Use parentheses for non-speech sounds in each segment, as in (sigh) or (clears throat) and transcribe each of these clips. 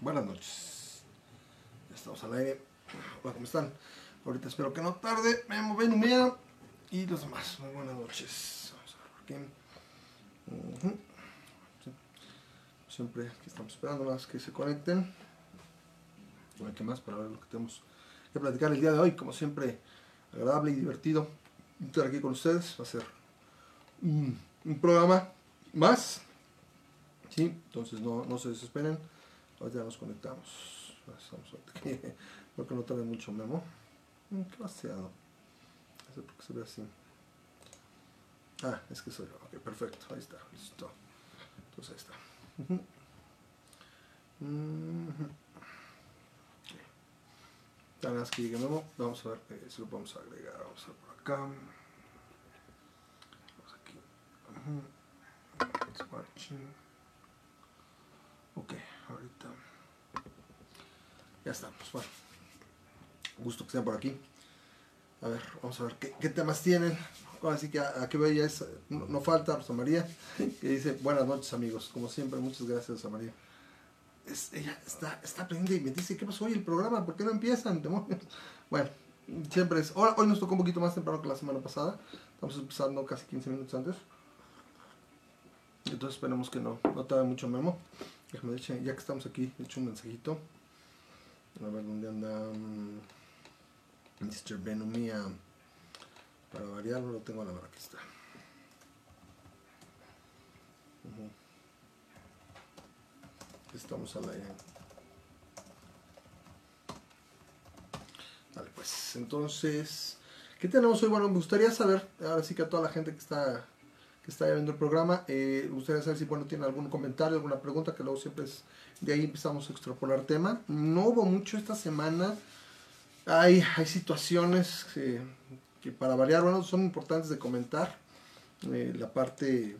Buenas noches. Ya estamos al aire. Hola, ¿cómo están? Ahorita espero que no tarde. Memo Benumea y los demás. Muy buenas noches. Vamos a ver por. Sí. Siempre aquí estamos esperando más que se conecten. A ver qué más para ver lo que tenemos que platicar el día de hoy. Como siempre, agradable y divertido estar aquí con ustedes. Va a ser un, un programa más. Sí, entonces no, no se desesperen. Ahorita nos conectamos. Estamos aquí. (laughs) Creo que no tarde mucho Memo. Mm, Qué vaciado. No sé por se ve así. Ah, es que soy yo. Ok, perfecto. Ahí está. Listo. Entonces ahí está. Más que llegue Memo. Vamos a ver eh, si lo podemos agregar. Vamos a ver por acá. Vamos aquí. Watching. Ok, ahorita. Ya estamos. Bueno, gusto que estén por aquí. A ver, vamos a ver qué, temas tienen. Ahora sí que a- veo ya es, no, falta Rosa María, (laughs) que dice buenas noches amigos. Como siempre, muchas gracias Rosa María. Ella está, está pendiente y me dice, ¿qué pasó hoy el programa? ¿Por qué no empiezan? demonios?". Bueno, siempre es. Hoy nos tocó un poquito más temprano que la semana pasada. Estamos empezando casi 15 minutos antes. Entonces esperemos que no, no tarde mucho Memo. Ya que estamos aquí, echo un mensajito. A ver dónde anda mm, Mr. Benumia. Para variar, no lo tengo a la mano, aquí está. Estamos al aire. Vale, pues entonces, ¿qué tenemos hoy? Bueno, me gustaría saber, ahora sí que a toda la gente que está que está viendo el programa. Eh, gustaría saber si bueno, tiene algún comentario, alguna pregunta, que luego siempre es de ahí empezamos a extrapolar tema. No hubo mucho esta semana. Hay, hay situaciones que, que para variar, bueno, son importantes de comentar. Eh, la parte,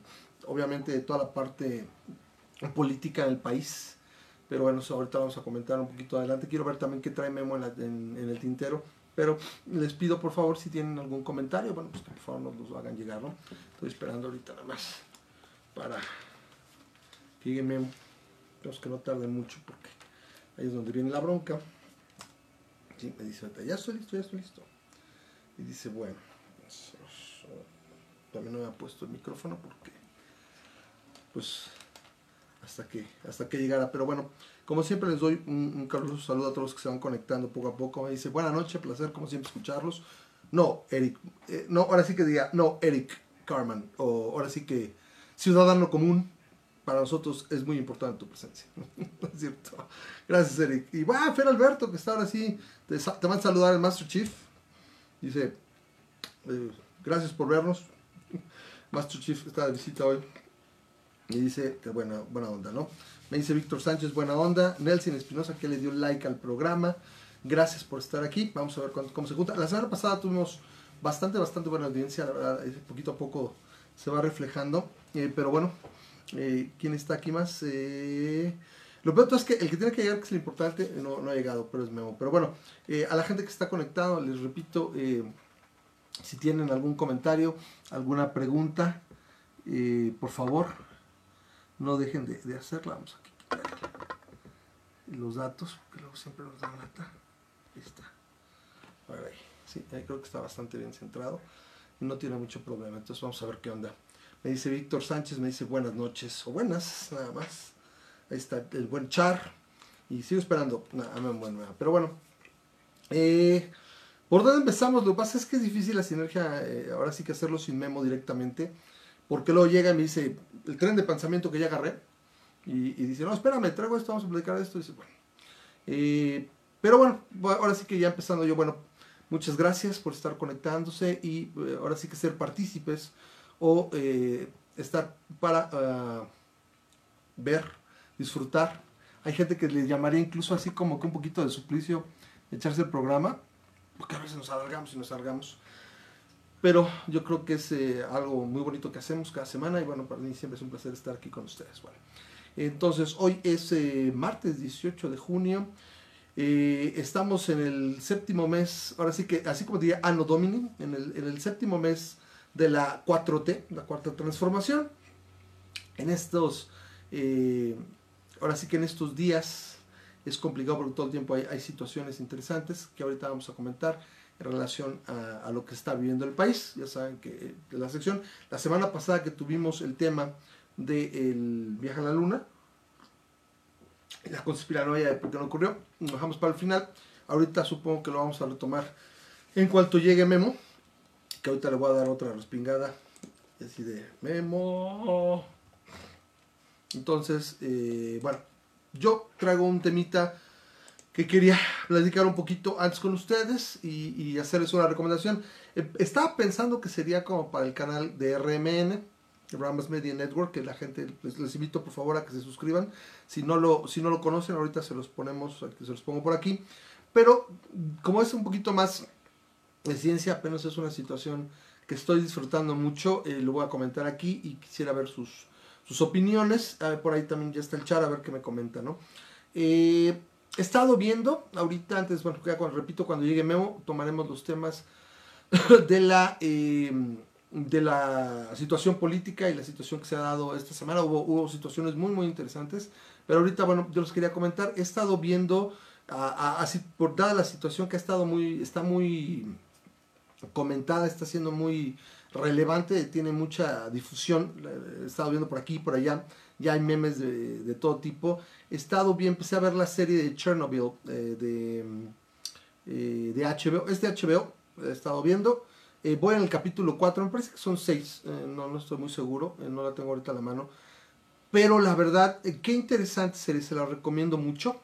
obviamente, toda la parte política del país. Pero bueno, ahorita vamos a comentar un poquito adelante. Quiero ver también qué trae Memo en, la- en el tintero. Pero les pido por favor si tienen algún comentario, bueno, pues que por favor nos los hagan llegar, ¿no? Estoy esperando ahorita nada más para que llegue Memo. Tenemos que no tarde mucho porque ahí es donde viene la bronca. Sí, me dice ya estoy listo, ya estoy listo. Y dice, bueno, pues, también no me ha puesto el micrófono porque, pues, hasta que, hasta que llegara. Pero bueno, como siempre les doy un, un caluroso saludo a todos los que se van conectando poco a poco. Me dice, buena noche, placer como siempre escucharlos. No, Eric, eh, no, ahora sí que diga, no, Eric Carman, o ahora sí que ciudadano común, para nosotros es muy importante tu presencia. ¿No (laughs) es cierto? Gracias, Eric. Y va, Fer Alberto, que está ahora sí, te, te van a saludar el Master Chief. Dice, eh, gracias por vernos. (laughs) Master Chief está de visita hoy. Y dice buena, buena onda, ¿no? Me dice Víctor Sánchez, buena onda. Nelson Espinosa, que le dio like al programa. Gracias por estar aquí. Vamos a ver cuánto- cómo se junta. La semana pasada tuvimos bastante, bastante buena audiencia. Poquito a poco se va reflejando. Eh, pero bueno, eh, ¿quién está aquí más? Eh, lo peor es que el que tiene que llegar, que es lo importante, no, no ha llegado, pero es Memo. Pero bueno, a la gente que está conectado, les repito, si tienen algún comentario, alguna pregunta, por favor, no dejen de, de hacerla. Vamos a quitar los datos, porque luego siempre nos dan lata. Ahí está. Ahí. Sí, ahí creo que está bastante bien centrado. No tiene mucho problema. Entonces vamos a ver qué onda. Me dice Víctor Sánchez, me dice buenas noches. O buenas, nada más. Ahí está el buen Char. Y sigo esperando. Nada, bueno, pero bueno. Eh, ¿Por dónde empezamos? Lo que pasa es que es difícil la sinergia. eh, ahora sí que hacerlo sin memo directamente. Porque luego llega y me dice el tren de pensamiento que ya agarré. Y, dice, no, espérame, traigo esto, vamos a platicar esto. Y dice, bueno. Eh, pero bueno, bu- ahora sí que ya empezando yo, bueno, muchas gracias por estar conectándose y eh, ahora sí que ser partícipes o eh, estar para ah, ver, disfrutar. Hay gente que le llamaría incluso así como que un poquito de suplicio echarse el programa, porque a veces nos alargamos y nos alargamos. Pero yo creo que es eh, algo muy bonito que hacemos cada semana y bueno, para mí siempre es un placer estar aquí con ustedes. Entonces hoy es eh, martes 18 de junio. Eh, estamos en el séptimo mes, ahora sí que, así como diría Anno Domini, en el, séptimo mes de la 4T, la cuarta transformación. En estos, ahora sí que en estos días es complicado porque todo el tiempo hay, situaciones interesantes que ahorita vamos a comentar en relación a, lo que está viviendo el país. Ya saben que de la sección, la semana pasada que tuvimos el tema del viaje a la luna, la conspiranoia de por qué no ocurrió, nos dejamos para el final. Ahorita supongo que lo vamos a retomar en cuanto llegue Memo, que ahorita le voy a dar otra respingada. Así de Memo. Entonces, eh, bueno, yo traigo un temita que quería platicar un poquito antes con ustedes y, hacerles una recomendación. Eh, estaba pensando que sería como para el canal de RMN, Rambas Media Network, que la gente les, invito por favor a que se suscriban. Si no lo, si no lo conocen, ahorita se los ponemos, se los pongo por aquí. Pero como es un poquito más de ciencia, apenas es una situación que estoy disfrutando mucho, eh, lo voy a comentar aquí y quisiera ver sus, sus opiniones. por ahí también ya está el chat, a ver qué me comenta, ¿no? Eh, he estado viendo, ahorita antes, bueno, repito, cuando llegue Memo, tomaremos los temas (laughs) de la, eh, de la situación política y la situación que se ha dado esta semana. Hubo, hubo situaciones muy, muy interesantes, pero ahorita, bueno, yo los quería comentar. He estado viendo, así, por dada la situación que ha estado muy, está muy comentada, está siendo muy relevante, tiene mucha difusión, he estado viendo por aquí y por allá, ya hay memes de, todo tipo. He estado bien, empecé a ver la serie de Chernobyl eh, de, eh, de HBO, es de HBO, he estado viendo. Eh, voy en el capítulo 4, me parece que son 6, no, no estoy muy seguro, no la tengo ahorita a la mano. Pero la verdad, qué interesante serie, se la recomiendo mucho.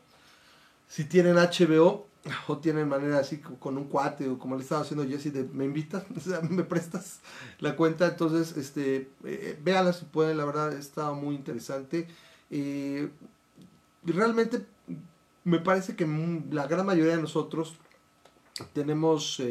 Si tienen HBO, (laughs) o tienen manera así con un cuate o como le estaba haciendo Jesse de me invitas, (laughs) o sea, me prestas la cuenta, entonces este eh, eh, véanla si pueden, la verdad está muy interesante. Eh, realmente me parece que la gran mayoría de nosotros tenemos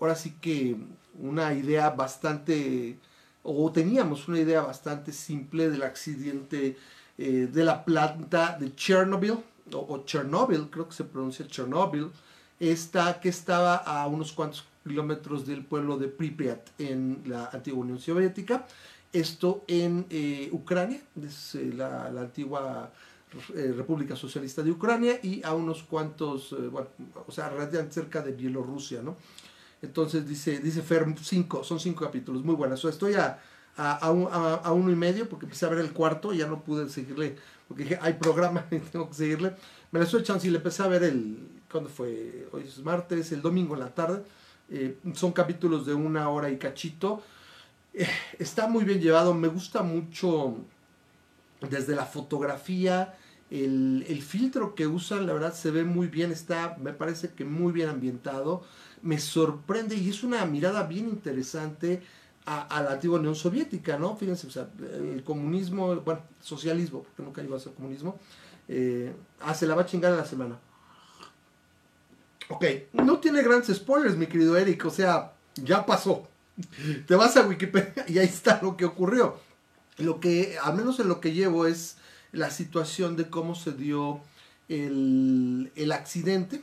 ahora sí que una idea bastante o teníamos una idea bastante simple del accidente de la planta de Chernobyl o, Chernobyl, creo que se pronuncia Chernobyl, esta que estaba a unos cuantos kilómetros del pueblo de Pripyat en la antigua Unión Soviética. Esto en eh, Ucrania, es eh, la, antigua eh, República Socialista de Ucrania y a unos cuantos, o sea, cerca de Bielorrusia, ¿no? Entonces dice, dice Fer, cinco, son cinco capítulos, muy buenas. estoy a, a, a, uno y medio porque empecé a ver el cuarto ya no pude seguirle porque dije, hay programa (laughs) tengo que seguirle. Me la estoy echando y le empecé a ver el, ¿cuándo fue? Hoy es martes, el domingo en la tarde. Eh, son capítulos de una hora y cachito. Eh, está muy bien llevado, me gusta mucho desde la fotografía, el, el, filtro que usan, la verdad se ve muy bien, está, me parece que muy bien ambientado. Me sorprende y es una mirada bien interesante a, la antigua Unión Soviética, ¿no? Fíjense, o sea, el comunismo, bueno, socialismo, porque nunca iba a ser comunismo, eh, ah, se la va a chingar a la semana. Ok, no tiene grandes spoilers, mi querido Eric, o sea, ya pasó. Te vas a Wikipedia y ahí está lo que ocurrió. Lo que, al menos en lo que llevo, es la situación de cómo se dio el, el accidente.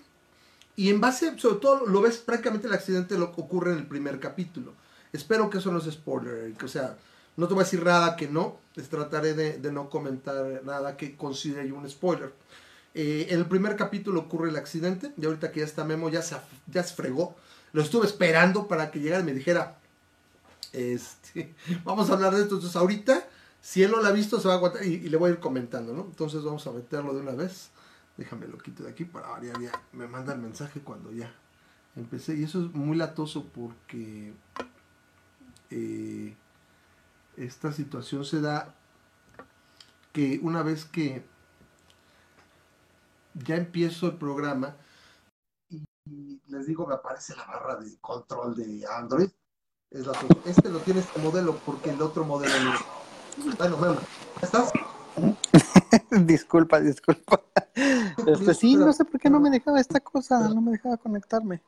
Y en base, sobre todo, lo ves prácticamente el accidente lo que ocurre en el primer capítulo. Espero que eso no es spoiler, o sea, no te voy a decir nada que no, les trataré de, no comentar nada que considere un spoiler. Eh, en el primer capítulo ocurre el accidente, y ahorita que ya está Memo, ya se, ya se fregó. Lo estuve esperando para que llegara y me dijera, este, (laughs) vamos a hablar de esto. Entonces ahorita, si él no lo ha visto, se va a aguantar y, le voy a ir comentando, ¿no? Entonces vamos a meterlo de una vez. Déjame lo quito de aquí para variar ya. Me manda el mensaje cuando ya empecé. Y eso es muy latoso porque eh, esta situación se da que una vez que ya empiezo el programa y les digo me aparece la barra de control de Android este lo tiene este modelo porque el otro modelo no. Bueno bueno ¿estás? (laughs) disculpa disculpa. Este, sí no sé por qué no me dejaba esta cosa no me dejaba conectarme.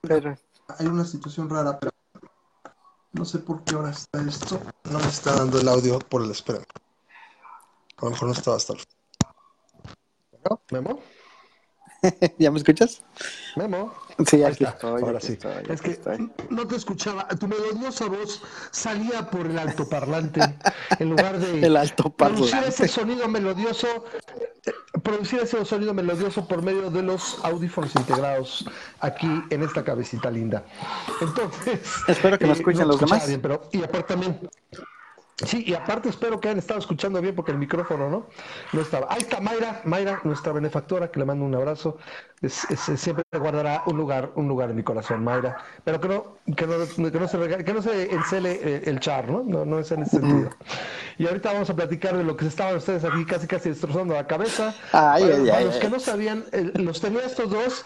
Pero hay una situación rara pero no sé por qué ahora está esto. No me está dando el audio por el espera. A lo mejor no estaba hasta el... ¿Memo? (laughs) ¿Ya me escuchas? Memo. Sí, aquí estoy. Ahora sí. es que no te escuchaba. Tu melodiosa voz salía por el altoparlante en lugar de (laughs) el altoparlante. ese sonido melodioso producir ese sonido melodioso por medio de los audífonos integrados aquí en esta cabecita linda. Entonces, espero que me escuchen los demás. pero, y aparte también, Sí, y aparte espero que hayan estado escuchando bien porque el micrófono no, no estaba. Ahí está Mayra, Mayra, nuestra benefactora, que le mando un abrazo. Es, siempre guardará un lugar, un lugar en mi corazón, Mayra. Pero que no, que no, que no se que no se encele eh, el char, ¿no? ¿no? No es en ese sentido. Y ahorita vamos a platicar de lo que estaban ustedes aquí casi casi destrozando la cabeza. Ay, para, ay, los que no sabían, los tenía estos dos,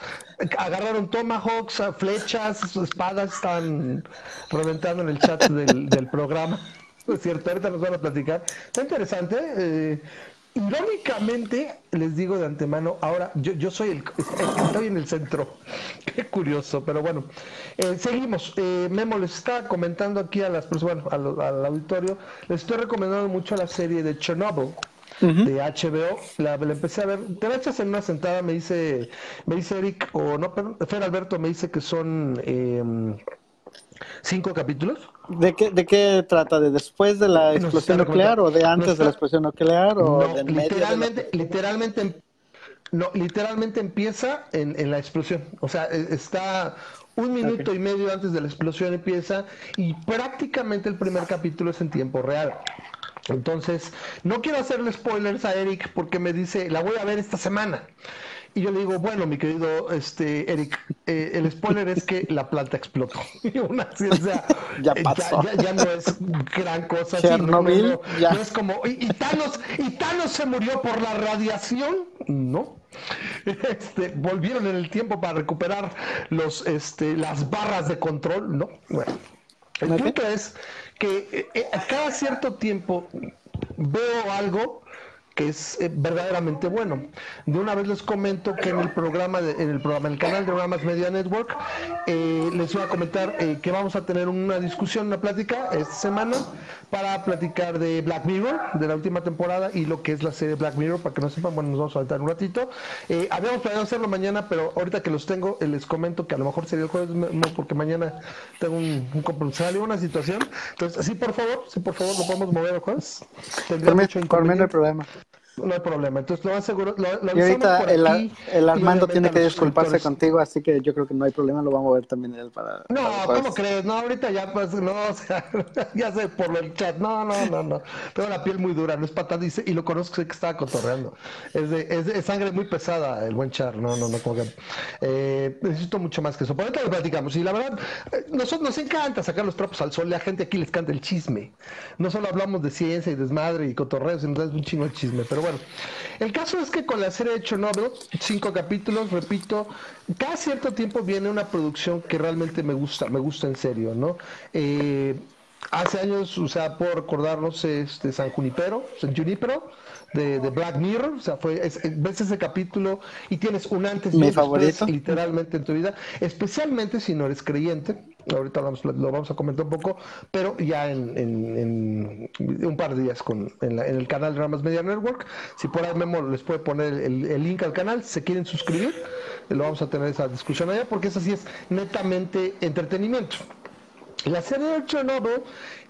agarraron tomahawks, flechas, espadas, están reventando en el chat del, del programa. (laughs) Es cierto, ahorita nos van a platicar. Está interesante. Eh, irónicamente, les digo de antemano, ahora yo, yo soy el, estoy en el centro. (laughs) Qué curioso, pero bueno. Eh, seguimos. Eh, Memo les está comentando aquí a las personas, bueno, al, auditorio, les estoy recomendando mucho la serie de Chernobyl. de HBO, la, empecé a ver, te la echas en una sentada, me dice, me dice Eric, o no, Fer Alberto me dice que son em, cinco capítulos. ¿De qué, ¿De qué trata? ¿De después de la explosión nuclear o de antes de la explosión nuclear o de literalmente, literalmente, no, literalmente empieza en, en, la explosión. O sea, e, está un minuto y medio antes de la explosión empieza y prácticamente el primer capítulo es en tiempo real. Entonces, no quiero hacerle spoilers a Eric porque me dice, la voy a ver esta semana. Y yo le digo, bueno, mi querido este, Eric, eh, el spoiler es que la planta explotó. (laughs) Una ciencia (laughs) ya, eh, pasó. Ya, no es gran cosa. Chernobyl, no, es como, ¿y, Thanos, ¿y Thanos se murió por la radiación? No. (laughs) Este, volvieron en el tiempo para recuperar los, este, las barras de control. No. Bueno, el punto es que eh, cada cierto tiempo veo algo que es eh, verdaderamente bueno. De una vez les comento que en el programa, en el programa, en el canal de programas Media Network, eh, les voy a comentar eh, que vamos a tener una discusión, una plática esta semana para platicar de Black Mirror, de la última temporada y lo que es la serie Black Mirror, para que no sepan, bueno, nos vamos a saltar un ratito. habíamos planeado hacerlo mañana, pero ahorita que los tengo, les comento que a lo mejor sería el jueves, no, porque mañana tengo un, un compromiso, una situación. Entonces, sí, por favor, sí, por favor, lo podemos mover el jueves. Tendría mucho inconveniente. el problema no hay problema. Entonces lo más seguro. Lo, y ahorita el, el, Armando tiene que disculparse contigo, así que yo creo que no hay problema, lo vamos a ver también él para. No, ¿cómo crees? No, ahorita ya, pues, no, (laughs) o sea, ya sé por el chat. No, no, no, no. Tengo la piel muy dura, no es patada, dice, y lo conozco, sé que estaba cotorreando. Es de, es de sangre muy pesada el buen char, no, no, no, como que. Eh, necesito mucho más que eso. Por ahorita lo platicamos, y la verdad, eh, nosotros nos encanta sacar los trapos al sol, la gente aquí les canta el chisme. No solo hablamos de ciencia y desmadre y cotorreo, sino es un chingo de chisme, pero bueno. El caso es que con la serie de Chernobyl, cinco capítulos, repito, cada cierto tiempo viene una producción que realmente me gusta, me gusta en serio, ¿no? Eh, hace años, o sea, por recordarnos, este San Junipero, San Junipero, de, Black Mirror, o sea, fue, ves ese capítulo y tienes un antes y un después, literalmente en tu vida, especialmente si no eres creyente, ahorita lo vamos a comentar un poco, pero ya en, un par de días con, en, el canal de Ramas Media Network, si por ahí Memo les puede poner el, link al canal, si se quieren suscribir, lo vamos a tener esa discusión allá, porque eso sí es netamente entretenimiento. La serie de Chernobyl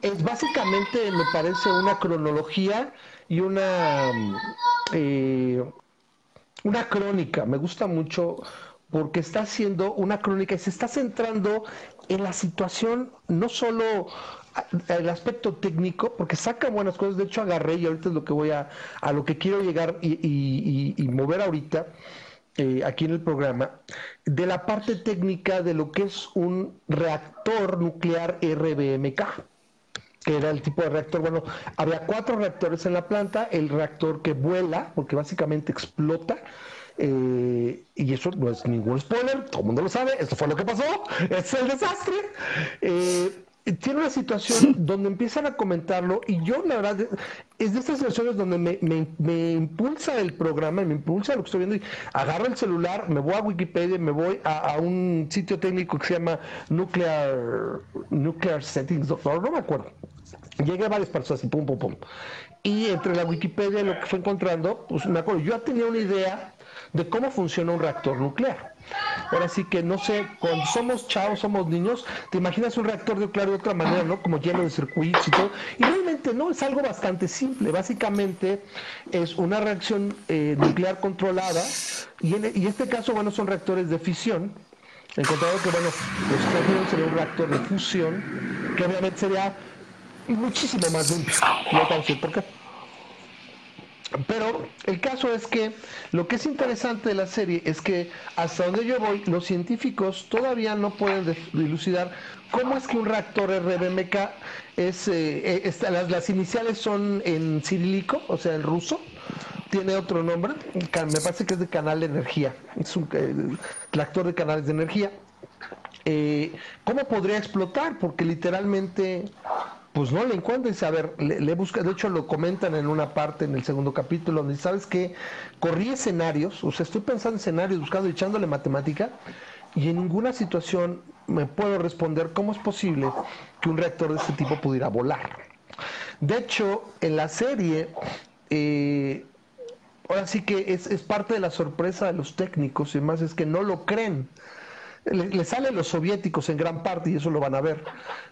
es básicamente, me parece, una cronología y una, eh, una crónica. Me gusta mucho porque está haciendo una crónica y se está centrando en la situación, no solo el aspecto técnico, porque saca buenas cosas, de hecho agarré y ahorita es lo que voy a, a lo que quiero llegar y, mover ahorita eh, aquí en el programa, de la parte técnica de lo que es un reactor nuclear RBMK que era el tipo de reactor. Bueno, había cuatro reactores en la planta, el reactor que vuela, porque básicamente explota, eh, y eso no es ningún spoiler, todo el mundo lo sabe, esto fue lo que pasó, (laughs) es el desastre. Eh, tiene una situación donde empiezan a comentarlo y yo la verdad es de estas versiones donde me, me, impulsa el programa, me impulsa lo que estoy viendo y agarro el celular, me voy a Wikipedia, me voy a, un sitio técnico que se llama Nuclear, Nuclear Settings, no, no me acuerdo. Llegué a varias partes así, pum, pum, pum. Y entre la Wikipedia y lo que fue encontrando, pues me acuerdo, yo tenía una idea de cómo funciona un reactor nuclear. Ahora sí que no sé, cuando somos chavos, somos niños, te imaginas un reactor nuclear de otra manera, ¿no? Como lleno de circuitos y todo. Y realmente no, es algo bastante simple. Básicamente es una reacción eh, nuclear controlada y en este caso, bueno, son reactores de fisión. Encontrado que, bueno, los sería un reactor de fusión, que obviamente sería muchísimo más limpio. No te decir por qué. Pero el caso es que lo que es interesante de la serie es que hasta donde yo voy, los científicos todavía no pueden dilucidar cómo es que un reactor RBMK es, eh, eh, las, iniciales son en cirílico, o sea, en ruso, tiene otro nombre, me parece que es de canal de energía, es un eh, reactor de canales de energía. ¿Cómo podría explotar? Porque literalmente pues no le encuentro. A ver, le, busca, de hecho lo comentan en una parte en el segundo capítulo, donde sabes que corrí escenarios, o sea, estoy pensando en escenarios, buscando, echándole matemática, y en ninguna situación me puedo responder cómo es posible que un reactor de este tipo pudiera volar. De hecho, en la serie, eh, ahora sí que es, es parte de la sorpresa de los técnicos y más es que no lo creen le, salen los soviéticos en gran parte y eso lo van a ver.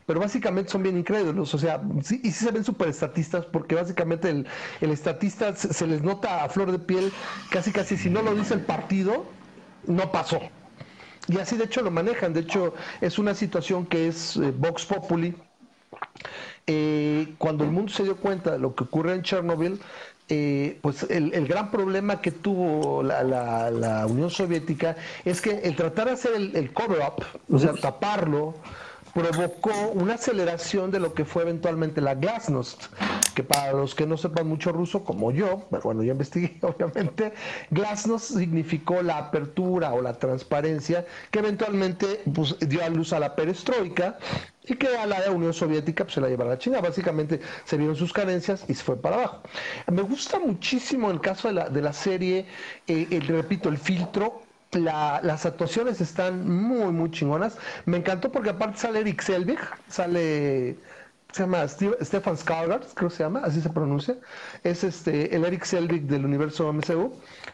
Pero básicamente son bien incrédulos, o sea, y sí se ven súper estatistas porque básicamente el, el estatista se, les nota a flor de piel, casi casi si no lo dice el partido, no pasó. Y así de hecho lo manejan, de hecho es una situación que es eh, Vox Populi. Eh, cuando el mundo se dio cuenta de lo que ocurre en Chernobyl, eh, pues el, gran problema que tuvo la, Unión Soviética es que el tratar de hacer el, cover-up, o sea, taparlo, provocó una aceleración de lo que fue eventualmente la glasnost, que para los que no sepan mucho ruso, como yo, pero bueno, yo investigué (laughs) obviamente, glasnost significó la apertura o la transparencia que eventualmente pues, dio a luz a la perestroika y que a la Unión Soviética pues, se la llevara a China. Básicamente se vieron sus carencias y se fue para abajo. Me gusta muchísimo el caso de la, de la serie, eh, el, repito, el filtro. las actuaciones están muy, muy chingonas. Me encantó porque aparte sale Eric Selvig, sale se llama Stefan Skarsgård, creo que se llama, así se pronuncia. Es este el Eric Selvig del universo MCU.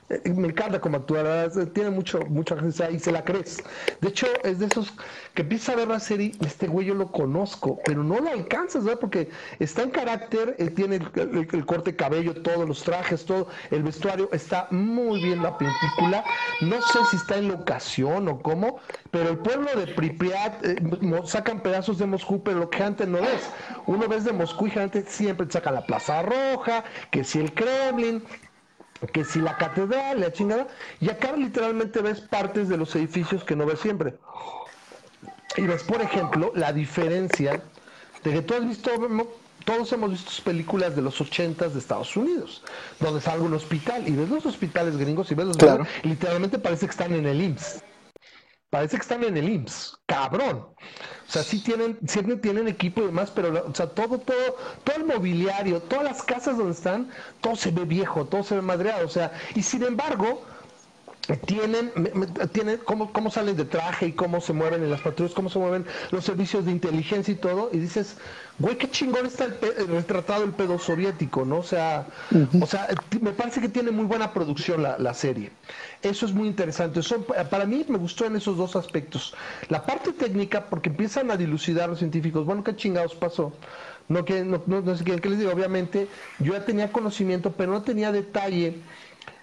Eh, me encanta cómo actúa, tiene mucho, mucha gente y se la crees. De hecho, es de esos que empieza a ver la serie, este güey yo lo conozco, pero no lo alcanzas, ¿verdad? Porque está en carácter, él tiene el, corte cabello, todos los trajes, todo, el vestuario, está muy bien la película. No sé si está en locación o cómo, pero el pueblo de Pripyat eh, sacan pedazos de Moscú, pero lo que antes no ves. Uno ves de Moscú y antes siempre saca la Plaza Roja, que si el Kremlin, que si la catedral, la chingada, y acá literalmente ves partes de los edificios que no ves siempre. Y ves, por ejemplo, la diferencia de que tú has visto, todos hemos visto películas de los ochentas de Estados Unidos, donde sale un hospital, y ves los hospitales gringos y ves los claro. y literalmente parece que están en el IMSS. Parece que están en el IMSS, cabrón. O sea, sí tienen, siempre tienen equipo y demás, pero o sea, todo, todo, todo el mobiliario, todas las casas donde están, todo se ve viejo, todo se ve madreado. O sea, y sin embargo, tienen, tienen cómo, cómo salen de traje y cómo se mueven en las patrullas, cómo se mueven los servicios de inteligencia y todo, y dices, güey, qué chingón está el, retratado el pedo soviético, ¿no? O sea, o sea, me parece que tiene muy buena producción la, la serie. Eso es muy interesante. para mí me gustó en esos dos aspectos. La parte técnica, porque empiezan a dilucidar los científicos, bueno, qué chingados pasó. No, que, no, no, sé qué les digo, obviamente yo ya tenía conocimiento, pero no tenía detalle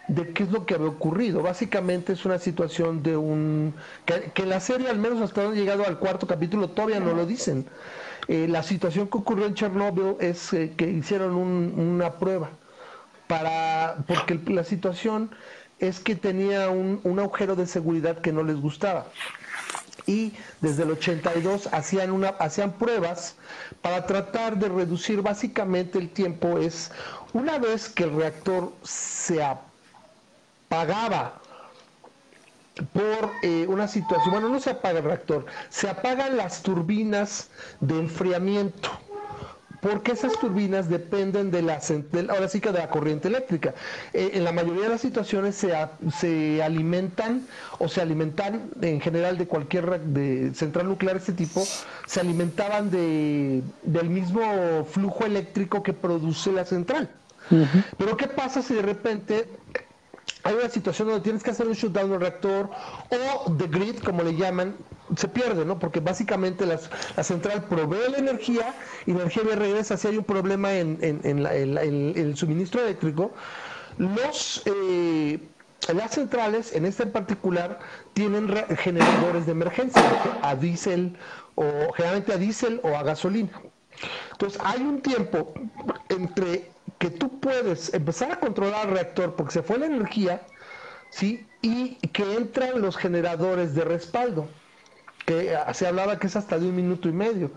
de qué es lo que había ocurrido. Básicamente es una situación de un... que, la serie, al menos hasta donde llegado al cuarto capítulo, todavía no lo dicen. Eh, la situación que ocurrió en Chernobyl es eh, que hicieron una prueba para... porque la situación es que tenía un, un agujero de seguridad que no les gustaba y desde el 82 hacían, una, hacían pruebas para tratar de reducir básicamente el tiempo. Es una vez que el reactor se pagaba por eh, una situación, bueno, no se apaga el reactor, se apagan las turbinas de enfriamiento porque esas turbinas dependen de la, ahora sí que de la corriente eléctrica. Eh, en la mayoría de las situaciones se, se, alimentan o se alimentan en general de cualquier de central nuclear de este tipo, se alimentaban de, del mismo flujo eléctrico que produce la central. Pero ¿qué pasa si de repente hay una situación donde tienes que hacer un shutdown del reactor o the grid, como le llaman, se pierde, ¿no? Porque básicamente la central provee la energía y la energía regresa. Si hay un problema en, el suministro eléctrico, los eh, las centrales, en este en particular, tienen generadores de emergencia a diésel o generalmente a diésel o a gasolina. Entonces hay un tiempo entre que tú puedes empezar a controlar el reactor porque se fue la energía, ¿sí? Y que entran los generadores de respaldo, que ah, se hablaba que es hasta de un minuto y medio.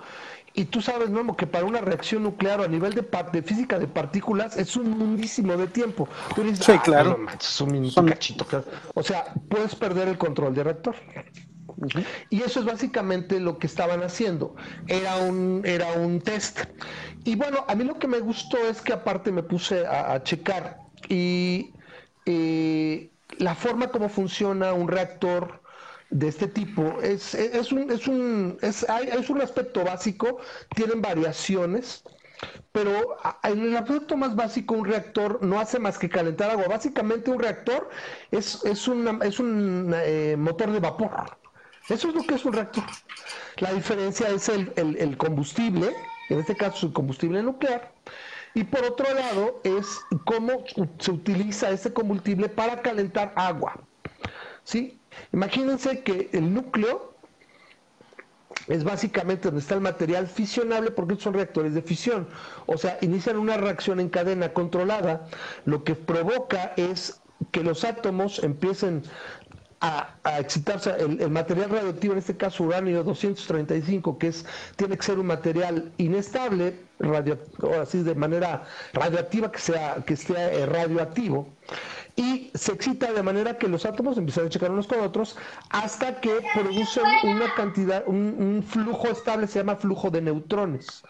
Y tú sabes, Memo, que para una reacción nuclear a nivel de, de física de partículas es un mundísimo de tiempo. Tú dices, sí, claro. un minuto, cachito. O sea, puedes perder el control del reactor. Y eso es básicamente lo que estaban haciendo. Era un, era un test. Y bueno, a mí lo que me gustó es que aparte me puse a, checar y eh, la forma como funciona un reactor de este tipo es, es, un, es, un, es, es un aspecto básico, tienen variaciones, pero en el aspecto más básico un reactor no hace más que calentar agua. Básicamente un reactor es, es, es un eh, motor de vapor. Eso es lo que es un reactor. La diferencia es el, combustible, en este caso el combustible nuclear, y por otro lado es cómo se utiliza ese combustible para calentar agua. ¿Sí? Imagínense que el núcleo es básicamente donde está el material fisionable porque son reactores de fisión. O sea, inician una reacción en cadena controlada. Lo que provoca es que los átomos empiecen a, excitarse el, material radioactivo, en este caso uranio 235, que es tiene que ser un material inestable, radio, así de manera radioactiva que sea que esté eh, radioactivo y se excita de manera que los átomos empiezan a checar unos con otros hasta que producen una cantidad, un, flujo estable, se llama flujo de neutrones.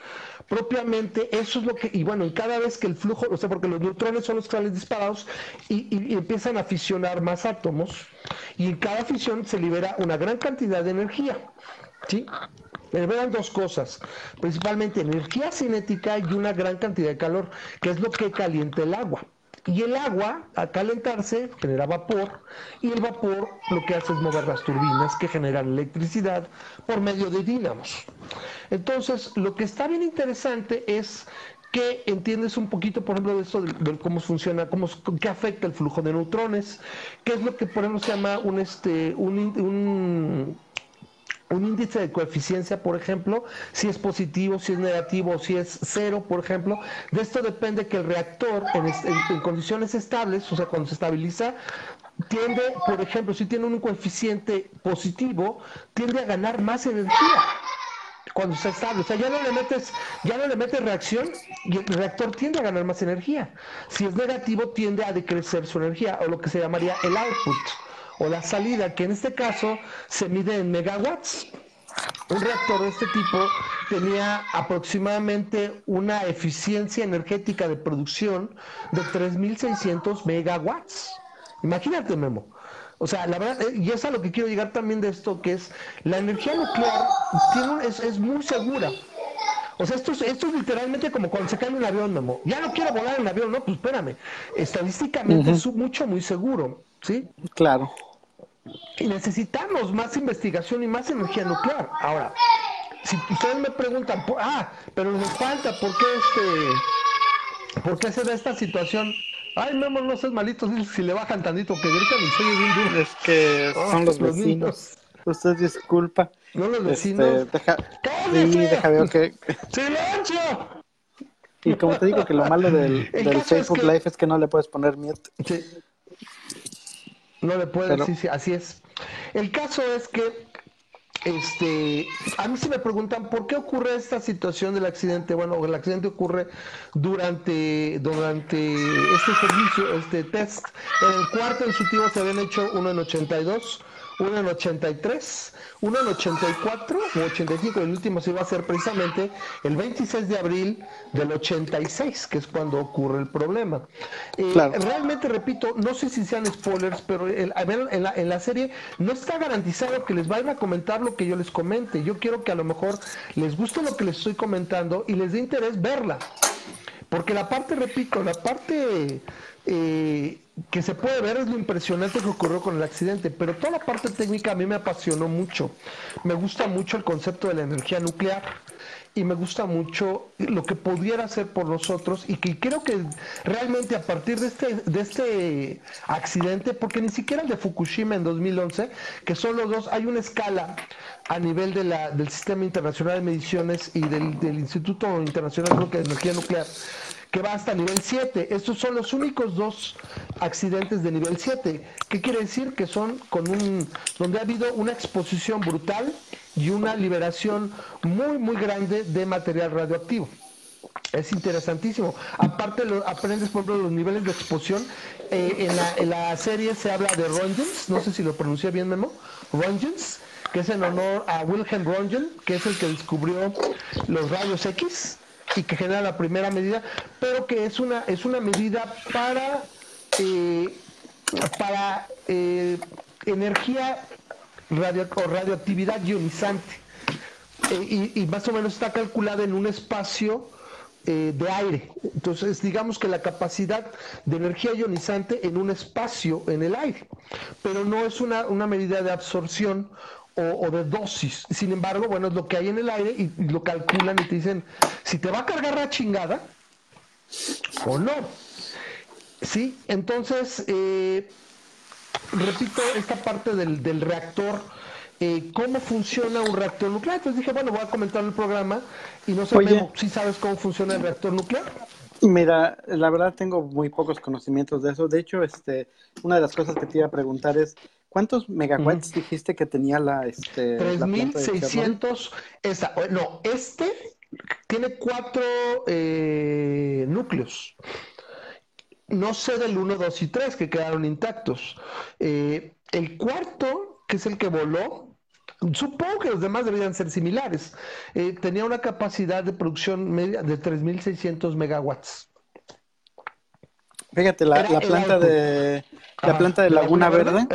Propiamente eso es lo que, y bueno, cada vez que el flujo, o sea, porque los neutrones son los que disparados y, empiezan a fisionar más átomos, y en cada fisión se libera una gran cantidad de energía. ¿Sí? liberan dos cosas, principalmente energía cinética y una gran cantidad de calor, que es lo que calienta el agua. Y el agua, al calentarse, genera vapor, y el vapor lo que hace es mover las turbinas que generan electricidad por medio de dínamos. Entonces, lo que está bien interesante es que entiendes un poquito, por ejemplo, de esto de, cómo funciona, cómo, qué afecta el flujo de neutrones, qué es lo que, por ejemplo, se llama un, este, un un índice de coeficiencia, por ejemplo, si es positivo, si es negativo, si es cero, por ejemplo. De esto depende que el reactor en, condiciones estables, o sea, cuando se estabiliza, tiende, por ejemplo, si tiene un coeficiente positivo, tiende a ganar más energía cuando está estable. O sea, ya no le metes, ya no le metes reacción y el reactor tiende a ganar más energía. Si es negativo, tiende a decrecer su energía, o lo que se llamaría el output o la salida, que en este caso se mide en megawatts. Un reactor de este tipo tenía aproximadamente una eficiencia energética de producción de 3.600 megawatts. Imagínate, Memo. O sea, la verdad, eh, y es a lo que quiero llegar también de esto, que es la energía nuclear tiene es, muy segura. O sea, esto es, esto es literalmente como cuando se cae un avión, Memo. Ya no quiero volar en avión, no, pues espérame. Estadísticamente es mucho, muy seguro, ¿sí? Claro. Y necesitamos más investigación y más energía nuclear. Ahora, si ustedes me preguntan, ah, pero nos falta, ¿por qué este, por qué se da esta situación? Ay, Memo, no seas malito, si le bajan tantito que gritan y soy bien duro. Es que oh, son los vecinos. Usted disculpa. No los vecinos. Este, deja, sí, deja ver que... ¡Silencio! Y como te digo que lo malo del, (laughs) del Facebook Live es que no le puedes poner mute. Sí. No le puedo decir, así es. El caso es que este, a mí se me preguntan por qué ocurre esta situación del accidente. Bueno, el accidente ocurre durante, durante este servicio, este test. En el cuarto ejecutivo se habían hecho uno en 82, uno en 83, uno en 84 o 85, el último se iba a hacer precisamente el 26 de abril del 86, que es cuando ocurre el problema. Eh, realmente, repito, no sé si sean spoilers, pero el, en, la, en la serie no está garantizado que les vayan a comentar lo que yo les comente. Yo quiero que a lo mejor les guste lo que les estoy comentando y les dé interés verla. Porque la parte, repito, la parte eh, que se puede ver es lo impresionante que ocurrió con el accidente, pero toda la parte técnica a mí me apasionó mucho. Me gusta mucho el concepto de la energía nuclear y me gusta mucho lo que pudiera hacer por nosotros y que creo que realmente a partir de este, de este accidente, porque ni siquiera el de Fukushima en 2011, que son los dos, hay una escala a nivel de la, del Sistema Internacional de Mediciones y del, del Instituto Internacional de Energía Nuclear, que va hasta nivel 7. Estos son los únicos dos accidentes de nivel 7. ¿Qué quiere decir? Que son con un, donde ha habido una exposición brutal y una liberación muy, muy grande de material radioactivo. Es interesantísimo. Aparte, lo, aprendes, por ejemplo, los niveles de exposición. Eh, en, la, serie se habla de Rongens, no sé si lo pronuncié bien, Memo. Rongens, que es en honor a Wilhelm Röntgen, que es el que descubrió los rayos X y que genera la primera medida, pero que es una, es una medida para, eh, para eh, energía radio, o radioactividad ionizante. Eh, y, más o menos está calculada en un espacio de aire. Entonces, digamos que la capacidad de energía ionizante en un espacio en el aire, pero no es una, una medida de absorción o, o, de dosis. Sin embargo, bueno, es lo que hay en el aire y, y, lo calculan y te dicen si te va a cargar la chingada o no. Sí, entonces, eh, repito, esta parte del, del reactor, eh, cómo funciona un reactor nuclear. Entonces dije, bueno, voy a comentar el programa y no sé si sabes cómo funciona el reactor nuclear. Mira, la verdad tengo muy pocos conocimientos de eso. De hecho, este, una de las cosas que te iba a preguntar es, ¿Cuántos megawatts uh -huh. dijiste que tenía la este 3600 esa no, este tiene cuatro eh, núcleos. No sé del 1, 2 y 3 que quedaron intactos. Eh, el cuarto, que es el que voló, supongo que los demás deberían ser similares. Eh, tenía una capacidad de producción media de 3600 megawatts. Fíjate, la, la planta de la planta de Laguna, Verde,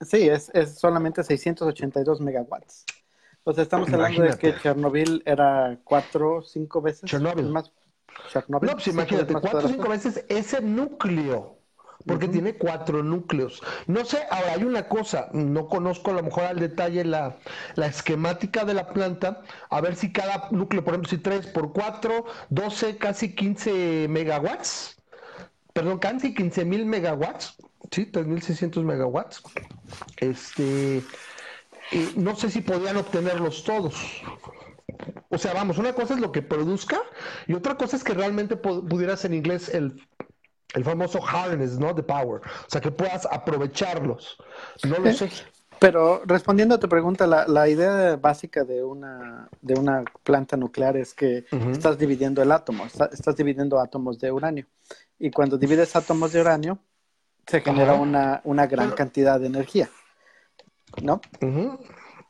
sí, es, es, solamente 682 megawatts. O sea, estamos hablando imagínate. de que Chernobyl era cuatro cinco veces Chernobyl. más. Chernobyl. No, pues imagínate, cuatro o cinco veces ese núcleo. Porque uh -huh. tiene cuatro núcleos. No sé, ahora hay una cosa, no conozco a lo mejor al detalle la, la esquemática de la planta, a ver si cada núcleo, por ejemplo, si 3 por 4, 12, casi 15 megawatts perdón, casi 15 mil megawatts, sí, 3.600 megawatts. Este, eh, no sé si podían obtenerlos todos. O sea, vamos, una cosa es lo que produzca y otra cosa es que realmente pudieras en inglés el, el famoso harness, ¿no? De power. O sea, que puedas aprovecharlos. No lo sé. Pero respondiendo a tu pregunta, la, la, idea básica de una, de una planta nuclear es que uh -huh. estás dividiendo el átomo, está, estás dividiendo átomos de uranio. Y cuando divides átomos de uranio, se genera una, una, gran cantidad de energía. ¿No? Uh -huh.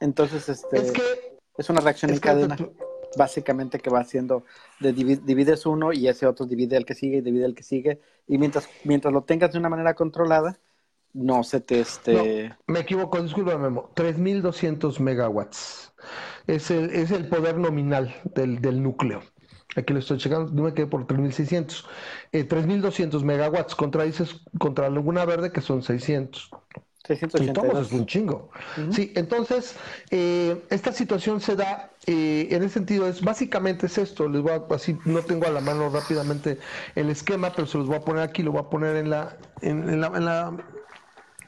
Entonces, este, es, que, es una reacción en cadena. Que... Básicamente que va haciendo, de divides uno y ese otro divide el que sigue y divide el que sigue. Y mientras, mientras lo tengas de una manera controlada, no se te este... No, me equivoco, disculpa Memo. 3200 megawatts. Es el, es el poder nominal del, del núcleo. Aquí lo estoy checando, no me quedé por 3600. Eh, 3200 megawatts contra, dices, contra Laguna Verde, que son 600. 682. es un chingo. Uh -huh. Sí, entonces, eh, esta situación se da eh, en ese sentido, es básicamente es esto. Les voy a, así, no tengo a la mano rápidamente el esquema, pero se los voy a poner aquí, lo voy a poner en la, en, en la, en la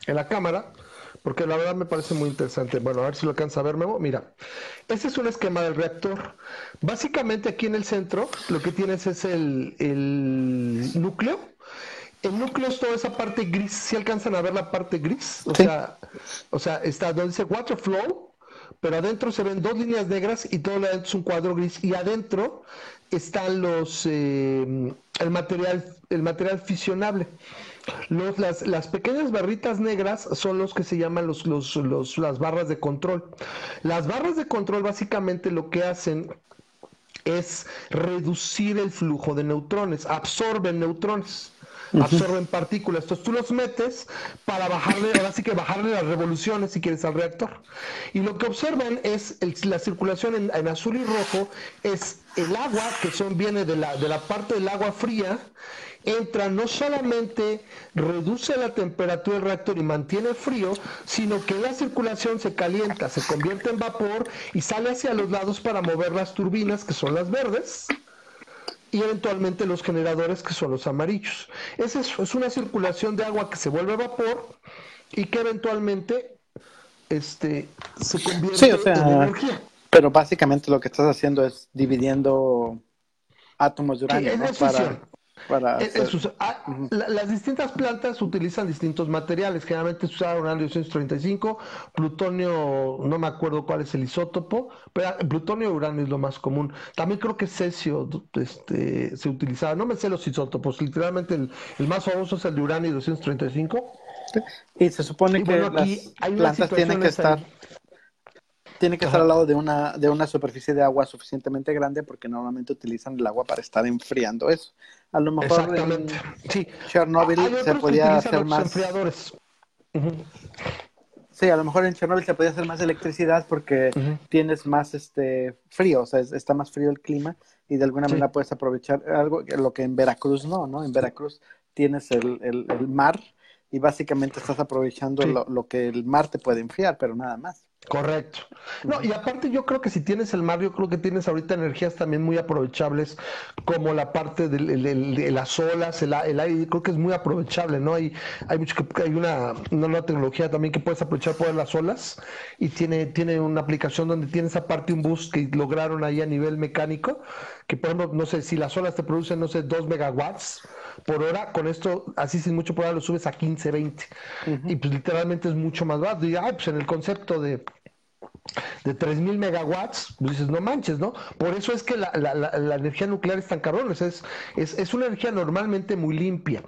en la cámara, porque la verdad me parece muy interesante. Bueno, a ver si lo alcanza a ver, Memo. Mira, este es un esquema del reactor. Básicamente aquí en el centro lo que tienes es el, el núcleo. El núcleo es toda esa parte gris. Si ¿Sí alcanzan a ver la parte gris, o, sí. sea, o sea, está donde dice water flow, pero adentro se ven dos líneas negras y todo adentro es un cuadro gris. Y adentro están los eh, el material, el material fisionable. Los, las, las, pequeñas barritas negras son los que se llaman los, los, los, las barras de control. Las barras de control básicamente lo que hacen es reducir el flujo de neutrones, absorben neutrones. Absorben partículas. Entonces tú los metes para bajarle, ahora sí que bajarle las revoluciones si quieres al reactor. Y lo que observan es el, la circulación en, en, azul y rojo, es el agua que son, viene de la, de la parte del agua fría entra no solamente reduce la temperatura del reactor y mantiene frío, sino que la circulación se calienta, se convierte en vapor y sale hacia los lados para mover las turbinas, que son las verdes, y eventualmente los generadores, que son los amarillos. Es eso, es una circulación de agua que se vuelve vapor y que eventualmente este, se convierte en energía. Pero básicamente lo que estás haciendo es dividiendo átomos de uranio para, ah, las distintas plantas utilizan distintos materiales. Generalmente se usa uranio 235, plutonio, no me acuerdo cuál es el isótopo, pero plutonio y uranio es lo más común. También creo que cesio este, se utilizaba. No me sé los isótopos, literalmente el, más famoso es el de uranio 235. Y se supone que las plantas tienen que estar tiene que estar al lado de una, de una superficie de agua suficientemente grande porque normalmente utilizan el agua para estar enfriando eso. A lo mejor en sí. Chernobyl se podía hacer más. Enfriadores. Sí, a lo mejor en Chernobyl se podía hacer más electricidad porque tienes más este frío, o sea, está más frío el clima y de alguna manera puedes aprovechar algo, lo que en Veracruz no, ¿no? En Veracruz tienes el, el, mar y básicamente estás aprovechando lo, lo, que el mar te puede enfriar, pero nada más. Correcto. No, y aparte yo creo que si tienes el mar, yo creo que tienes ahorita energías también muy aprovechables, como la parte de, las olas, el, aire, creo que es muy aprovechable, ¿no? Hay, hay mucho que hay una, nueva tecnología también que puedes aprovechar por las olas y tiene, tiene una aplicación donde tienes aparte un boost que lograron ahí a nivel mecánico, que por ejemplo, no sé, si las olas te producen, no sé, 2 megawatts por hora, con esto, así sin mucho hora, lo subes a 15, 20. Y pues literalmente es mucho más barato. Y pues en el concepto de de 3000 megawatts, pues dices, no manches, ¿no? Por eso es que la, energía nuclear es tan cabrón, es, es, una energía normalmente muy limpia.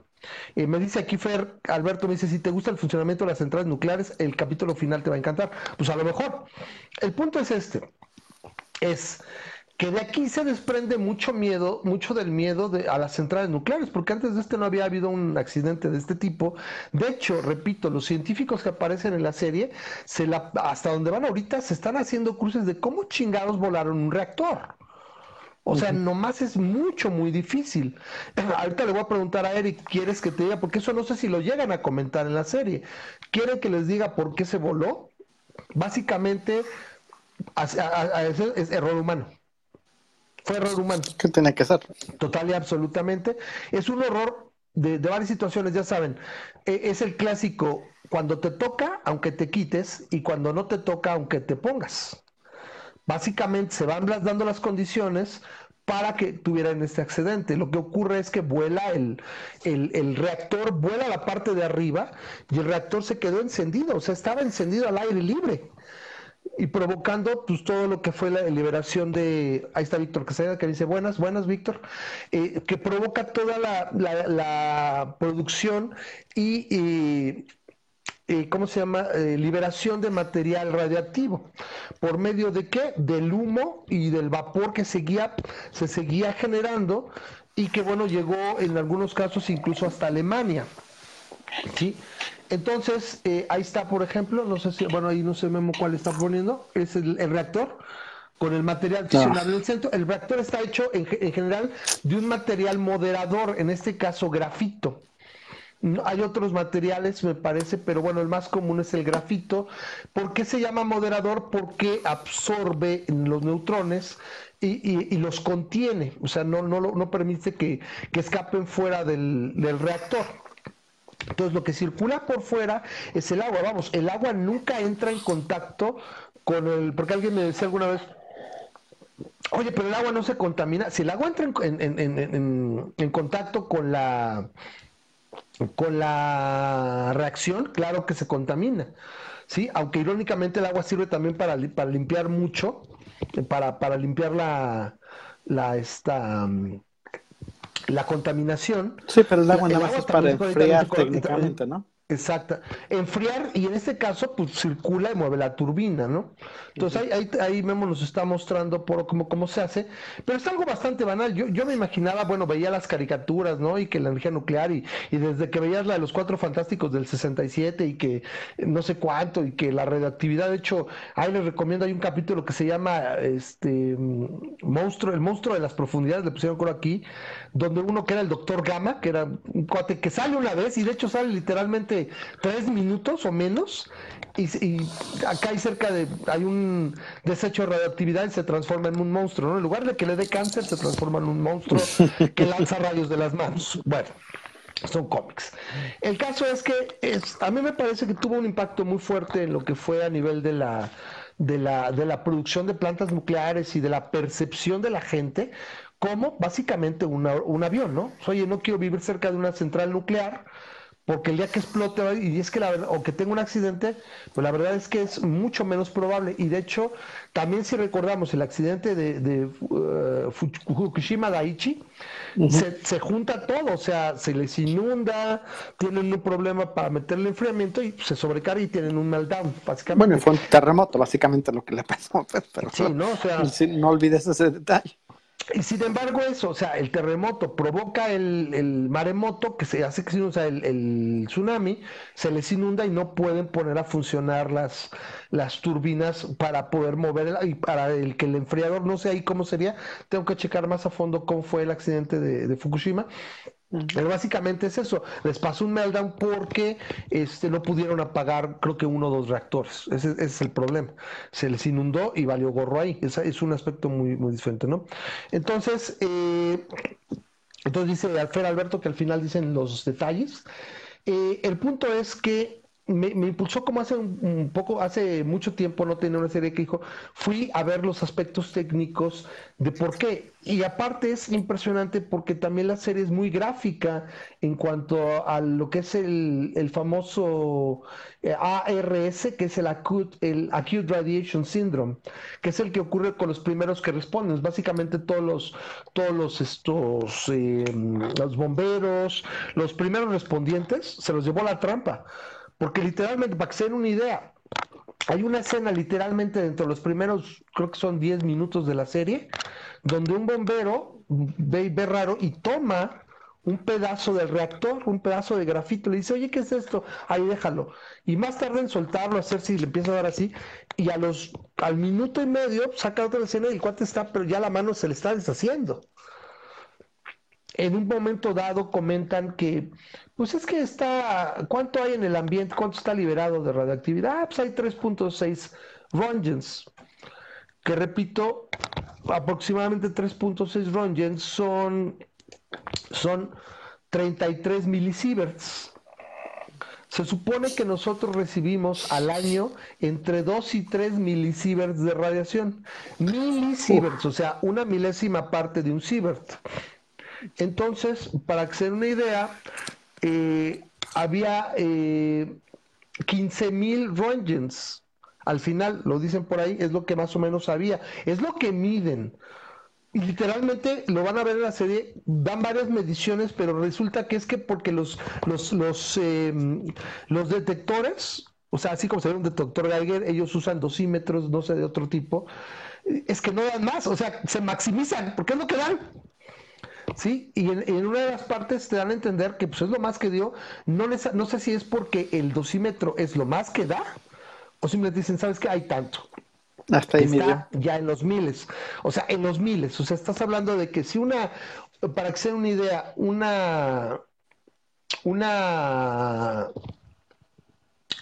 Eh, me dice aquí Fer, Alberto me dice, si te gusta el funcionamiento de las centrales nucleares, el capítulo final te va a encantar. Pues a lo mejor. El punto es este, es que de aquí se desprende mucho miedo, mucho del miedo de, a las centrales nucleares, porque antes de este no había habido un accidente de este tipo. De hecho, repito, los científicos que aparecen en la serie, se la, hasta donde van ahorita, se están haciendo cruces de cómo chingados volaron un reactor. O sea, nomás es mucho, muy difícil. (clears throat) Ahorita le voy a preguntar a Eric, ¿quieres que te diga? Porque eso no sé si lo llegan a comentar en la serie. ¿Quieren que les diga por qué se voló? Básicamente, es error humano. Fue error humano. ¿Qué tiene que ser? Total y absolutamente. Es un error de, varias situaciones, ya saben. E, es el clásico, cuando te toca, aunque te quites, y cuando no te toca, aunque te pongas. Básicamente se van dando las condiciones para que tuvieran este accidente. Lo que ocurre es que vuela el, el, el, reactor, vuela la parte de arriba y el reactor se quedó encendido, o sea, estaba encendido al aire libre y provocando pues todo lo que fue la liberación de, ahí está Víctor Casella que dice buenas, buenas Víctor, eh, que provoca toda la, la, producción y, ¿cómo se llama? Eh, liberación de material radioactivo. ¿Por medio de qué? Del humo y del vapor que seguía, se seguía generando y que bueno, llegó en algunos casos incluso hasta Alemania. ¿sí? Entonces, eh, ahí está, por ejemplo, no sé si, bueno, ahí no sé Memo cuál está poniendo, es el, reactor con el material fisionado en el centro. El reactor está hecho en, general de un material moderador, en este caso grafito. hay otros materiales, me parece, pero bueno, el más común es el grafito. ¿Por qué se llama moderador? Porque absorbe los neutrones y, los contiene, o sea, no, no, no permite que, escapen fuera del reactor. Entonces lo que circula por fuera es el agua. Vamos, el agua nunca entra en contacto con el... Porque alguien me decía alguna vez, oye, pero el agua no se contamina. Si el agua entra en, contacto con la, con la reacción, claro que se contamina. ¿sí? Aunque irónicamente el agua sirve también para, para limpiar mucho, para, para limpiar la, la esta la contaminación. Sí, pero el agua nada más es para enfriar técnicamente, ¿no? Exacto. Enfriar y en este caso pues circula y mueve la turbina, ¿no? Entonces ahí, ahí, Memo nos está mostrando por cómo, cómo se hace, pero es algo bastante banal. Yo, yo me imaginaba, bueno, veía las caricaturas, ¿no? Y que la energía nuclear y, y desde que veías la de los cuatro fantásticos del 67 y que no sé cuánto y que la radioactividad, de hecho, ahí les recomiendo, hay un capítulo que se llama este monstruo, el monstruo de las profundidades, le pusieron coro aquí, donde uno que era el doctor Gama, que era un cuate que sale una vez y de hecho sale literalmente tres minutos o menos y, acá hay cerca de, hay un desecho de radioactividad y se transforma en un monstruo, ¿no? En lugar de que le dé cáncer, se transforma en un monstruo (laughs) que lanza rayos de las manos. Bueno, son cómics. El caso es que es, a mí me parece que tuvo un impacto muy fuerte en lo que fue a nivel de la, de la, de la producción de plantas nucleares y de la percepción de la gente como básicamente un avión, ¿no? Oye, no quiero vivir cerca de una central nuclear porque el día que explote y es que la verdad, o que tenga un accidente, pues la verdad es que es mucho menos probable y de hecho también si recordamos el accidente de, de uh, Fukushima Daiichi, se, junta todo, o sea, se les inunda, tienen un problema para meterle enfriamiento y se sobrecarga y tienen un meltdown, básicamente. Bueno, fue un terremoto, básicamente lo que le pasó, (laughs) pues, pero sí, no, o sea, no olvides ese detalle. Y sin embargo, eso, o sea, el terremoto provoca el, maremoto que se hace que o sea, el, tsunami, se les inunda y no pueden poner a funcionar las, las turbinas para poder mover y para el que el enfriador, no sé ahí cómo sería, tengo que checar más a fondo cómo fue el accidente de Fukushima, pero básicamente es eso, les pasó un meltdown porque este, no pudieron apagar creo que uno o dos reactores, ese, es el problema, se les inundó y valió gorro ahí, Ese es un aspecto muy, muy diferente, ¿no? Entonces, eh, entonces dice Alfred Alberto que al final dicen los detalles, eh, el punto es que me, impulsó como hace un, poco, hace mucho tiempo no tenía una serie que dijo, fui a ver los aspectos técnicos de por qué. Y aparte es impresionante porque también la serie es muy gráfica en cuanto a lo que es el, el famoso eh, ARS, que es el acute, el acute Radiation Syndrome, que es el que ocurre con los primeros que responden. Básicamente todos los, todos los estos em, los bomberos, los primeros respondientes, se los llevó la trampa porque literalmente, para que se den una idea, hay una escena literalmente dentro de los primeros, creo que son 10 minutos de la serie, donde un bombero ve, ve raro y toma un pedazo del reactor, un pedazo de grafito, le dice, oye, ¿qué es esto? Ahí déjalo. Y más tarde en soltarlo, hacer si le empieza a dar así, y a los, al minuto y medio saca otra escena y el cuate está, pero ya la mano se le está deshaciendo en un momento dado comentan que, pues es que está, ¿cuánto hay en el ambiente? ¿Cuánto está liberado de radioactividad? Ah, pues hay 3.6 rongens, que repito, aproximadamente 3.6 rongens son, son 33 milisieverts. Se supone que nosotros recibimos al año entre 2 y 3 milisieverts de radiación. Milisieverts, o sea, una milésima parte de un sievert. Entonces, para den una idea, eh, había eh, 15.000 Rongens. Al final, lo dicen por ahí, es lo que más o menos había. Es lo que miden. Y literalmente lo van a ver en la serie, dan varias mediciones, pero resulta que es que porque los, los, los, em, los detectores, o sea, así como se ve un detector Geiger, ellos usan dosímetros, no sé, de otro tipo, es que no dan más, o sea, se maximizan, porque es lo que dan. Sí, y en, una de las partes te dan a entender que pues, es lo más que dio. No, no sé si es porque el dosímetro es lo más que da, o simplemente dicen, ¿sabes qué? Hay tanto. Hasta ahí Está ya en los miles. O sea, en los miles. O sea, estás hablando de que si una, para que sea una idea, una, una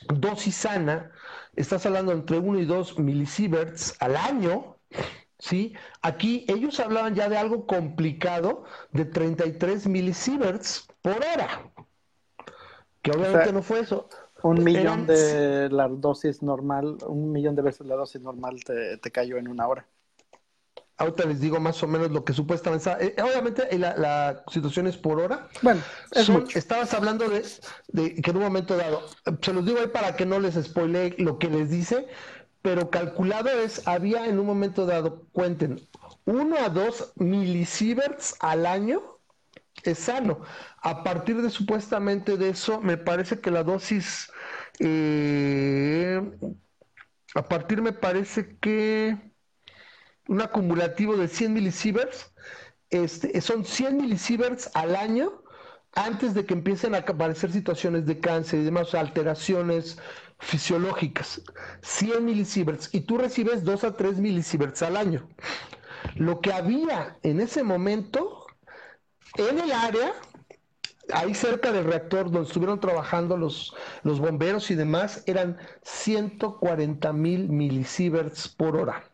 dosis sana, estás hablando entre 1 y 2 milisieverts al año, ¿sí? Aquí ellos hablaban ya de algo complicado de 33 milisieverts por hora, que obviamente no fue eso. Un millón de la dosis normal, un millón de veces la dosis normal te, cayó en una hora. Ahorita les digo más o menos lo que supuestamente eh, obviamente eh, la, situación es por hora. Bueno, estabas hablando de, de, que en un momento dado, se los digo ahí para que no les spoile lo que les dice, pero calculado es, había en un momento dado, cuenten, 1 a 2 milisieverts al año es sano. A partir de supuestamente de eso, me parece que la dosis, eh, a partir me parece que un acumulativo de 100 milisieverts, este, son 100 milisieverts al año antes de que empiecen a aparecer situaciones de cáncer y demás, alteraciones fisiológicas. 100 milisieverts y tú recibes 2 a 3 milisieverts al año. Lo que había en ese momento en el área, ahí cerca del reactor donde estuvieron trabajando los, los bomberos y demás, eran 140 mil milisieverts por hora.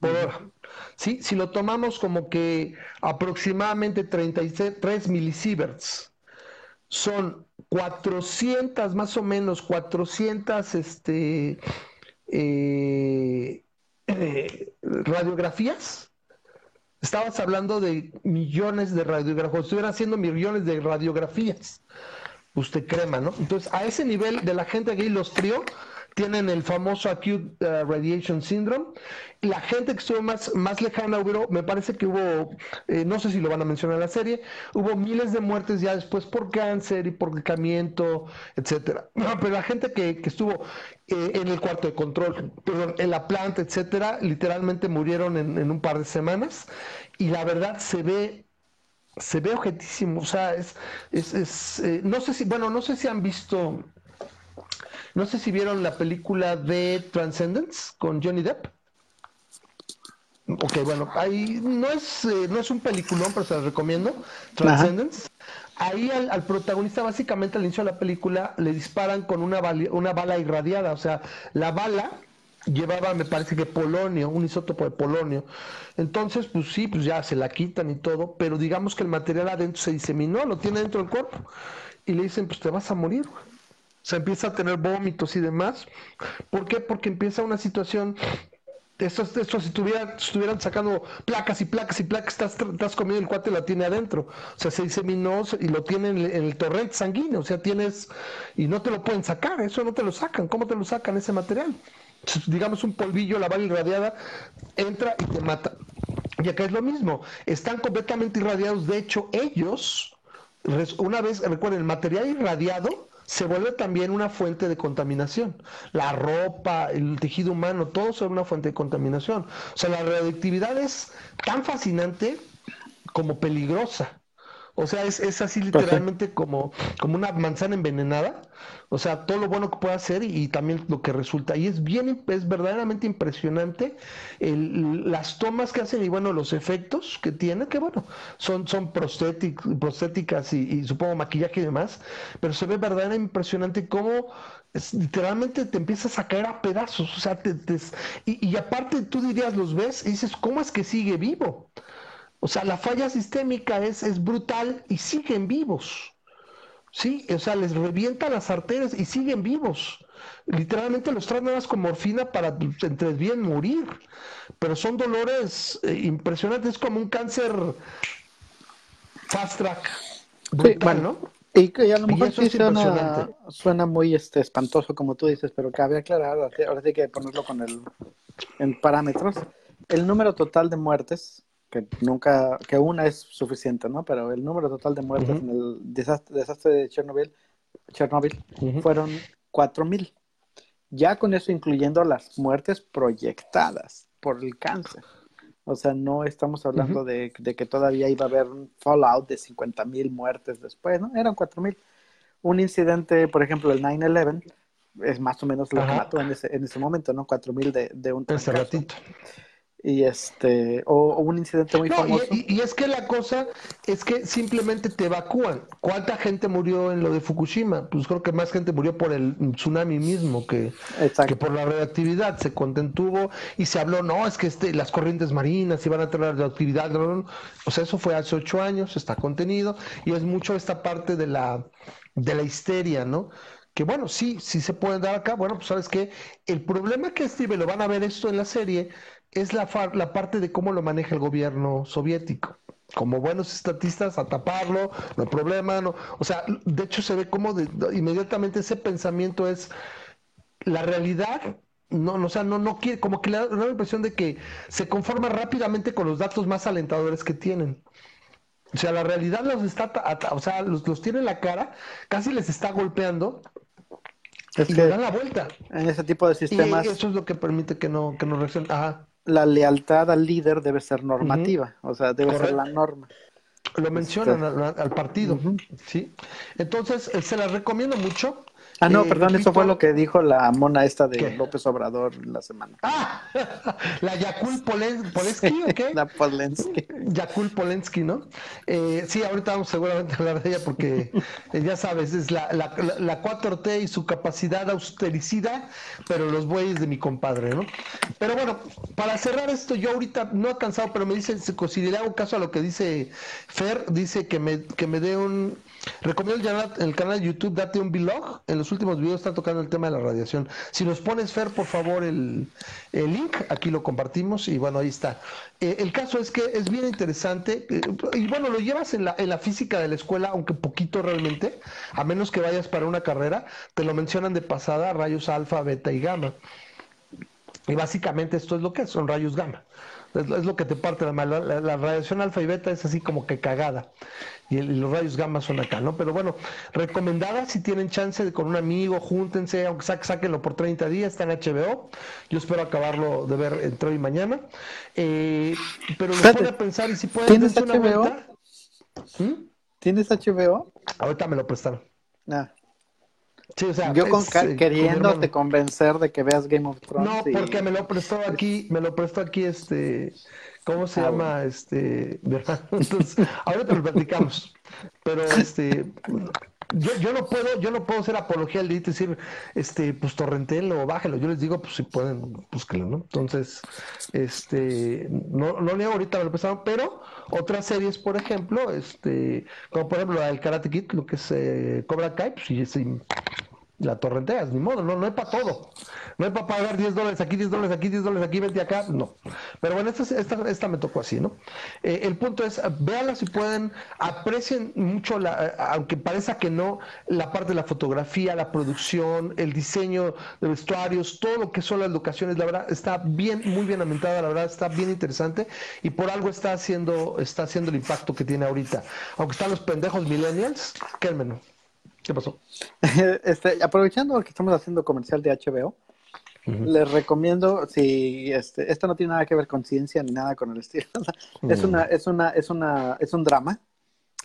Por hora. ¿Sí? Si lo tomamos como que aproximadamente 33 milisieverts son 400, más o menos 400 este, eh, eh, radiografías, estabas hablando de millones de radiografías, estuvieran haciendo millones de radiografías. Usted crema, ¿no? Entonces, a ese nivel de la gente que los trió, tienen el famoso acute uh, radiation syndrome. La gente que estuvo más, más lejana, hubo, me parece que hubo, eh, no sé si lo van a mencionar en la serie, hubo miles de muertes ya después por cáncer y por decamiento, etcétera. (clears throat) pero la gente que, estuvo eh, en el cuarto de control, perdón, en la planta, etcétera, literalmente murieron en, un par de semanas. Y la verdad se ve se ve objetísimo, o sea, es, es, eh, no sé si, bueno, no sé si han visto no sé si vieron la película de Transcendence con Johnny Depp. Ok, bueno, ahí no es, eh, no es un peliculón, pero se los recomiendo. Transcendence. Ahí al, protagonista, básicamente al inicio de la película, le disparan con una, una bala irradiada. O sea, la bala llevaba, me parece que polonio, un isótopo de polonio. Entonces, pues sí, pues ya se la quitan y todo, pero digamos que el material adentro se diseminó, lo tiene dentro del cuerpo. Y le dicen, pues te vas a morir, se empieza a tener vómitos y demás. ¿Por qué? Porque empieza una situación esto, esto si estuvieran sacando placas y placas y placas, estás, estás comiendo el cuate la tiene adentro. O sea, se diseminó y lo tiene en, el torrente sanguíneo. O sea, tienes, y no te lo pueden sacar, eso no te lo sacan. ¿Cómo te lo sacan ese material? digamos un polvillo, la bala irradiada, entra y te mata. Y acá es lo mismo, están completamente irradiados. De hecho, ellos, una vez, recuerden, el material irradiado se vuelve también una fuente de contaminación. La ropa, el tejido humano, todo es una fuente de contaminación. O sea, la radioactividad es tan fascinante como peligrosa. O sea, es, es así literalmente como, como una manzana envenenada. O sea, todo lo bueno que puede hacer y, también lo que resulta. Y es bien, es verdaderamente impresionante las tomas que hacen y bueno, los efectos que tiene, que bueno, son, son prostéticas y, supongo maquillaje y demás, pero se ve verdaderamente impresionante cómo literalmente te empiezas a caer a pedazos. O sea, te, y, y aparte tú dirías, los ves y dices, ¿cómo es que sigue vivo? O sea, la falla sistémica es, es brutal y siguen vivos. Sí, o sea, les revientan las arterias y siguen vivos. Literalmente los traen nada con morfina para entre bien morir. Pero son dolores eh, impresionantes, es como un cáncer fast track. bueno, ¿no? Y que a lo mejor sí suena, suena, muy este, espantoso, como tú dices, pero cabe aclarar, ahora sí que ponerlo con el, en parámetros. El número total de muertes que nunca, que una es suficiente, ¿no? Pero el número total de muertes en el desastre, desastre de Chernobyl, Chernobyl fueron 4.000. Ya con eso incluyendo las muertes proyectadas por el cáncer. O sea, no estamos hablando de, que todavía iba a haber un fallout de 50.000 muertes después, ¿no? Eran 4.000. Un incidente, por ejemplo, el 9-11, es más o menos lo que mató en ese, en ese momento, ¿no? 4.000 de, de un... Ese ratito y este o, un incidente muy famoso. Y, es que la cosa es que simplemente te evacúan. ¿Cuánta gente murió en lo de Fukushima? Pues creo que más gente murió por el tsunami mismo que, que por la radioactividad. Se contentuvo y se habló, no, es que este, las corrientes marinas iban a tener radioactividad. O sea, eso fue hace ocho años, está contenido y es mucho esta parte de la, de la histeria, ¿no? que bueno, sí, sí se puede dar acá. Bueno, pues sabes que el problema que Steve lo van a ver esto en la serie es la, la parte de cómo lo maneja el gobierno soviético. Como buenos estatistas, a taparlo, no hay problema, no. O sea, de hecho se ve como inmediatamente ese pensamiento es la realidad no, o sea, no, no quiere, como que le da la impresión de que se conforma rápidamente con los datos más alentadores que tienen. O sea, la realidad los está, o sea, los, los tiene en la cara, casi les está golpeando Es y que le dan la vuelta. en ese tipo de Y sistemas eso es lo que permite que no, que no reaccione. Ajá. La lealtad al líder debe ser normativa, o sea, debe ser la norma. Lo mencionan al, al partido, ¿sí? Entonces, eh, se la recomiendo mucho. Ah, no, Eh, perdón, eso fue lo que dijo la mona esta de ¿Qué? López Obrador la semana. Ah, (laughs) la Yakul Polen- Polensky, ¿o qué? (laughs) La Polensky. Yakul Polensky, ¿no? Eh, sí, ahorita vamos seguramente a hablar de ella porque (laughs) eh, ya sabes, es la, la, la, la 4T y su capacidad austericida, pero los bueyes de mi compadre, ¿no? Pero bueno, para cerrar esto, yo ahorita no he cansado, pero me dice, si le hago caso a lo que dice Fer, dice que me, que me dé un... Recomiendo el canal, de YouTube, date un vlog. En los últimos videos está tocando el tema de la radiación. Si nos pones, Fer, por favor, el, el link, aquí lo compartimos y bueno, ahí está. Eh, el caso es que es bien interesante eh, y bueno, lo llevas en la, en la física de la escuela, aunque poquito realmente, a menos que vayas para una carrera, te lo mencionan de pasada, rayos alfa, beta y gamma. Y básicamente esto es lo que es, son rayos gamma. Es, es lo que te parte la, la, la, radiación alfa y beta es así como que cagada. Y, el- y los rayos gamma son acá, ¿no? Pero bueno, recomendada si tienen chance de con un amigo, júntense, aunque sa- sáquenlo por 30 días, está en HBO. Yo espero acabarlo de ver entre hoy y mañana. Eh, pero Espérate, pone a pensar y si pueden ¿tienes una HBO? vuelta. ¿Mm? ¿Tienes HBO? Ahorita me lo prestaron. Ah, Sí, o sea, yo con mi queriéndote convencer de que veas Game of Thrones. No, y- porque me lo prestó aquí, me lo prestó aquí este, ¿cómo se Ah, llama? Este, ¿verdad? (laughs) Entonces, ahorita lo platicamos. Pero este, yo, yo no puedo, yo no puedo hacer apología al decir, este, pues torrentelo o bájelo. Yo les digo, pues si pueden, búsquenlo, ¿no? Entonces, este, no, no leo ahorita lo prestaron, pero otras series, por ejemplo, este, como por ejemplo del Karate Kid, lo que es eh, Cobra Kai, pues sí, sí, la torrenteas, ni modo, no, no hay para todo. No hay para pagar 10 dólares aquí, 10 dólares aquí, 10 dólares aquí, 20 acá, no. Pero bueno, esta, esta, esta me tocó así, ¿no? Eh, el punto es, véanla si pueden, aprecien mucho, la, eh, aunque parezca que no, la parte de la fotografía, la producción, el diseño de vestuarios, todo lo que son las locaciones, la verdad, está bien, muy bien aumentada, la verdad, está bien interesante y por algo está haciendo, está haciendo el impacto que tiene ahorita. Aunque están los pendejos millennials, quédenmelo. ¿Qué pasó? (laughs) este, aprovechando que estamos haciendo comercial de HBO, les recomiendo, si este, esto no tiene nada que ver con ciencia ni nada con el estilo, (laughs) es una, es una, es una, es un drama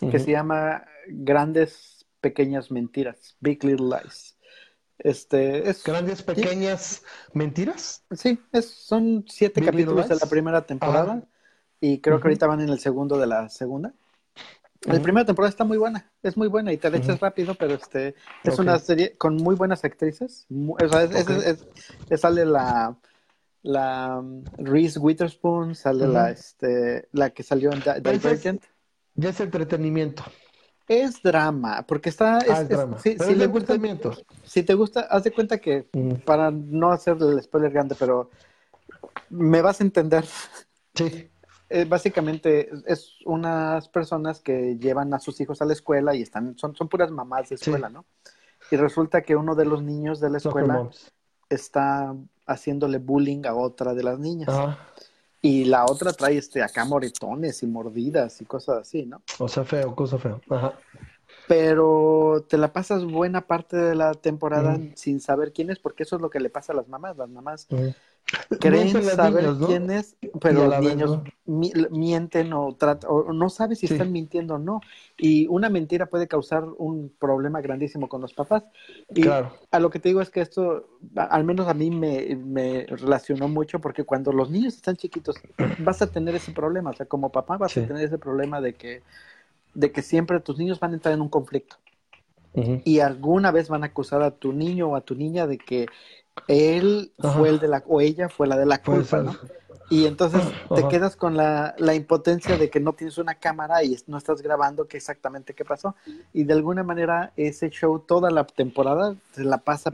que se llama Grandes Pequeñas Mentiras, Big Little Lies. Este, es, Grandes, pequeñas mentiras. sí, es, son siete Big capítulos de la primera temporada y creo que ahorita van en el segundo de la segunda. La primera temporada está muy buena, es muy buena y te la echas rápido, pero este es una serie con muy buenas actrices. o sea, es, sale la la um, Reese Witherspoon, sale la este la que salió en Divergent. Ya es entretenimiento. Es drama, porque está es- ah, es drama. Pero si es le gusta, entretenimiento. si te gusta, haz de cuenta que para no hacer el spoiler grande, pero me vas a entender. Sí. Eh, básicamente es unas personas que llevan a sus hijos a la escuela y están, son, son puras mamás de Sí. escuela, ¿no? Y resulta que uno de los niños de la escuela está haciéndole bullying a otra de las niñas. Ajá. Y la otra trae este acá moretones y mordidas y cosas así, ¿no? O sea, feo, cosa feo. Ajá. Pero te la pasas buena parte de la temporada Mm. sin saber quién es, porque eso es lo que le pasa a las mamás. Las mamás. Creen saber niñas, ¿no? quién es, pero los vez, niños ¿no? mi- mienten o, trata, o no sabes si Sí. están mintiendo o no. Y una mentira puede causar un problema grandísimo con los papás. Y Claro. a lo que te digo es que esto, al menos a mí me, me relacionó mucho porque cuando los niños están chiquitos vas a tener ese problema. O sea, como papá vas Sí. a tener ese problema de que, de que siempre tus niños van a entrar en un conflicto y alguna vez van a acusar a tu niño o a tu niña de que él Ajá. fue el de la o ella fue la de la culpa. ¿no? Y entonces te quedas con la, la impotencia de que no tienes una cámara y no estás grabando qué exactamente qué pasó. Y de alguna manera ese show toda la temporada se la pasa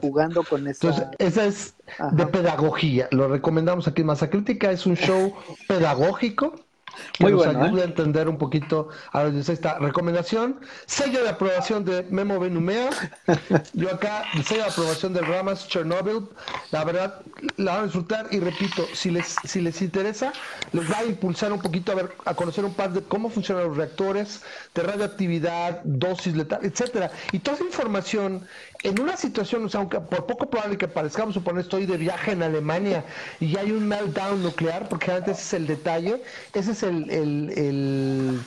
jugando con esa... Entonces, esa es Ajá. de pedagogía. Lo recomendamos aquí en Masa Crítica. Es un show pedagógico que Muy nos ayude ¿eh? a entender un poquito a esta recomendación. Sello de aprobación de Memo Benumea. (laughs) Yo acá, sello de aprobación del Ramas Chernobyl. La verdad, la van a disfrutar y repito, si les, si les interesa, les va a impulsar un poquito a ver, a conocer un par de cómo funcionan los reactores, de radioactividad, dosis letal, etcétera. Y toda esa información en una situación, o sea, aunque por poco probable que parezcamos suponer estoy de viaje en Alemania y hay un meltdown nuclear, porque antes es el detalle, ese es el, el,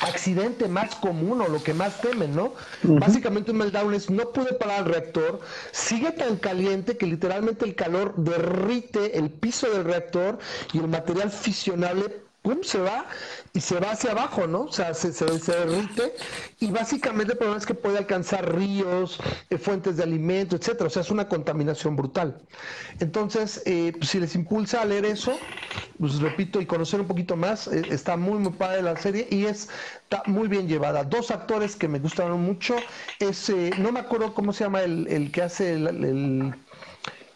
accidente más común o lo que más temen, ¿no? Básicamente un meltdown es no pude parar el reactor, sigue tan caliente que literalmente el calor derrite el piso del reactor y el material fisionable ¡pum! se va y se va hacia abajo, ¿no? O sea, se, se, derrite y básicamente el problema es que puede alcanzar ríos, eh, fuentes de alimento, etcétera. O sea, es una contaminación brutal. Entonces, eh, pues, si les impulsa a leer eso, pues repito, y conocer un poquito más, eh, está muy, muy padre la serie y es, está muy bien llevada. Dos actores que me gustaron mucho, es, no me acuerdo cómo se llama el, el que hace el,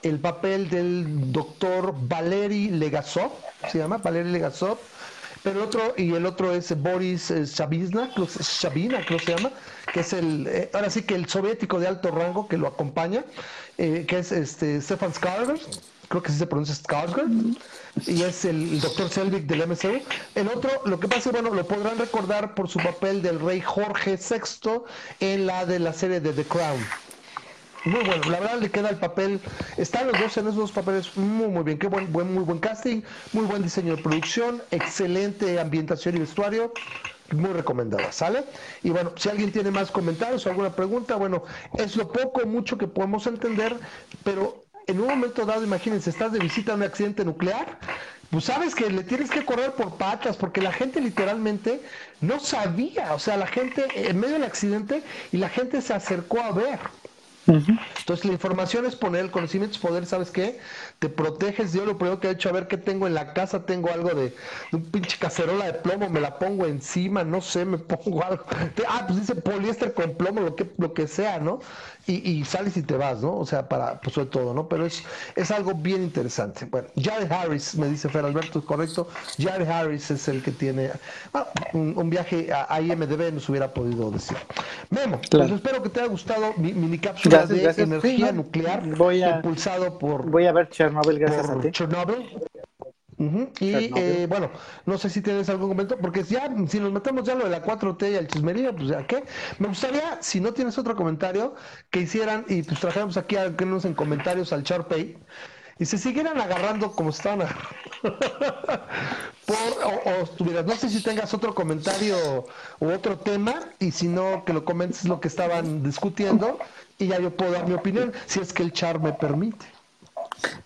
el papel del doctor Valery Legasov, se llama Valery Legasov, el otro, y el otro es Boris eh, Shabina, creo que se llama, que es el, eh, ahora sí que el soviético de alto rango que lo acompaña, eh, que es este Stefan Skarsgård, creo que sí se pronuncia Skarsgård, y es el, doctor Selvig del MCU. El otro, lo que pasa, bueno, lo podrán recordar por su papel del rey Jorge VI en la de la serie de The Crown. Muy bueno, la verdad le queda el papel, están los dos en esos dos papeles muy muy bien, qué buen, buen, muy buen casting, muy buen diseño de producción, excelente ambientación y vestuario, muy recomendada, ¿sale? Y bueno, si alguien tiene más comentarios o alguna pregunta, bueno, es lo poco mucho que podemos entender, pero en un momento dado, imagínense, estás de visita a un accidente nuclear, pues sabes que le tienes que correr por patas, porque la gente literalmente no sabía, o sea, la gente en medio del accidente y la gente se acercó a ver. Entonces la información es poner, el conocimiento es poder, ¿sabes qué? Te proteges, yo lo primero que he hecho, a ver qué tengo en la casa, tengo algo de, un pinche cacerola de plomo, me la pongo encima, no sé, me (laughs) pongo algo. Ah, pues dice poliéster con plomo, lo que, lo que sea, ¿no? Y, sales y te vas, ¿no? O sea, para, pues sobre todo, ¿no? Pero es, es algo bien interesante. Bueno, Jared Harris, me dice Fer Alberto, correcto. Jared Harris es el que tiene ah, un, viaje a, IMDB, nos hubiera podido decir. Memo, pues espero que te haya gustado mi mini cápsula de energía nuclear voy a, impulsado por. Voy a ver Chernobyl, gracias a ti. Chernobyl. Y eh, bueno, no sé si tienes algún comentario, porque ya, si nos metemos ya lo de la 4T y el chismerío, pues ya qué. Me gustaría, si no tienes otro comentario, que hicieran y pues trajéramos aquí a algunos en comentarios al Charpay y se siguieran agarrando como estaban (laughs) Por, o, estuvieras, no sé si tengas otro comentario u otro tema, y si no, que lo comentes lo que estaban discutiendo, y ya yo puedo dar mi opinión, si es que el char me permite.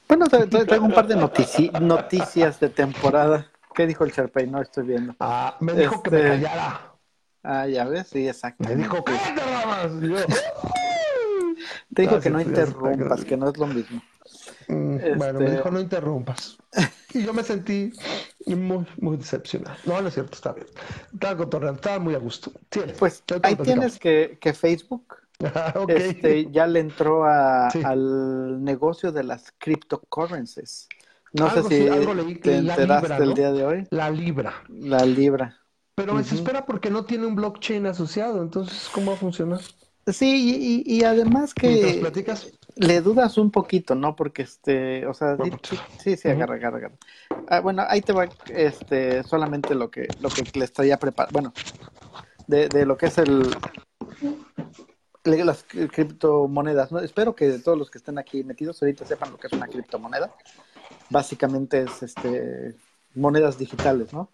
Bueno, traigo un par de noticias de temporada. ¿Qué dijo el Sharpay? No estoy viendo. Ah, me dijo que me este, callara. Ah, ya ves, sí, exacto. Me dijo que (laughs) Te dijo que no interrumpas, que no es lo mismo. Mm, bueno, me este dijo no interrumpas. Y yo me sentí muy, muy decepcionado. No, no es cierto, está bien. Estaba cotorreando, estaba muy a gusto. pues ahí tienes que, que Facebook (laughs) este, ya le entró al negocio de las cryptocurrencies. No sé si te enteraste el día de hoy. La libra. La libra. Pero me espera porque no tiene un blockchain asociado, entonces, ¿cómo va a funcionar? Sí, y, además que platicas? le dudas un poquito, ¿no? Porque este, o sea, sí, sí, agarra, agarra, agarra. Ah, bueno, ahí te va este solamente lo que lo que le estaría preparando, bueno, de, de lo que es el las criptomonedas. ¿no? Espero que todos los que estén aquí metidos ahorita sepan lo que es una criptomoneda. Básicamente es este monedas digitales, ¿no?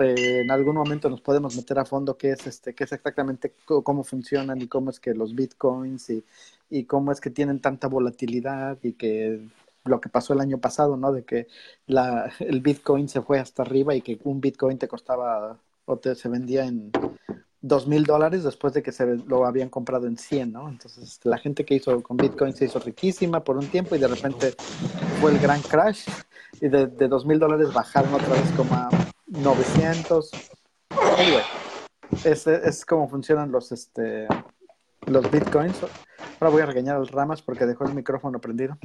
Eh, en algún momento nos podemos meter a fondo qué es este, qué es exactamente cómo funcionan y cómo es que los bitcoins y, y cómo es que tienen tanta volatilidad y que lo que pasó el año pasado, ¿no? De que la, el bitcoin se fue hasta arriba y que un bitcoin te costaba o te, se vendía en dos mil dólares después de que se lo habían comprado en 100, ¿no? Entonces la gente que hizo con Bitcoin se hizo riquísima por un tiempo y de repente fue el gran crash y de, dos mil dólares bajaron otra vez como a 900. Anyway, es, es como funcionan los, este, los Bitcoins. Ahora voy a regañar al Ramas porque dejó el micrófono prendido.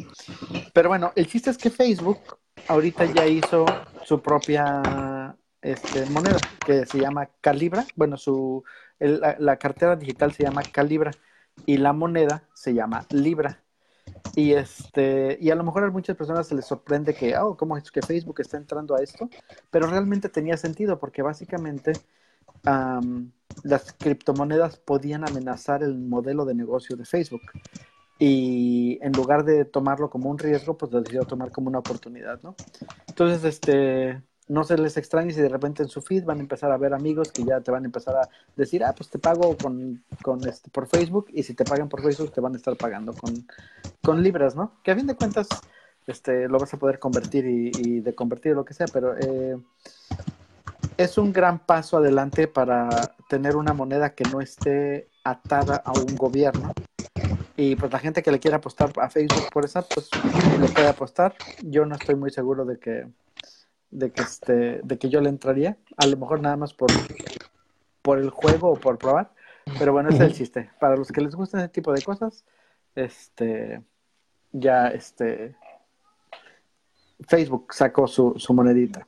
Pero bueno, el chiste es que Facebook ahorita ya hizo su propia este, moneda que se llama Calibra. Bueno, su, la, cartera digital se llama Calibra y la moneda se llama Libra. Y este, y a lo mejor a muchas personas se les sorprende que, oh, ¿cómo es que Facebook está entrando a esto? Pero realmente tenía sentido porque básicamente las criptomonedas podían amenazar el modelo de negocio de Facebook. Y en lugar de tomarlo como un riesgo, pues decidió tomar como una oportunidad, ¿no? Entonces, este, no se les extrañe si de repente en su feed van a empezar a ver amigos que ya te van a empezar a decir, ah, pues te pago con, con este, por Facebook, y si te pagan por Facebook, te van a estar pagando con, con libras, ¿no? Que a fin de cuentas, este, lo vas a poder convertir y, y de convertir lo que sea, pero eh, es un gran paso adelante para tener una moneda que no esté atada a un gobierno. Y pues la gente que le quiera apostar a Facebook por esa, pues le puede apostar. Yo no estoy muy seguro de que de que este, de que yo le entraría, a lo mejor nada más por, por el juego o por probar, pero bueno, ese es el chiste. Para los que les gustan ese tipo de cosas, este ya este Facebook sacó su, su monedita.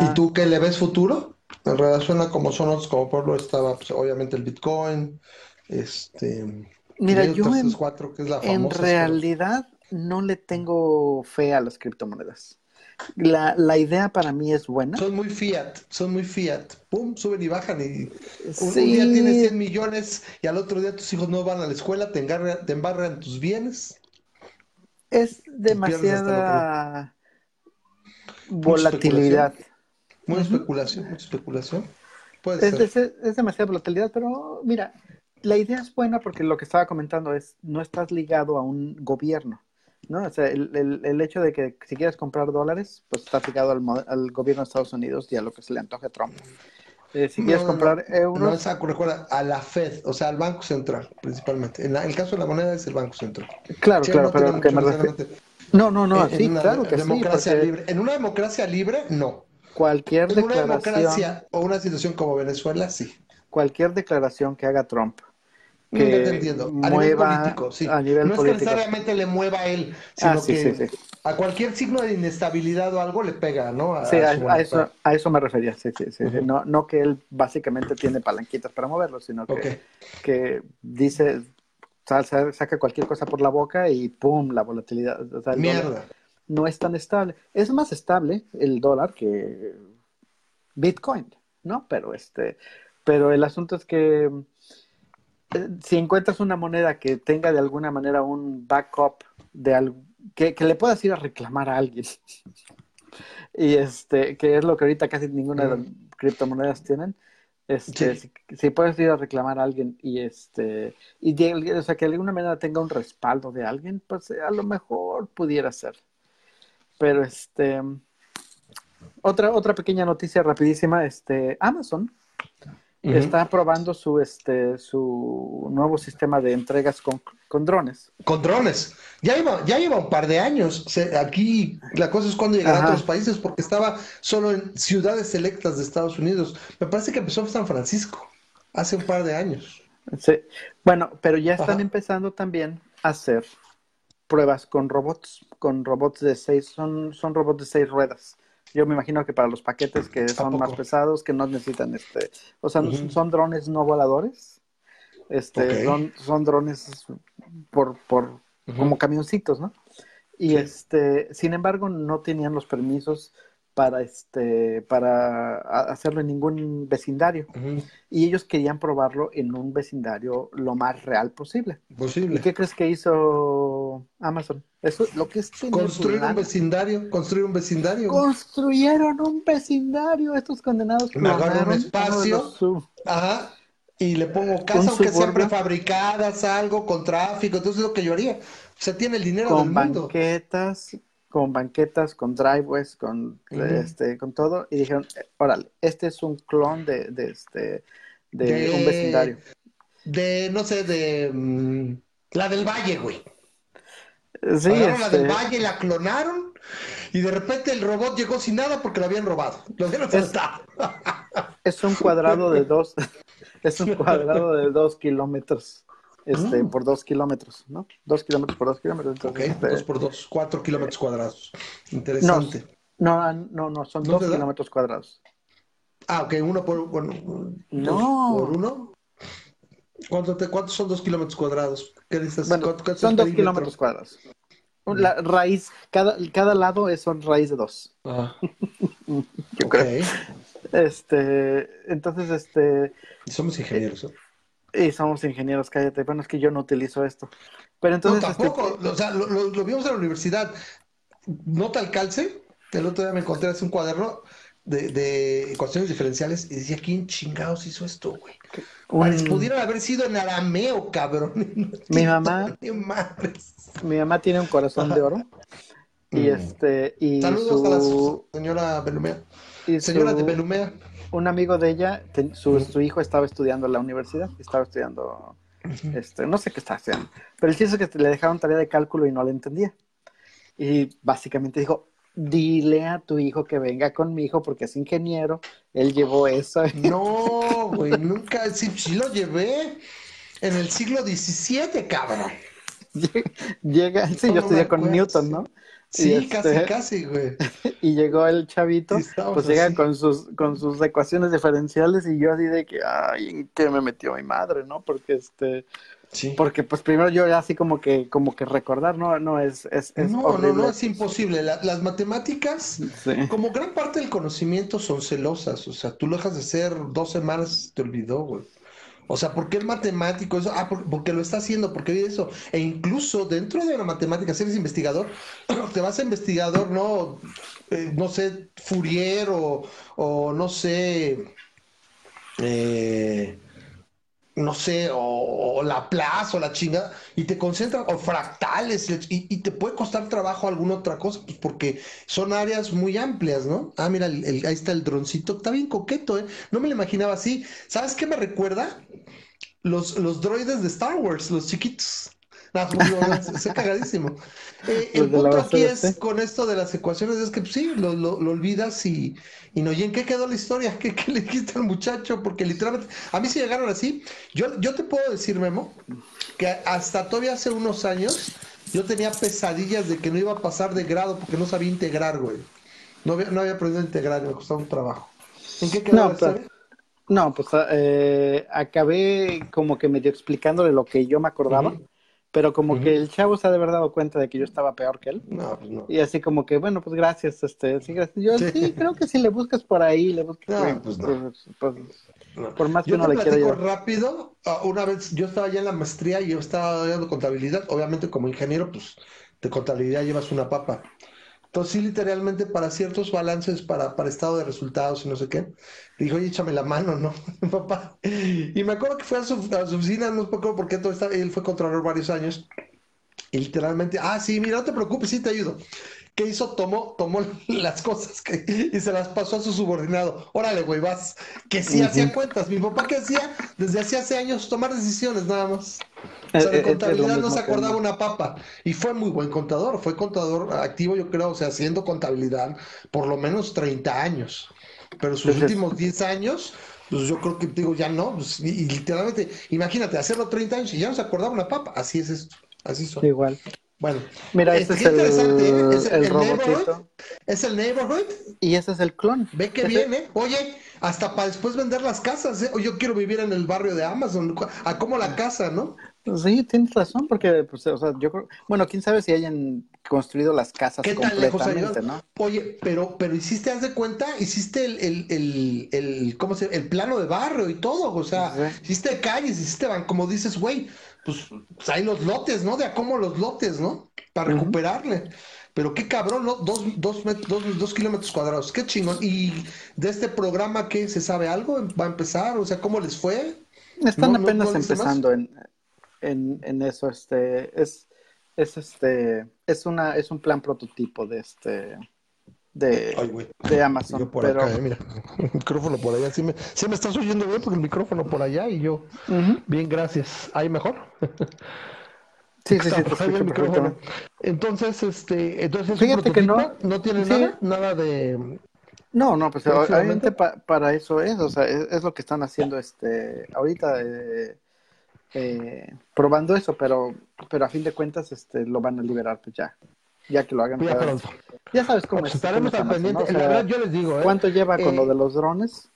¿Y tú qué le ves futuro? En relación a como son otros, como pueblo estaba pues, obviamente el Bitcoin, este... Mira, yo en, que es la en realidad no le tengo fe a las criptomonedas. La, la, idea para mí es buena. Son muy fiat, son muy fiat. Pum, suben y bajan y un, día tienes 100 millones y al otro día tus hijos no van a la escuela, te, te embarran tus bienes. Es demasiada volatilidad. Muy especulación, mucha especulación. Puede es, ser. Es, demasiada volatilidad, pero mira, la idea es buena porque lo que estaba comentando es, no estás ligado a un gobierno. ¿No? O sea, el, el, hecho de que si quieres comprar dólares, pues estás ligado al, al, gobierno de Estados Unidos y a lo que se le antoje a Trump. Eh, si quieres comprar euros. No, exacto, recuerda, a la Fed, o sea, al Banco Central, principalmente. En el caso de la moneda es el Banco Central. Claro, claro, pero que me refiero. No, no, no, sí, claro que democracia libre. En una democracia libre, no. Cualquier en declaración. una democracia o una situación como Venezuela, sí. Cualquier declaración que haga Trump que entiendo. A nivel político, sí. no es que necesariamente le mueva a él, sino ah, que a cualquier signo de inestabilidad o algo le pega, ¿no? sí, a, eso, a eso me refería, sí, sí, sí. no, no que él básicamente tiene palanquitas para moverlo, sino que, que dice, saca cualquier cosa por la boca y ¡pum! la volatilidad. Mierda. No es tan estable. Es más estable el dólar que Bitcoin, ¿no? Pero este, pero el asunto es que si encuentras una moneda que tenga de alguna manera un backup de algo, que, le puedas ir a reclamar a alguien. (laughs) y este, que es lo que ahorita casi ninguna de las criptomonedas tienen. Este, si, puedes ir a reclamar a alguien y este, y o sea, que de alguna manera tenga un respaldo de alguien, pues a lo mejor pudiera ser. Pero este, otra, otra pequeña noticia rapidísima, este, Amazon está probando su, este, su nuevo sistema de entregas con, con drones. Con drones. Ya lleva, ya lleva un par de años. aquí la cosa es cuando llegará a otros países, porque estaba solo en ciudades selectas de Estados Unidos. Me parece que empezó en San Francisco, hace un par de años. Sí. Bueno, pero ya están empezando también a hacer pruebas con robots, con robots de seis, son, son robots de seis ruedas. Yo me imagino que para los paquetes que son más pesados, que no necesitan este, o sea, son drones no voladores, este, son, son drones por, por como camioncitos, ¿no? Y este, sin embargo, no tenían los permisos para este para hacerlo en ningún vecindario y ellos querían probarlo en un vecindario lo más real posible. Posible. ¿Y qué crees que hizo Amazon? Eso lo que es construir un vecindario, construir un vecindario. Construyeron un vecindario estos condenados. Me agarro un espacio. Ajá. Y le pongo casa aunque sean prefabricadas, algo con tráfico, entonces es lo que yo haría. O sea, tiene el dinero con del mundo. banquetas, con banquetas, con driveways, con este, con todo, y dijeron, órale, este es un clon de, de este de, un vecindario. De, no sé, de mm, la del Valle, güey. Sí, la del este Valle, la clonaron, y de repente el robot llegó sin nada porque lo habían robado. Lo dieron es, es un cuadrado de dos, (laughs) es un cuadrado de dos kilómetros este, mm. por dos kilómetros, ¿no? Dos kilómetros por dos kilómetros. ok, este, dos por dos, cuatro kilómetros cuadrados. Interesante. No, no, no, son ¿No dos kilómetros cuadrados. Ah, ok, uno por, bueno, No. dos por uno. ¿Cuánto te- ¿Cuántos son dos kilómetros cuadrados? ¿Qué dices? Bueno, ¿Cuánto- cuánto son dos kilómetros cuadrados. La raíz, cada, cada lado es son raíz de dos. Ah, (laughs) Yo ok. creo. Este, entonces, este, somos ingenieros. ¿no? Y somos ingenieros, cállate. Bueno, es que yo no utilizo esto. Pero No, entonces, este, tampoco. O sea, lo, lo- lo vimos en la universidad. Nota al calce. El otro día me encontré así un cuaderno de, de ecuaciones diferenciales y decía, ¿quién chingados hizo esto, güey? Parece- Pudieron haber sido en arameo, cabrón. (laughs) Mi mamá- mi mamá tiene un corazón de oro. Y Mm. este, y Saludos a la su, señora Benumea. y Señora su- de Benumea. Un amigo de ella, ten- su, su hijo estaba estudiando en la universidad, estaba estudiando, este, no sé qué estaba estudiando, pero el chiste es que le dejaron tarea de cálculo y no le entendía. Y básicamente dijo, dile a tu hijo que venga con mi hijo porque es ingeniero, él llevó eso. (laughs) No, güey, nunca. Sí, sí lo llevé en el siglo XVII, cabrón. Llega, sí, No yo estudié con Newton. ¿no? Sí, Y casi, este- casi, güey. (laughs) Y llegó el chavito, pues llega así. con sus, con sus ecuaciones diferenciales y yo así de que, ay, ¿en qué me metió mi madre, no? Porque este, Sí. porque pues primero yo así como que, como que recordar, no, no, es, es, es No, no, horrible. no, es imposible. La- las matemáticas, Sí. como gran parte del conocimiento, son celosas. O sea, tú lo dejas de hacer dos semanas, te olvidó, güey. O sea, ¿por qué el matemático? Eso? Ah, por- porque lo está haciendo, porque vive eso. E incluso dentro de la matemática, si eres investigador, (clears throat) te vas a investigador, no, Eh, no sé, Fourier o, o no sé, eh, no sé, o, o Laplace o la chinga, y te concentran, o fractales, y, y te puede costar trabajo alguna otra cosa, pues porque son áreas muy amplias, ¿no? Ah, mira, el- el- ahí está el droncito, está bien coqueto, ¿eh? No me lo imaginaba así. ¿Sabes qué me recuerda? Los, los droides de Star Wars, los chiquitos. Pues, no, es es cagadísimo. Eh, el punto aquí es con esto de las ecuaciones, es que pues, sí, lo, lo- lo olvidas y, y no. ¿Y en qué quedó la historia? (laughs) ¿Qué, qué le dijiste al muchacho? Porque literalmente, a mí sí llegaron así. Yo, yo te puedo decir, Memo, que hasta todavía hace unos años yo tenía pesadillas de que no iba a pasar de grado porque no sabía integrar, güey. No había, no había aprendido a integrar, me costaba un trabajo. ¿En qué quedó No, la pero- historia? No, pues eh, acabé como que medio explicándole lo que yo me acordaba. Pero como que el chavo se ha de haber dado cuenta de que yo estaba peor que él. No, pues no. Y así como que, bueno, pues gracias, este, sí, gracias. Yo Sí. sí, creo que si le buscas por ahí, le buscas No, por pues no. pues, pues, No. por más que Yo uno te le quiera rápido. ah, Una vez yo estaba ya en la maestría y yo estaba dando contabilidad. Obviamente, como ingeniero, pues de contabilidad llevas una papa. Entonces, sí, literalmente para ciertos balances, para, para estado de resultados y no sé qué, le dijo, oye, échame la mano, ¿no? (laughs) Papá. Y me acuerdo que fue a su, a su oficina, no me acuerdo por qué todo está, él fue controlador varios años. Y literalmente, ah, sí, mira, no te preocupes, sí te ayudo. ¿Qué hizo? Tomó, tomó las cosas que, y se las pasó a su subordinado. Órale, güey, vas. Que sí hacía cuentas. Mi papá que hacía desde hacía hace años tomar decisiones nada más. O Eh, sea, eh, de lo contabilidad no se acordaba una papa. Y fue muy buen contador. Fue contador activo, yo creo, o sea, haciendo contabilidad por lo menos 30 años. Pero sus Entonces- últimos 10 años, pues yo creo que digo, ya no. pues, y, y literalmente, imagínate, hacerlo 30 años y ya no se acordaba una papa. Así es esto. Así son. Igual. Bueno, Mira, este, es interesante, ¿eh? el, Es el, el el neighborhood. robotito. Es el neighborhood. Y ese es el clon. Ve que bien, ¿eh? Oye, hasta para después vender las casas, ¿eh? O yo quiero vivir en el barrio de Amazon. A como la casa, ¿no? Sí, tienes razón, porque, pues, o sea, yo creo, bueno, quién sabe si hayan construido las casas ¿Qué tan lejos ha completamente? ¿no? Oye, pero, pero hiciste, haz de cuenta, hiciste el, el, el, el, ¿cómo se? El plano de barrio y todo, o sea, Sí. hiciste calles, hiciste, como dices, güey, pues, pues hay los lotes, ¿no? De a cómo los lotes, ¿no? Para recuperarle. Pero qué cabrón, ¿no? Dos, dos, dos, dos kilómetros cuadrados, qué chingón. ¿Y de este programa qué? ¿Se sabe algo? ¿Va a empezar? O sea, ¿cómo les fue? Están No, apenas no empezando en, en, en eso, este, es, es este, es una, es un plan prototipo de este, de, Ay, güey. de Amazon, Yo por pero, acá, eh, mira, (laughs) el micrófono por allá. Sí me, sí me estás oyendo bien porque el micrófono por allá y yo. Bien, gracias. ¿Ahí mejor? sí, sí, sí, (laughs) te el micrófono. Entonces, este, entonces Fíjate que no. no tiene Sí. nada, nada de. No, no, pues obviamente pa- para eso es, o sea, es, es lo que están haciendo este ahorita eh, eh, probando eso, pero pero a fin de cuentas este lo van a liberar pues ya ya que lo hagan. Ya, pronto. ya sabes cómo pues es. Estaremos al pendiente. la verdad, yo les digo, ¿eh? ¿Cuánto lleva con lo eh, de los drones?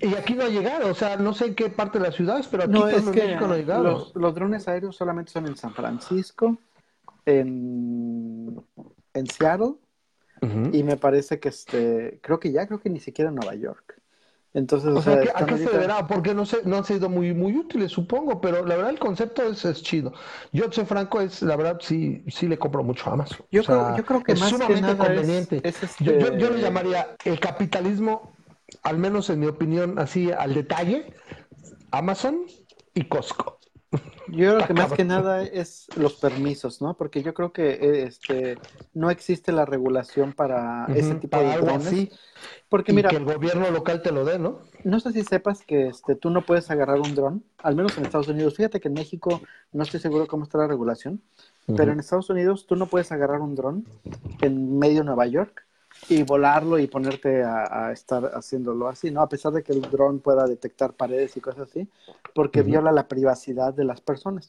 Y aquí no ha llegado, o sea, no sé en qué parte de la ciudad, pero aquí no, es en que México no ha llegado. Los, los, drones aéreos solamente son en San Francisco, en, en Seattle, uh -huh. y me parece que este, creo que ya, creo que ni siquiera en Nueva York. Entonces, o, o sea, sea ¿a qué ahorita... se deberá? Porque no, sé, no han sido muy, muy útiles, supongo, pero la verdad el concepto es, es chido. Yo, soy franco, es la verdad sí, sí le compro mucho a Amazon. Yo, o sea, creo, yo creo que es más sumamente que nada conveniente. Es, es este... yo, yo, yo, le llamaría el capitalismo, al menos en mi opinión, así al detalle, Amazon y Costco. Yo creo que más que nada es los permisos, ¿no? Porque yo creo que este no existe la regulación para uh -huh, ese tipo para de drones. así. Porque y mira, que el gobierno local te lo dé, ¿no? No sé si sepas que este tú no puedes agarrar un dron, al menos en Estados Unidos. Fíjate que en México no estoy seguro cómo está la regulación, uh -huh. pero en Estados Unidos tú no puedes agarrar un dron en medio de Nueva York y volarlo y ponerte a, a, estar haciéndolo así, ¿no? A pesar de que el dron pueda detectar paredes y cosas así, porque uh -huh. viola la privacidad de las personas.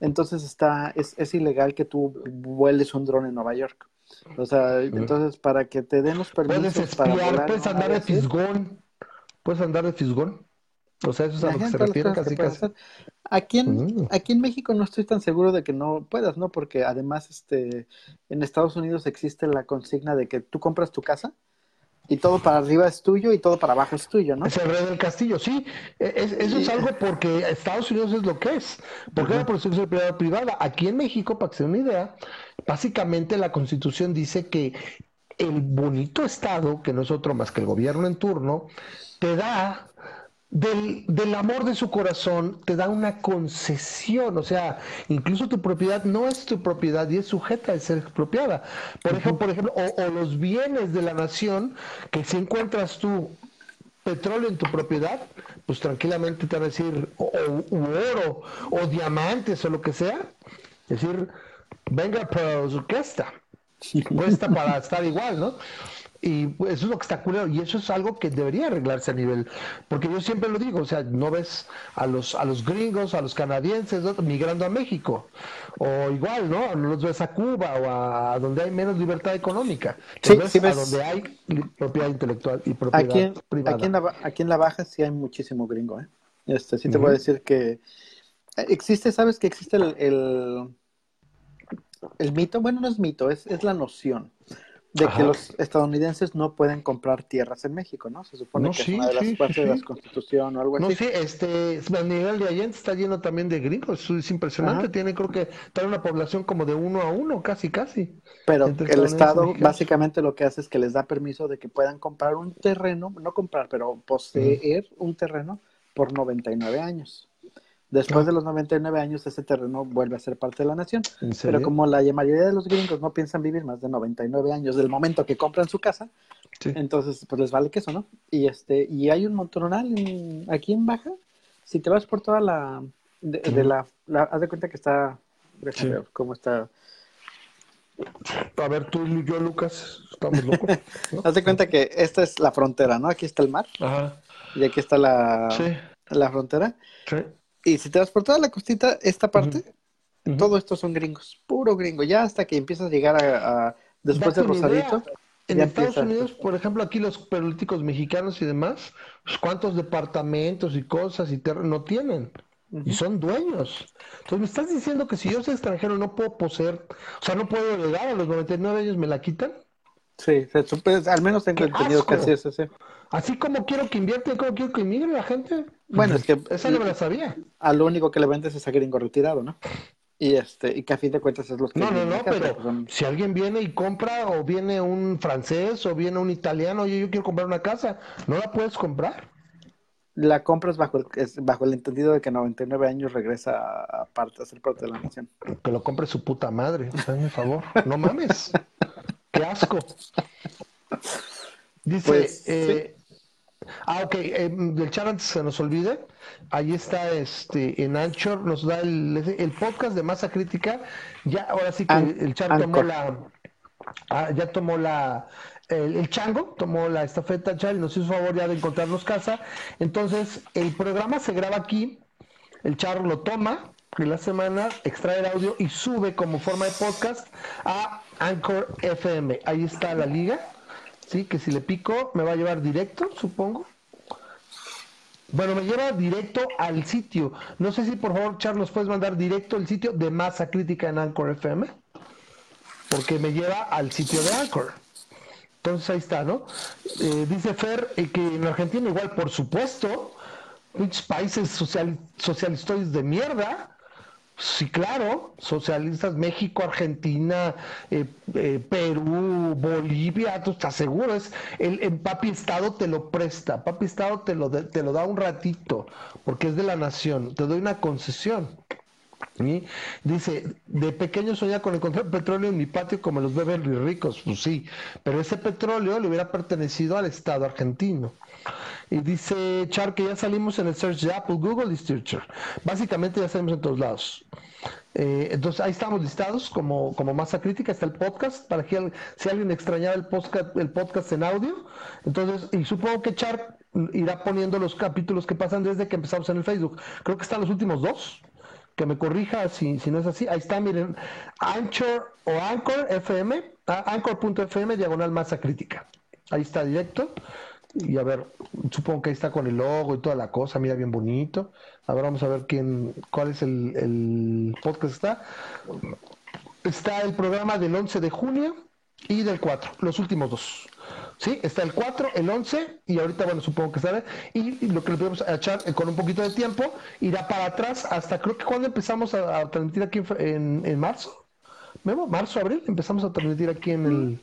Entonces está, es, es ilegal que tú vueles un dron en Nueva York. O sea, uh -huh. entonces para que te den los permisos puedes espiar, para volar, puedes andar de fisgón, puedes andar de fisgón. O sea, eso es a lo que se refiere casi casi. Aquí en, uh. aquí en México no estoy tan seguro de que no puedas, ¿no? Porque además este, en Estados Unidos existe la consigna de que tú compras tu casa y todo para arriba es tuyo y todo para abajo es tuyo, ¿no? Es el rey del castillo, sí. Es, eso es algo porque Estados Unidos es lo que es. Porque uh -huh. la protección privada privada. Aquí en México, para que se den una idea, básicamente la constitución dice que el bonito Estado, que no es otro más que el gobierno en turno, te da del, del, amor de su corazón te da una concesión, o sea, incluso tu propiedad no es tu propiedad y es sujeta de ser expropiada. Por uh -huh. ejemplo, por ejemplo o, o, los bienes de la nación, que si encuentras tú petróleo en tu propiedad, pues tranquilamente te van a decir, o, o oro, o diamantes, o lo que sea, es decir, venga, pero cuesta, cuesta para (laughs) estar igual, ¿no? Y eso es lo que está culero, y eso es algo que debería arreglarse a nivel, porque yo siempre lo digo, o sea, no ves a los, a los gringos, a los canadienses ¿no? migrando a México, o igual, ¿no? No los ves a Cuba o a donde hay menos libertad económica, sí, ves sí ves. a donde hay propiedad intelectual y propiedad aquí en, privada. Aquí en, la, aquí en la Baja sí hay muchísimo gringo, ¿eh? Este, sí te uh -huh. voy a decir que existe, ¿sabes que existe el, el, el mito? Bueno, no es mito, es, es la noción de Ajá. que los estadounidenses no pueden comprar tierras en México, ¿no? Se supone no, que sí, es una de las sí, partes sí, de la Constitución o algo no, así. sí, este, Miguel de Allende está lleno también de gringos, es impresionante, Ajá. tiene creo que trae una población como de uno a uno, casi, casi. Pero el Estado mexicanos. básicamente lo que hace es que les da permiso de que puedan comprar un terreno, no comprar, pero poseer un terreno por 99 años. Después de los 99 años, ese terreno vuelve a ser parte de la nación. Pero como la mayoría de los gringos no piensan vivir más de 99 años del momento que compran su casa, Sí. entonces pues les vale queso, ¿no? Y este y hay un montonal en- aquí en Baja. Si te vas por toda la de, de la, la- haz de cuenta que está déjame Sí. ver cómo está. A ver, tú y yo, Lucas, estamos locos. ¿no? (laughs) Haz de cuenta que esta es la frontera, ¿no? Aquí está el mar Ajá, y aquí está la, sí, la frontera. sí. Y si te vas por toda la costita, esta parte, todo esto son gringos, puro gringo. Ya hasta que empiezas a llegar a, a- después de idea. En Estados empieza. Unidos, por ejemplo, aquí los políticos mexicanos y demás, pues, ¿cuántos departamentos y cosas y terrenos no tienen? Y son dueños. Entonces, me estás diciendo que si yo soy extranjero no puedo poseer, o sea, no puedo llegar a los 99 años, ¿me la quitan? Sí, se supe- al menos tengo ¡Qué entendido que así es. así. Así como quiero que invierten, como quiero que inmigre la gente. Bueno, es que Esa no me la sabía. a lo único que le vendes es a gringo retirado, ¿no? Y este, y que a fin de cuentas es lo que No, no, no, pero pues, son- si alguien viene y compra, o viene un francés, o viene un italiano, oye, yo quiero comprar una casa, ¿no la puedes comprar? la compras bajo el, es bajo el entendido de que 99 años regresa a, a parte, a ser parte de la nación. Que lo compre su puta madre, hazme favor. No mames. (laughs) Qué asco. Dice, Pues, eh, ah, ok, eh, del chat antes se nos olvide, ahí está este en Anchor, nos da el, el podcast de masa crítica, ya ahora sí que An- el chat tomó la, ah, ya tomó la, el, el chango, tomó la estafeta chat y nos hizo favor ya de encontrarnos casa, entonces el programa se graba aquí, el charro lo toma, de la semana, extrae el audio y sube como forma de podcast a Anchor FM. Ahí está la liga. Sí, que si le pico me va a llevar directo, supongo. Bueno, me lleva directo al sitio. No sé si por favor, Charles, puedes mandar directo el sitio de masa crítica en Anchor FM. Porque me lleva al sitio de Anchor. Entonces ahí está, ¿no? Eh, dice Fer eh, que en Argentina igual, por supuesto, muchos países social, socialistas de mierda, Sí, claro, socialistas, México, Argentina, eh, eh, Perú, Bolivia, tú estás seguro, es el, Papi Estado te lo presta, Papi Estado te lo, te lo da un ratito, porque es de la nación, te doy una concesión. Dice, de pequeño soñaba con encontrar petróleo en mi patio como los bebés ricos, pues sí, pero ese petróleo le hubiera pertenecido al Estado argentino. Y dice Char que ya salimos en el search de Apple, Google y Stitcher. Básicamente ya salimos en todos lados. Eh, entonces ahí estamos listados como, como masa crítica, está el podcast, para que si alguien extrañaba el podcast, el podcast en audio. Entonces, y supongo que Char irá poniendo los capítulos que pasan desde que empezamos en el Facebook. Creo que están los últimos dos. Que me corrija si, si no es así. Ahí está, miren, Anchor o Anchor FM, Anchor.fm, diagonal masa crítica. Ahí está directo. Y a ver, supongo que ahí está con el logo y toda la cosa, mira bien bonito. A ver, vamos a ver quién, cuál es el, el podcast está. Está el programa del 11 de junio y del 4, los últimos dos. Sí, está el 4, el 11 y ahorita, bueno, supongo que estará. Y, lo que le podemos echar eh, con un poquito de tiempo irá para atrás hasta creo que cuando empezamos a, transmitir aquí en, en, marzo. ¿Memo? ¿Marzo, abril? Empezamos a transmitir aquí en el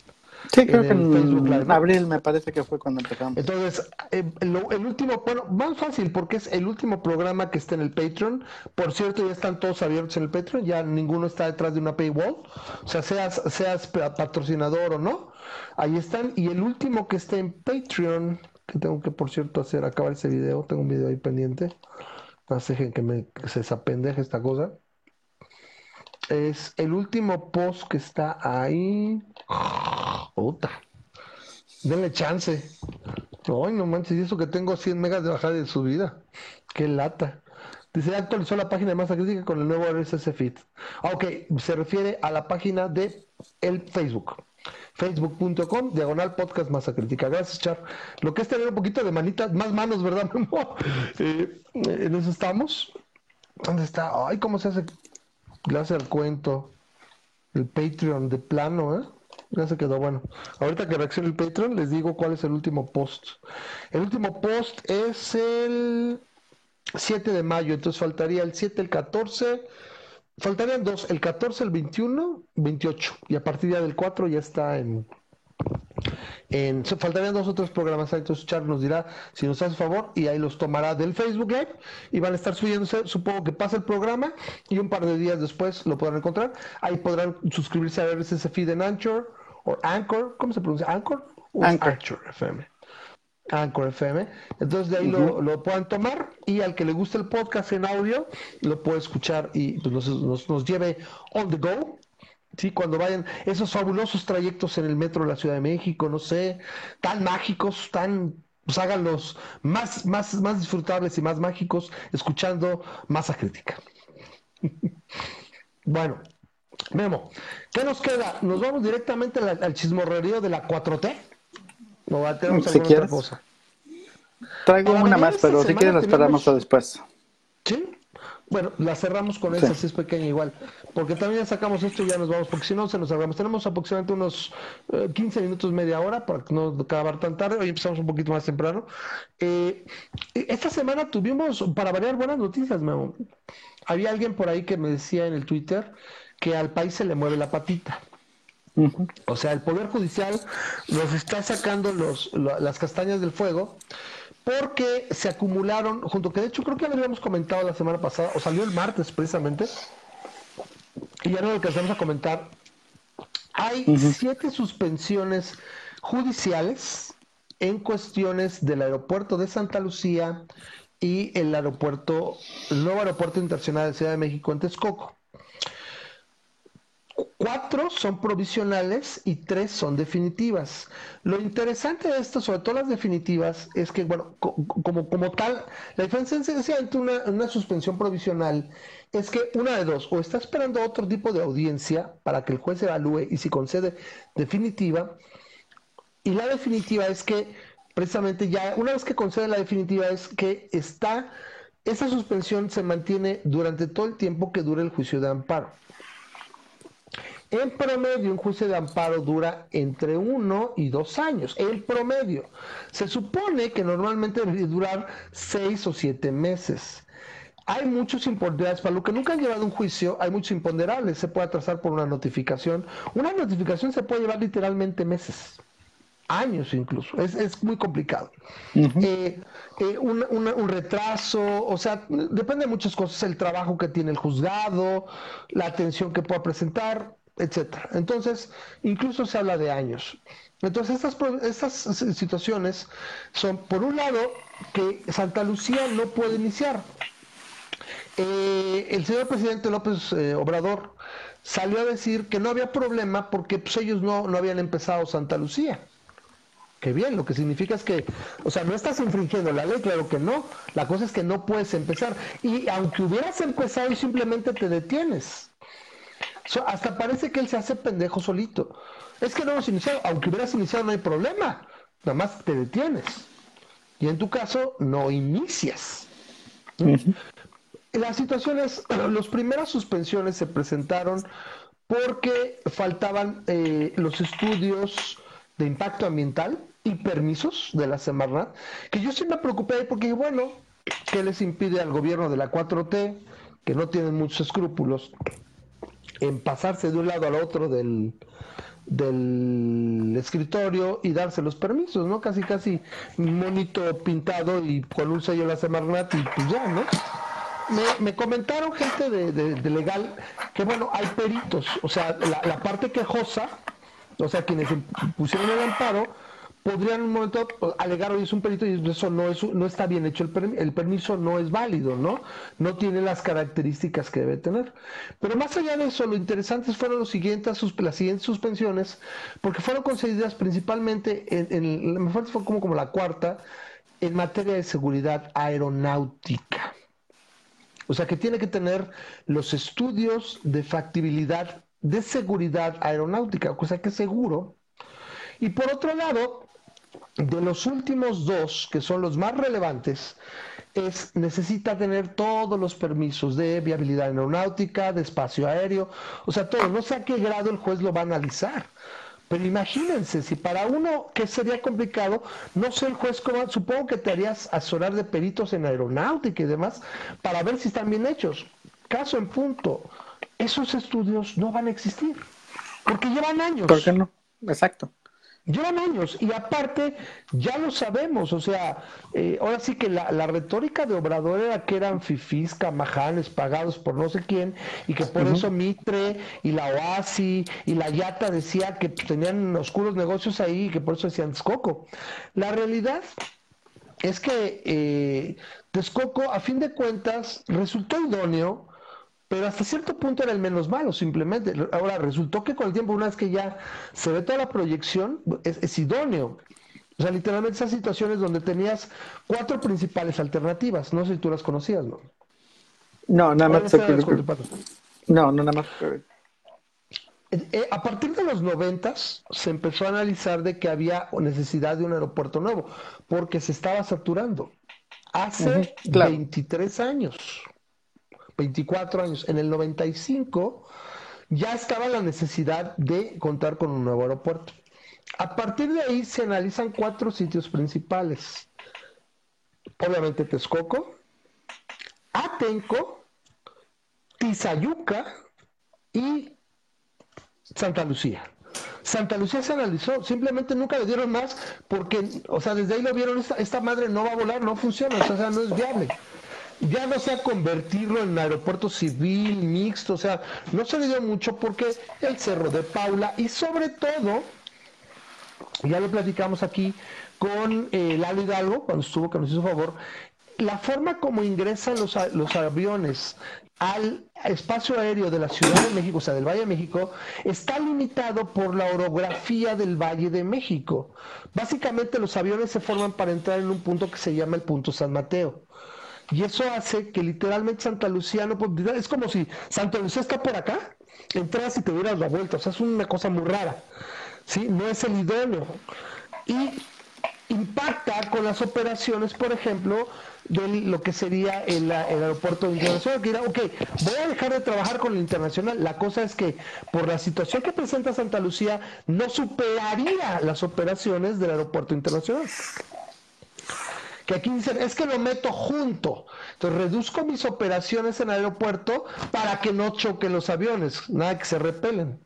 Sí, creo que en abril me parece que fue cuando empezamos. Entonces, eh, el último, bueno, más fácil porque es el último programa que está en el Patreon. Por cierto, ya están todos abiertos en el Patreon, ya ninguno está detrás de una paywall. O sea, seas, seas patrocinador o no, ahí están. Y el último que está en Patreon, que tengo que, por cierto, hacer, acabar ese video, tengo un video ahí pendiente. No sé que me se desapendeje esta cosa. Es el último post que está ahí. Puta. Denle chance. Ay, no manches, y eso que tengo 100 megas de bajada de subida. Qué lata. Dice, actualizó la página de masa crítica con el nuevo RSS feed. Ah, ok, se refiere a la página de el Facebook. Facebook.com, diagonal podcast masa crítica. Gracias, Char. Lo que es tener un poquito de manitas, más manos, ¿verdad, (laughs) eh, en eso estamos. ¿Dónde está? Ay, ¿cómo se hace? Gracias al cuento. El Patreon de plano, ¿eh? Ya se quedó bueno. Ahorita que reaccione el Patreon, les digo cuál es el último post. El último post es el 7 de mayo, entonces faltaría el 7, el 14. Faltarían dos, el 14, el 21, 28. Y a partir ya del 4 ya está en, en, faltarían dos otros programas, entonces Char nos dirá si nos hace favor y ahí los tomará del Facebook Live y van a estar subiéndose, supongo que pasa el programa y un par de días después lo podrán encontrar. Ahí podrán suscribirse a ese feed en Anchor o Anchor, ¿cómo se pronuncia? Anchor o Anchor. FM. Anchor FM. Entonces de ahí lo, lo, puedan tomar y al que le guste el podcast en audio lo puede escuchar y pues, nos, nos, nos lleve on the go Sí, cuando vayan esos fabulosos trayectos en el metro de la Ciudad de México, no sé, tan mágicos, tan, pues háganlos más, más, más disfrutables y más mágicos escuchando masa crítica. (laughs) bueno, Memo, ¿qué nos queda? ¿Nos vamos directamente al, chismorrerío de la 4T? ¿O tenemos si quieres. otra cosa? Traigo una más, pero si quieres la esperamos después. ¿Sí? Bueno, la cerramos con esa, si es pequeña igual. Porque también ya sacamos esto y ya nos vamos, porque si no se nos agarramos. Tenemos aproximadamente unos 15 eh, minutos, media hora, para no acabar tan tarde. Hoy empezamos un poquito más temprano. Eh, esta semana tuvimos, para variar, buenas noticias, Memo. Había alguien por ahí que me decía en el Twitter que al país se le mueve la patita. O sea, el Poder Judicial nos está sacando los, las castañas del fuego porque se acumularon, junto que de hecho creo que habíamos comentado la semana pasada, o salió el martes precisamente, y ya no lo alcanzamos a comentar. Hay siete suspensiones judiciales en cuestiones del aeropuerto de Santa Lucía y el aeropuerto, el nuevo aeropuerto internacional de Ciudad de México en Texcoco. Cuatro son provisionales y tres son definitivas. Lo interesante de esto, sobre todo las definitivas, es que, bueno, como, como tal, la diferencia entre una, una suspensión provisional es que una de dos, o está esperando otro tipo de audiencia para que el juez evalúe y si concede definitiva, y la definitiva es que precisamente ya, una vez que concede la definitiva, es que está, esa suspensión se mantiene durante todo el tiempo que dure el juicio de amparo. En promedio, un juicio de amparo dura entre uno y dos años. En promedio. Se supone que normalmente debe durar seis o siete meses. Hay muchos imponderables. Para lo que nunca han llevado un juicio, hay muchos imponderables. Se puede atrasar por una notificación. Una notificación se puede llevar literalmente meses años incluso, es, muy complicado. Eh, eh, un, retraso, o sea, depende de muchas cosas, el trabajo que tiene el juzgado, la atención que pueda presentar, etcétera. Entonces, incluso se habla de años. Entonces, estas, estas situaciones son, por un lado, que Santa Lucía no puede iniciar. Eh, el señor presidente López Obrador salió a decir que no había problema porque pues, ellos no, no habían empezado Santa Lucía que bien, lo que significa es que, o sea, no estás infringiendo la ley, claro que no, la cosa es que no puedes empezar. Y aunque hubieras empezado simplemente te detienes, hasta parece que él se hace pendejo solito. Es que no hemos iniciado, aunque hubieras iniciado no hay problema, nada más te detienes. Y en tu caso no inicias. La situación es, (clears throat) las primeras suspensiones se presentaron porque faltaban eh, los estudios de impacto ambiental y permisos de la Semarnat, que yo sí me preocupé porque, bueno, ¿qué les impide al gobierno de la 4T, que no tienen muchos escrúpulos, en pasarse de un lado al otro del, del escritorio y darse los permisos, ¿no? Casi, casi monito pintado y con un sello de la Semarnat y pues ya, ¿no? Me, comentaron gente de, legal que, bueno, hay peritos, o sea, la parte quejosa, o sea, quienes pusieron el amparo, podrían en un momento alegar hoy es un perito y eso no es no está bien hecho el, el permiso no es válido no no tiene las características que debe tener. Pero más allá de eso lo interesante fueron los siguientes las siguientes suspensiones porque fueron concedidas principalmente en, me fue como como la cuarta en materia de seguridad aeronáutica. O sea que tiene que tener los estudios de factibilidad de seguridad aeronáutica cosa que seguro. Y por otro lado, de los últimos dos, que son los más relevantes, es necesita tener todos los permisos de viabilidad aeronáutica, de espacio aéreo, o sea, todo. No sé a qué grado el juez lo va a analizar. Pero imagínense, si para uno que sería complicado, no sé el juez cómo, supongo que te harías asesorar de peritos en aeronáutica y demás, para ver si están bien hechos. Caso en punto, esos estudios no van a existir, porque llevan años. ¿Por qué no? Exacto. Llevan años y aparte ya lo sabemos, o sea, eh, ahora sí que la, retórica de Obrador era que eran fifís, camajanes pagados por no sé quién y que por eso Mitre y la OASI y la Yata decía que tenían oscuros negocios ahí y que por eso decían Texcoco. La realidad es que eh, Texcoco a fin de cuentas resultó idóneo pero hasta cierto punto era el menos malo, simplemente. Ahora, resultó que con el tiempo, una vez que ya se ve toda la proyección, es, idóneo. O sea, literalmente esas situaciones donde tenías cuatro principales alternativas, no sé si tú las conocías, ¿no? No, nada más. No, no, nada más. Eh, eh, a partir de los noventas se empezó a analizar de que había necesidad de un aeropuerto nuevo, porque se estaba saturando. Hace 23 años. 24 años. En el 95 ya estaba la necesidad de contar con un nuevo aeropuerto. A partir de ahí se analizan cuatro sitios principales. Obviamente Texcoco, Atenco, Tizayuca y Santa Lucía. Santa Lucía se analizó, simplemente nunca le dieron más porque, o sea, desde ahí lo vieron, esta, esta madre no va a volar, no funciona, o sea, no es viable ya no sea convertirlo en aeropuerto civil, mixto, o sea, no se dio mucho porque el Cerro de Paula y sobre todo, ya lo platicamos aquí con eh, Lalo Hidalgo, cuando estuvo, que nos hizo favor, la forma como ingresan los, los aviones al espacio aéreo de la Ciudad de México, o sea, del Valle de México, está limitado por la orografía del Valle de México. Básicamente los aviones se forman para entrar en un punto que se llama el punto San Mateo. Y eso hace que literalmente Santa Lucía no. Es como si Santa Lucía está por acá, entras y te dieras la vuelta. O sea, es una cosa muy rara. ¿sí? No es el idóneo. Y impacta con las operaciones, por ejemplo, de lo que sería el, aeropuerto internacional, que dirá, ok, voy a dejar de trabajar con el internacional. La cosa es que por la situación que presenta Santa Lucía, no superaría las operaciones del aeropuerto internacional. Que aquí dicen, es que lo meto junto. Entonces reduzco mis operaciones en el aeropuerto para que no choquen los aviones, nada que se repelen.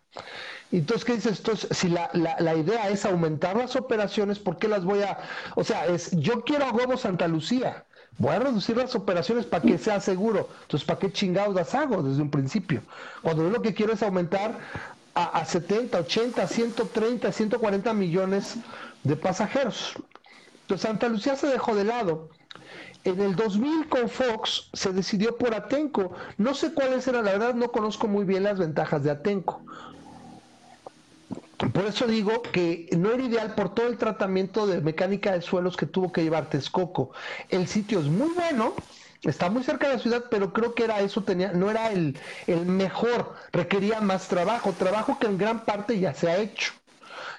Entonces, ¿qué dices? Entonces, si la, la, idea es aumentar las operaciones, ¿por qué las voy a...? O sea, es, yo quiero a huevo Santa Lucía, voy a reducir las operaciones para que sea seguro. Entonces, ¿para qué chingados las hago desde un principio? Cuando yo lo que quiero es aumentar a, a 70, 80, 130, 140 millones de pasajeros. Entonces, Santa Lucía se dejó de lado. En el 2000 con Fox se decidió por Atenco. No sé cuáles eran, la verdad no conozco muy bien las ventajas de Atenco. Por eso digo que no era ideal por todo el tratamiento de mecánica de suelos que tuvo que llevar Texcoco. El sitio es muy bueno, está muy cerca de la ciudad, pero creo que era eso, tenía, no era el, el mejor, requería más trabajo, trabajo que en gran parte ya se ha hecho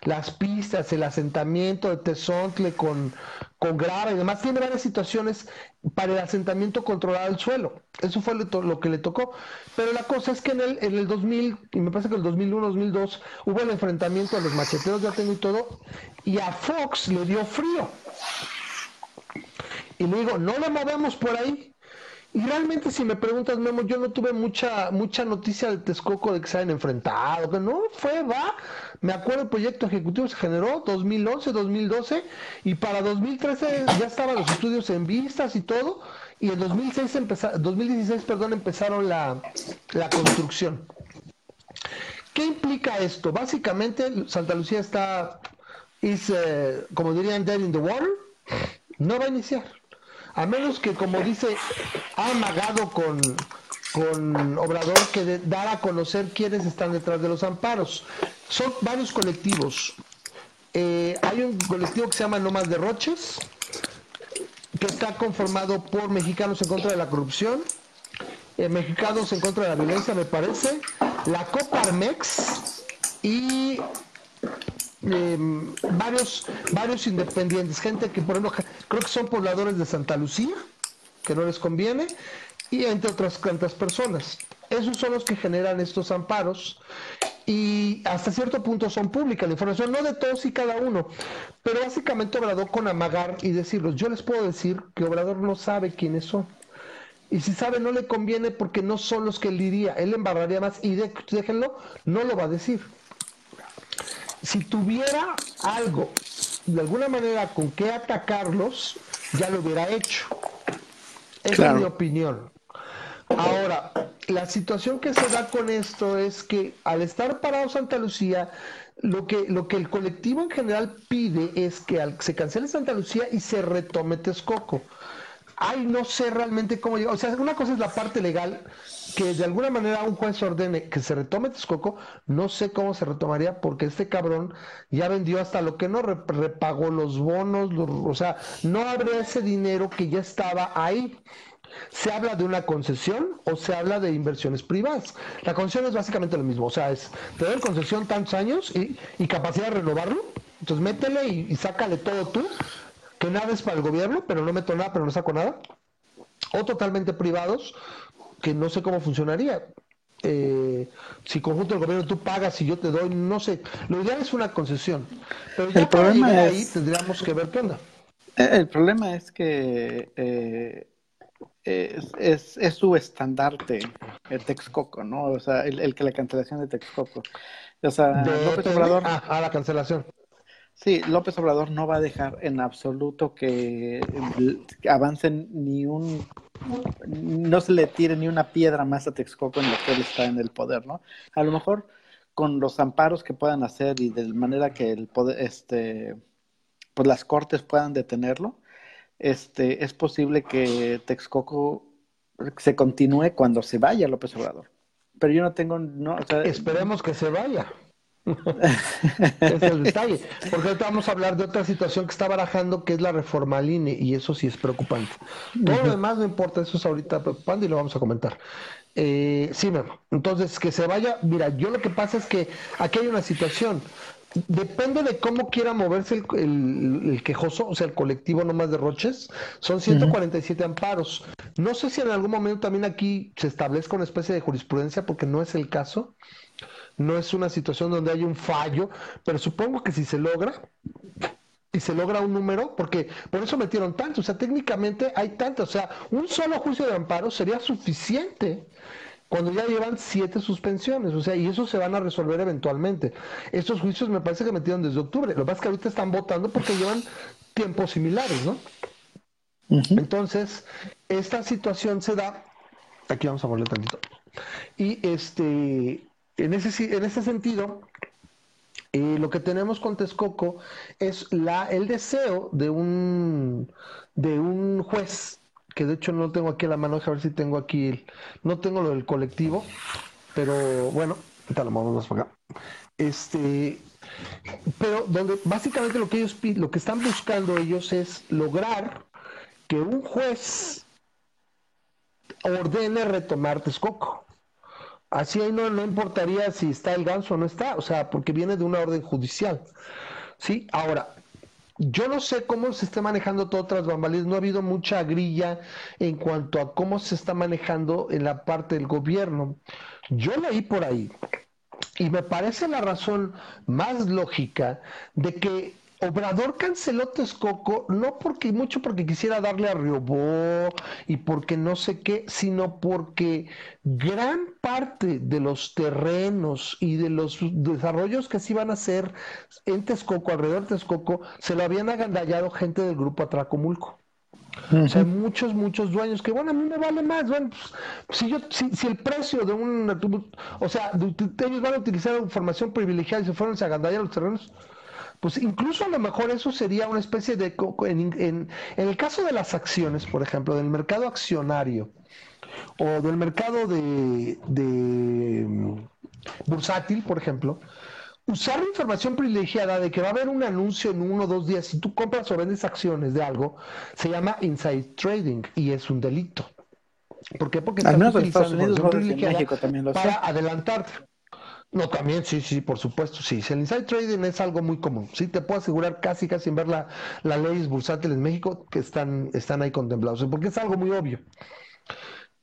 las pistas, el asentamiento de Tezontle con, con grava y demás, tiene varias situaciones para el asentamiento controlado del suelo. Eso fue lo, que le tocó. Pero la cosa es que en el, en el 2000, y me parece que el 2001, 2002, hubo el enfrentamiento de los macheteros de Atengo y todo, y a Fox le dio frío. Y le digo, no le movemos por ahí. Y realmente si me preguntas, Memo, yo no tuve mucha mucha noticia de Texcoco de que se hayan enfrentado, que no fue, va. Me acuerdo el proyecto ejecutivo se generó 2011, 2012 y para 2013 ya estaban los estudios en vistas y todo y en 2006 2016, perdón, empezaron la, la construcción. ¿Qué implica esto? Básicamente Santa Lucía está, is, eh, como dirían, dead in the water, no va a iniciar a menos que, como dice, ha amagado con, con Obrador que de, dar a conocer quiénes están detrás de los amparos. Son varios colectivos. Eh, hay un colectivo que se llama No Más Derroches, que está conformado por mexicanos en contra de la corrupción, eh, mexicanos en contra de la violencia, me parece, la Coparmex y Em, varios, varios independientes, gente que por ejemplo creo que son pobladores de Santa Lucía, que no les conviene, y entre otras cuantas personas. Esos son los que generan estos amparos y hasta cierto punto son públicas la información, no de todos y cada uno, pero básicamente Obrador con amagar y decirlos. Yo les puedo decir que Obrador no sabe quiénes son. Y si sabe, no le conviene porque no son los que él diría. Él embarraría más y déjenlo, no lo va a decir si tuviera algo, de alguna manera, con qué atacarlos, ya lo hubiera hecho. Esa es mi opinión. Ahora, la situación que se da con esto es que al estar parado Santa Lucía, lo que, lo que el colectivo en general pide es que se cancele Santa Lucía y se retome Texcoco. Ay, no sé realmente cómo llegar. O sea, una cosa es la parte legal, que de alguna manera un juez ordene que se retome Texcoco, no sé cómo se retomaría porque este cabrón ya vendió hasta lo que no repagó los bonos, o sea, no habría ese dinero que ya estaba ahí. ¿Se habla de una concesión o se habla de inversiones privadas? La concesión es básicamente lo mismo, o sea, es tener concesión tantos años y, capacidad de renovarlo, entonces métele y, y sácale todo tú, que nada es para el gobierno, pero no meto nada, pero no saco nada, o totalmente privados, que no sé cómo funcionaría. Eh, si conjunto del gobierno tú pagas y yo te doy, no sé. Lo ideal es una concesión. Pero el problema es, ahí tendríamos que ver qué onda. Eh, el problema es que eh, es, es, su estandarte el Texcoco, ¿no? O sea, el, que la cancelación de Texcoco. O sea, López Obrador. Ah, a la cancelación. Sí, López Obrador no va a dejar en absoluto que avancen ni un no se le tire ni una piedra más a Texcoco en lo que él está en el poder, ¿no? A lo mejor con los amparos que puedan hacer y de manera que el poder, este, pues las cortes puedan detenerlo, este, es posible que Texcoco se continúe cuando se vaya López Obrador. Pero yo no tengo, no, Esperemos que se vaya. Es el detalle. Porque ahorita vamos a hablar de otra situación que está barajando, que es la reforma al INE, y eso sí es preocupante. Todo lo demás no importa, eso es ahorita preocupante y lo vamos a comentar. Eh, sí, entonces que se vaya. Mira, yo lo que pasa es que aquí hay una situación. Depende de cómo quiera moverse el, quejoso, o sea, el colectivo no más de Roches, son 147 amparos. No sé si en algún momento también aquí se establezca una especie de jurisprudencia, porque no es el caso, no es una situación donde hay un fallo, pero supongo que si se logra, y se logra un número, porque por eso metieron tanto, o sea, técnicamente hay tanto, o sea, un solo juicio de amparo sería suficiente cuando ya llevan siete suspensiones, o sea, y eso se van a resolver eventualmente. Estos juicios me parece que metieron desde octubre, lo que pasa es que ahorita están votando porque llevan tiempos similares, ¿no? Entonces, esta situación se da, aquí vamos a volver tantito, y este, en ese, en ese sentido, eh, lo que tenemos con Texcoco es la, el deseo de un, de un juez que de hecho no tengo aquí la mano, a ver si tengo aquí, no tengo lo del colectivo, pero bueno, ahorita lo vamos para acá. Este, pero donde básicamente lo que ellos lo que están buscando ellos es lograr que un juez ordene retomar Texcoco. Así ahí no, no importaría si está el ganso o no está, o sea, porque viene de una orden judicial. Sí, ahora, yo no sé cómo se está manejando todo tras bambalinas, no ha habido mucha grilla en cuanto a cómo se está manejando en la parte del gobierno. Yo leí por ahí y me parece la razón más lógica de que Obrador canceló Texcoco no porque mucho porque quisiera darle a Riobó y porque no sé qué, sino porque gran parte de los terrenos y de los desarrollos que se iban a hacer en Texcoco, alrededor de Texcoco, se lo habían agandallado gente del grupo Atracomulco. O sea, muchos, muchos dueños que, bueno, a mí me vale más. Bueno, pues, si, yo, si, si, el precio de un. O sea, ellos van a utilizar información privilegiada y se fueron a agandallar los terrenos, pues incluso a lo mejor eso sería una especie de... En, en, el caso de las acciones, por ejemplo, del mercado accionario o del mercado de, de mm, bursátil, por ejemplo, usar la información privilegiada de que va a haber un anuncio en uno o dos días si tú compras o vendes acciones de algo, se llama inside trading y es un delito. ¿Por qué? Porque estás utilizando información privilegiada para adelantarte. No, también, sí, sí, por supuesto, sí. El inside trading es algo muy común. Sí, te puedo asegurar casi, casi sin ver la, la leyes bursátiles en México que están, están ahí contemplados, porque es algo muy obvio.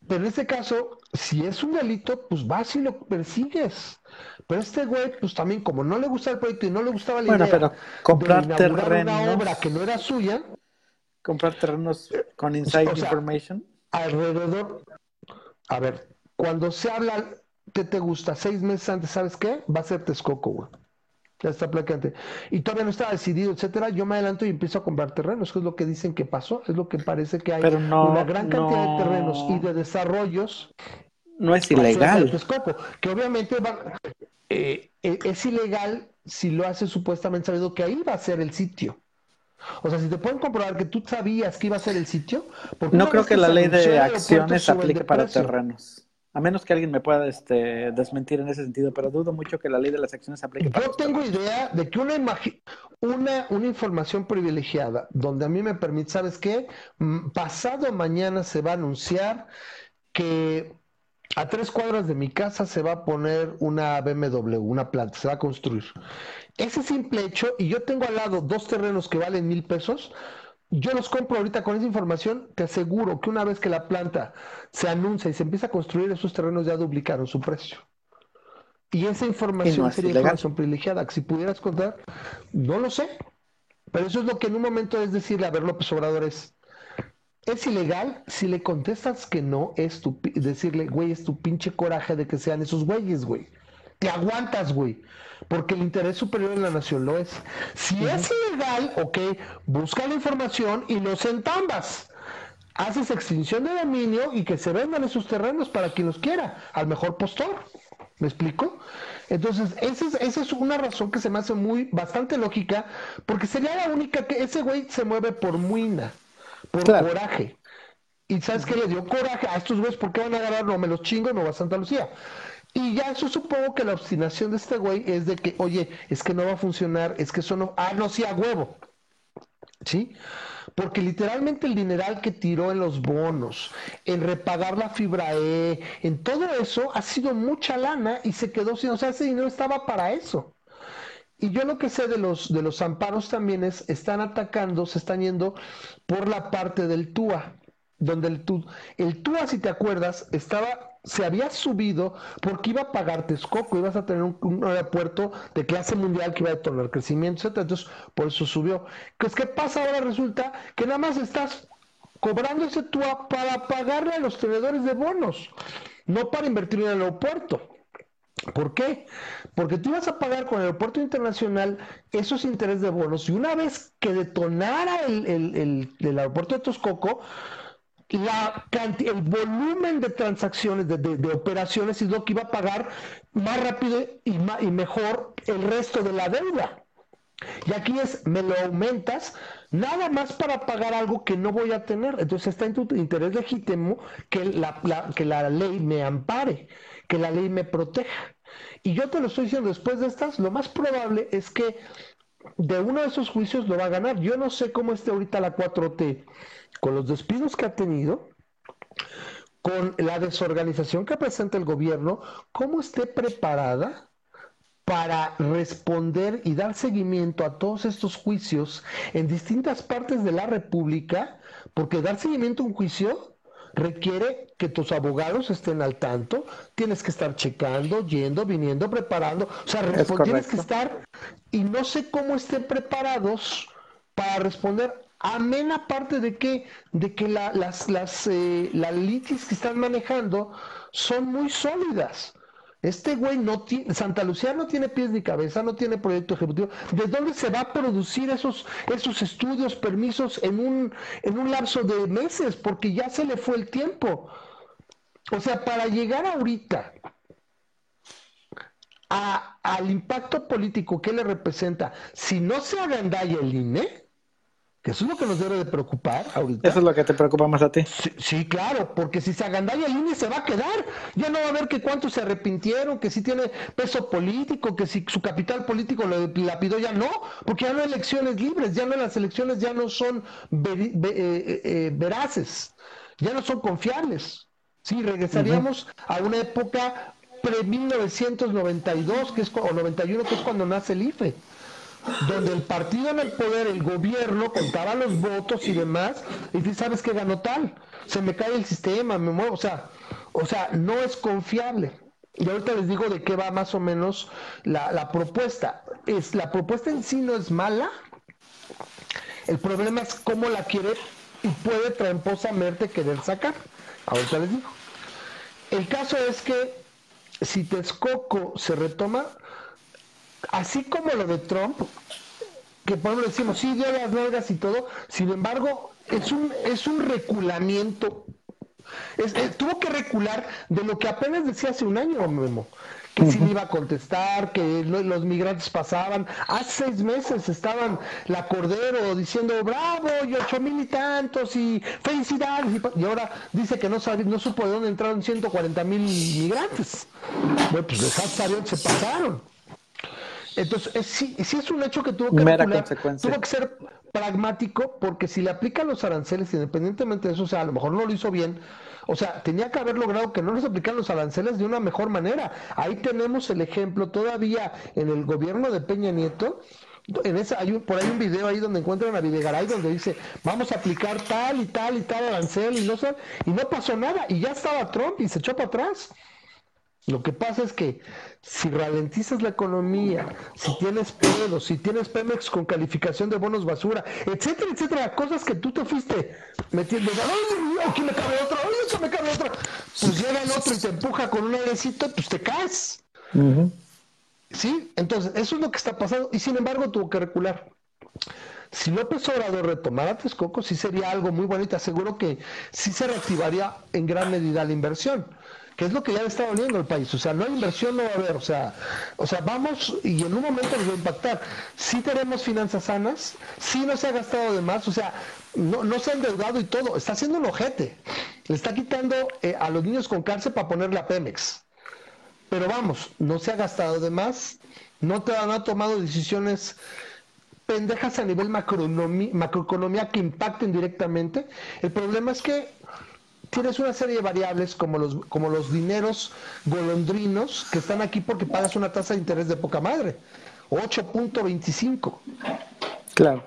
Pero en este caso, si es un delito, pues vas y lo persigues. Pero este güey, pues también, como no le gusta el proyecto y no le gustaba la bueno, pero comprar terrenos, una obra que no era suya. Comprar terrenos con inside information. Alrededor. A ver, cuando se habla ¿qué te gusta? Seis meses antes, ¿sabes qué? Va a ser Texcoco, güey. Ya está placante. Y todavía no está decidido, etcétera. Yo me adelanto y empiezo a comprar terrenos, que es lo que dicen que pasó. Es lo que parece que hay una gran cantidad de terrenos y de desarrollos. No es ilegal. Texcoco, que obviamente va, eh, eh, es ilegal si lo hace supuestamente sabido que ahí va a ser el sitio. O sea, si te pueden comprobar que tú sabías que iba a ser el sitio. No creo que la ley de acciones aplique para terrenos. A menos que alguien me pueda este, desmentir en ese sentido, pero dudo mucho que la ley de las acciones aplique. Yo tengo idea de que una, una, una información privilegiada, donde a mí me permite, ¿sabes qué? Pasado mañana se va a anunciar que a tres cuadras de mi casa se va a poner una BMW, una planta, se va a construir. Ese simple hecho, y yo tengo al lado dos terrenos que valen mil pesos, yo los compro ahorita con esa información, te aseguro que una vez que la planta se anuncia y se empieza a construir, esos terrenos ya duplicaron su precio. Y esa información sería información privilegiada. Si pudieras contar, no lo sé. Pero eso es lo que en un momento es decirle, a ver, López Obrador es, ¿es ilegal? Si le contestas que no, es tu, decirle, güey, es tu pinche coraje de que sean esos güeyes, güey. Te aguantas, güey porque el interés superior de la nación lo es. Si es ilegal, ok, busca la información y los entambas. Haces extinción de dominio y que se vendan esos terrenos para quien los quiera, al mejor postor. ¿Me explico? Entonces, esa es, esa es una razón que se me hace muy, bastante lógica, porque sería la única que ese güey se mueve por muina, por coraje. Y sabes que le dio coraje a estos güeyes, ¿por qué van a agarrar? No, me los chingo me voy a Santa Lucía. Y ya eso supongo que la obstinación de este güey es de que, oye, es que no va a funcionar, es que eso no, ah, no, sí, a huevo. ¿Sí? Porque literalmente el dineral que tiró en los bonos, en repagar la fibra E, en todo eso ha sido mucha lana y se quedó sin, o sea, ese dinero estaba para eso. Y yo lo que sé de los, de los amparos también es, están atacando, se están yendo por la parte del TUA donde el, el TUA, si te acuerdas, estaba, se había subido porque iba a pagar Texcoco, ibas a tener un, aeropuerto de clase mundial que iba a detonar crecimiento, etc. Entonces, por eso subió. Pues, ¿qué pasa ahora? Resulta que nada más estás cobrando ese TUA para pagarle a los tenedores de bonos, no para invertir en el aeropuerto. ¿Por qué? Porque tú ibas a pagar con el aeropuerto internacional esos intereses de bonos y una vez que detonara el, el aeropuerto de Texcoco, el volumen de transacciones, de, operaciones, es lo que iba a pagar más rápido y, y mejor el resto de la deuda. Y aquí es, me lo aumentas nada más para pagar algo que no voy a tener. Entonces está en tu interés legítimo que la, que la ley me ampare, que la ley me proteja. Y yo te lo estoy diciendo, después de estas, lo más probable es que de uno de esos juicios lo va a ganar. Yo no sé cómo esté ahorita la 4T con los despidos que ha tenido, con la desorganización que presenta el gobierno, cómo esté preparada para responder y dar seguimiento a todos estos juicios en distintas partes de la República, porque dar seguimiento a un juicio requiere que tus abogados estén al tanto, tienes que estar checando, yendo, viniendo, preparando, o sea, tienes que estar y no sé cómo estén preparados para responder Amena parte de que, de que las, las, eh, las litis que están manejando son muy sólidas. Este güey no tiene, Santa Lucía no tiene pies ni cabeza, no tiene proyecto ejecutivo. ¿De dónde se va a producir esos, esos estudios, permisos en un, en un lapso de meses? Porque ya se le fue el tiempo. O sea, para llegar ahorita a, al impacto político que le representa, si no se agandalla el INE, que eso es lo que nos debe de preocupar ahorita. Eso es lo que te preocupa más a ti. Sí, claro, porque si se agandalla el INE se va a quedar. Ya no va a ver que cuántos se arrepintieron, que si tiene peso político, que si su capital político lo lapidó, ya no, porque ya no hay elecciones libres, ya no las elecciones ya no son eh, eh, eh, veraces, ya no son confiables. Sí, regresaríamos a una época pre-1992, que es, o 91, que es cuando nace el IFE donde el partido en el poder, el gobierno, contaba los votos y demás, y tú sabes que ganó tal, se me cae el sistema, me muevo, o sea, o sea, no es confiable. Y ahorita les digo de qué va más o menos la, propuesta. Es, la propuesta en sí no es mala, el problema es cómo la quiere y puede tramposamente querer sacar. Ahorita les digo. El caso es que si Texcoco se retoma, así como lo de Trump, que por ejemplo decimos, sí, dio las nalgas y todo, sin embargo, es un, es un reculamiento. tuvo que recular de lo que apenas decía hace un año, Memo. Que sí iba a contestar, que los migrantes pasaban. Hace seis meses estaban la Cordero diciendo bravo y ocho mil y tantos y felicidades. Y, ahora dice que no, sabe, no supo de dónde entraron 140 mil migrantes. Bueno, pues de se pasaron. Entonces, sí, es un hecho que tuvo que tuvo que ser pragmático, porque si le aplican los aranceles, independientemente de eso, o sea, a lo mejor no lo hizo bien, o sea, tenía que haber logrado que no les aplicaran los aranceles de una mejor manera. Ahí tenemos el ejemplo todavía en el gobierno de Peña Nieto, en esa hay un, por ahí un video ahí donde encuentran a Videgaray donde dice vamos a aplicar tal y tal y tal arancel y no sé, y no pasó nada y ya estaba Trump y se echó para atrás. Lo que pasa es que si ralentizas la economía, si tienes pedos, si tienes Pemex con calificación de bonos basura, etcétera, etcétera, cosas que tú te fuiste metiendo, ¡ay, aquí me cabe otra! ¡ay, aquí me cabe otra! Pues llega el otro y te empuja con un airecito, pues te caes. ¿Sí? Entonces, eso es lo que está pasando y sin embargo tuvo que recular. Si López Obrador retomara Texcoco, sí sería algo muy bonito. Aseguro que sí se reactivaría en gran medida la inversión que es lo que ya le está doliendo al país. O sea, no hay inversión, no va a haber. O sea, o sea, vamos y en un momento nos va a impactar. Sí tenemos finanzas sanas, sí no se ha gastado de más, o sea, no, no se ha endeudado y todo. Está haciendo un ojete. Le está quitando eh, a los niños con cárcel para ponerle a Pemex. Pero vamos, no se ha gastado de más, no, te, no ha tomado decisiones pendejas a nivel macroeconomía que impacten directamente. El problema es que tienes una serie de variables como los, como los dineros golondrinos que están aquí porque pagas una tasa de interés de poca madre, 8.25. Claro.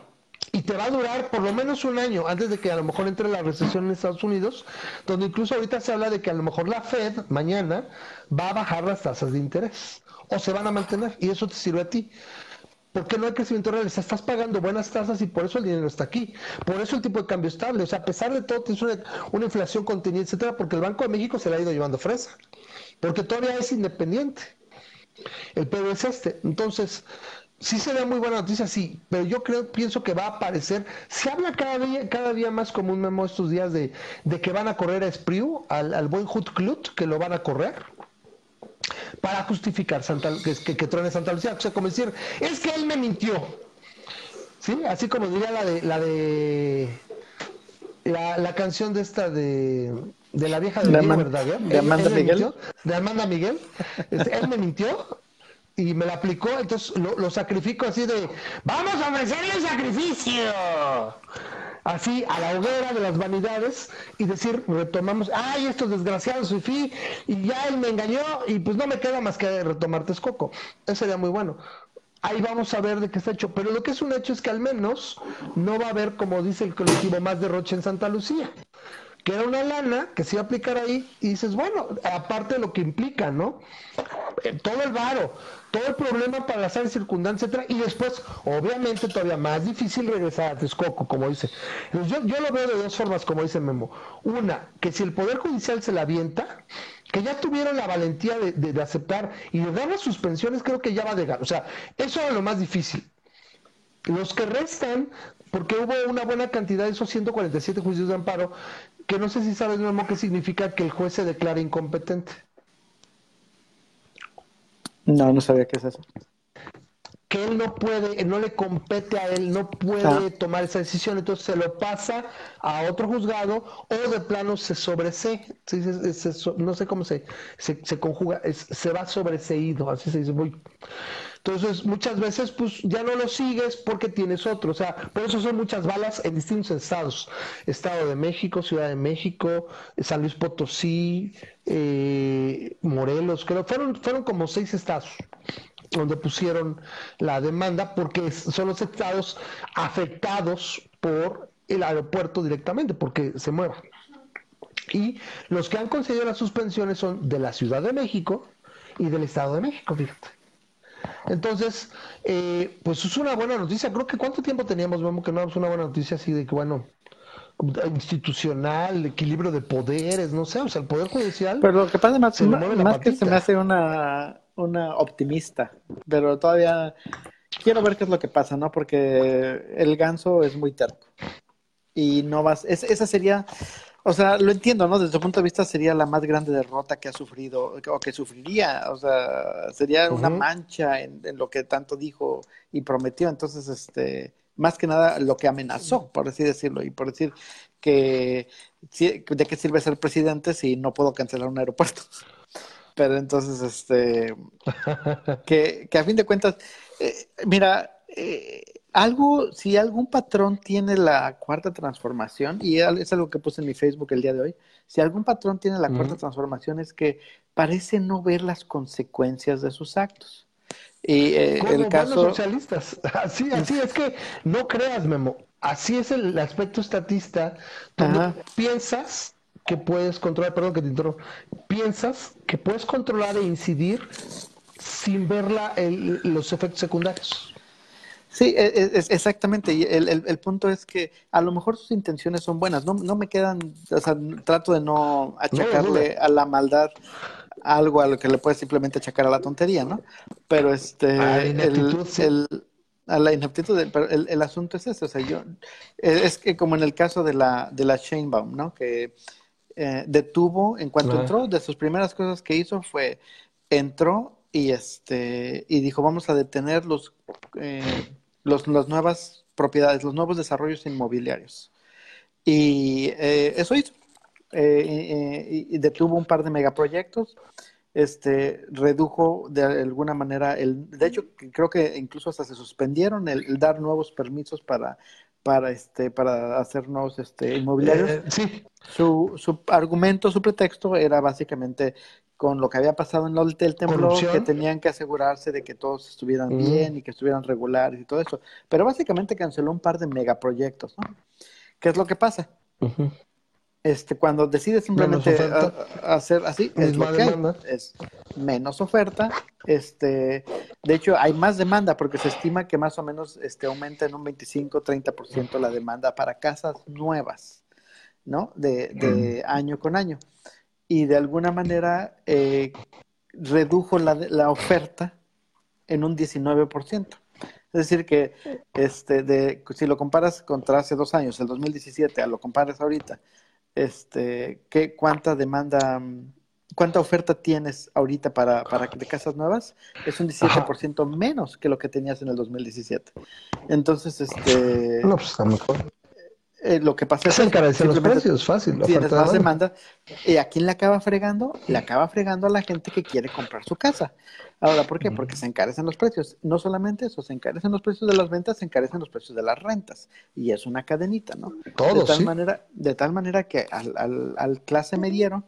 Y te va a durar por lo menos un año antes de que a lo mejor entre la recesión en Estados Unidos, donde incluso ahorita se habla de que a lo mejor la Fed mañana va a bajar las tasas de interés o se van a mantener y eso te sirve a ti. Porque no hay crecimiento real, estás pagando buenas tasas y por eso el dinero está aquí. Por eso el tipo de cambio estable. O sea, a pesar de todo, tienes una, inflación contenida, etcétera, porque el Banco de México se le ha ido llevando fresa. Porque todavía es independiente. El pedo es este. Entonces, sí se da muy buena noticia, sí, pero yo creo, pienso que va a aparecer, se habla cada día, cada día más como un memo estos días de, que van a correr a Spriu, al, al buen Hut Klut, que lo van a correr para justificar Santa, que, que, que trone Santa Lucía. O sea, como decir, es que él me mintió. ¿Sí? Así como diría la de la de la, canción de esta de, de la vieja de, de, ¿verdad? de Amanda Miguel. de Amanda Miguel. él me mintió y me la aplicó, entonces lo, lo sacrifico así de, vamos a ofrecerle sacrificio así a la hoguera de las vanidades y decir, retomamos, ay, estos desgraciados fui y ya él me engañó y pues no me queda más que retomar Texcoco. Eso sería muy bueno. Ahí vamos a ver de qué está hecho. Pero lo que es un hecho es que al menos no va a haber, como dice el colectivo, más derroche en Santa Lucía que era una lana que se iba a aplicar ahí, y dices, bueno, aparte de lo que implica, ¿no? Eh, todo el varo, todo el problema para las áreas circundantes, etcétera, y después, obviamente, todavía más difícil regresar a Texcoco, como dice. Yo, yo lo veo de dos formas, como dice Memo. Una, que si el Poder Judicial se la avienta, que ya tuvieron la valentía de, de, aceptar y de dar las suspensiones, creo que ya va a llegar. O sea, eso era lo más difícil. Los que restan, porque hubo una buena cantidad de esos 147 juicios de amparo, que no sé si sabes, Memo, qué significa que el juez se declara incompetente. No, no sabía qué es eso. Que él no puede, no le compete a él, no puede ah. tomar esa decisión, entonces se lo pasa a otro juzgado o de plano se sobresee, no sé cómo se, se, conjuga, se va sobreseído, así se dice. Muy. Entonces, muchas veces, pues ya no lo sigues porque tienes otro. O sea, por eso son muchas balas en distintos estados. Estado de México, Ciudad de México, San Luis Potosí, eh, Morelos, creo. Fueron, fueron como seis estados donde pusieron la demanda porque son los estados afectados por el aeropuerto directamente, porque se mueven. Y los que han concedido las suspensiones son de la Ciudad de México y del Estado de México, fíjate. Entonces, eh, pues es una buena noticia. Creo que cuánto tiempo teníamos, que no es una buena noticia así de que, bueno, institucional, equilibrio de poderes, no sé, o sea, el poder judicial. Pero lo que pasa más, más que se me hace una, una optimista, pero todavía quiero ver qué es lo que pasa, ¿no? Porque el ganso es muy terco y no vas, esa sería o sea, lo entiendo, ¿no? Desde tu punto de vista sería la más grande derrota que ha sufrido o que sufriría. O sea, sería una mancha en, lo que tanto dijo y prometió. Entonces, este, más que nada lo que amenazó, por así decirlo, y por decir que de qué sirve ser presidente si no puedo cancelar un aeropuerto. (laughs) Pero entonces, este, (laughs) que, que a fin de cuentas, eh, mira, eh, algo, si algún patrón tiene la cuarta transformación, y es algo que puse en mi Facebook el día de hoy, si algún patrón tiene la cuarta transformación es que parece no ver las consecuencias de sus actos. Y eh, el caso... socialistas, (laughs) así, así es que no creas, Memo, así es el aspecto estatista. Tú piensas que puedes controlar, perdón que te interrumpo, piensas que puedes controlar e incidir sin ver los efectos secundarios. Sí, e, e, exactamente. Y el, el, punto es que a lo mejor sus intenciones son buenas. No, no me quedan, o sea, trato de no achacarle a la maldad algo a lo que le puedes simplemente achacar a la tontería, ¿no? Pero este, el, a la ineptitud, el, el, asunto es ese, o sea, yo, es que como en el caso de la, de la Baum, ¿no? Que eh, detuvo, en cuanto entró, de sus primeras cosas que hizo fue, entró y, este, y dijo, vamos a detener los, eh, los, las nuevas propiedades, los nuevos desarrollos inmobiliarios. Y eh, eso hizo. y detuvo un par de megaproyectos este, redujo de alguna manera, el, de hecho, creo que incluso hasta se suspendieron el, dar nuevos permisos para, para, este, para hacer nuevos este, inmobiliarios. Eh, sí. Su, su argumento, su pretexto era básicamente con lo que había pasado en el, el templo, que tenían que asegurarse de que todos estuvieran bien y que estuvieran regulares y todo eso. Pero básicamente canceló un par de megaproyectos, ¿no? ¿Qué es lo que pasa? este, cuando decides simplemente hacer así, es, lo que es menos oferta. Este, de hecho, hay más demanda porque se estima que más o menos este, aumenta en un 25-30% la demanda para casas nuevas, ¿no? De, de año con año. Y de alguna manera eh, redujo la, la oferta en un 19%. Es decir, que este, de, si lo comparas contra hace dos años, el 2017, a lo comparas ahorita, este, ¿qué, cuánta demanda, cuánta oferta tienes ahorita para, para de casas nuevas? Es un 17% menos que lo que tenías en el 2017. Entonces, este... No, pues está mejor. Eh, lo que pasa es que encarecen los precios, fácil. Tienes más demanda. ¿Y a quién le acaba fregando? Le acaba fregando a la gente que quiere comprar su casa. Ahora, ¿por qué? Porque se encarecen los precios. No solamente eso, se encarecen los precios de las ventas, se encarecen los precios de las rentas. Y es una cadenita, ¿no? Todo, de tal manera, de tal manera que al, al, al clase mediero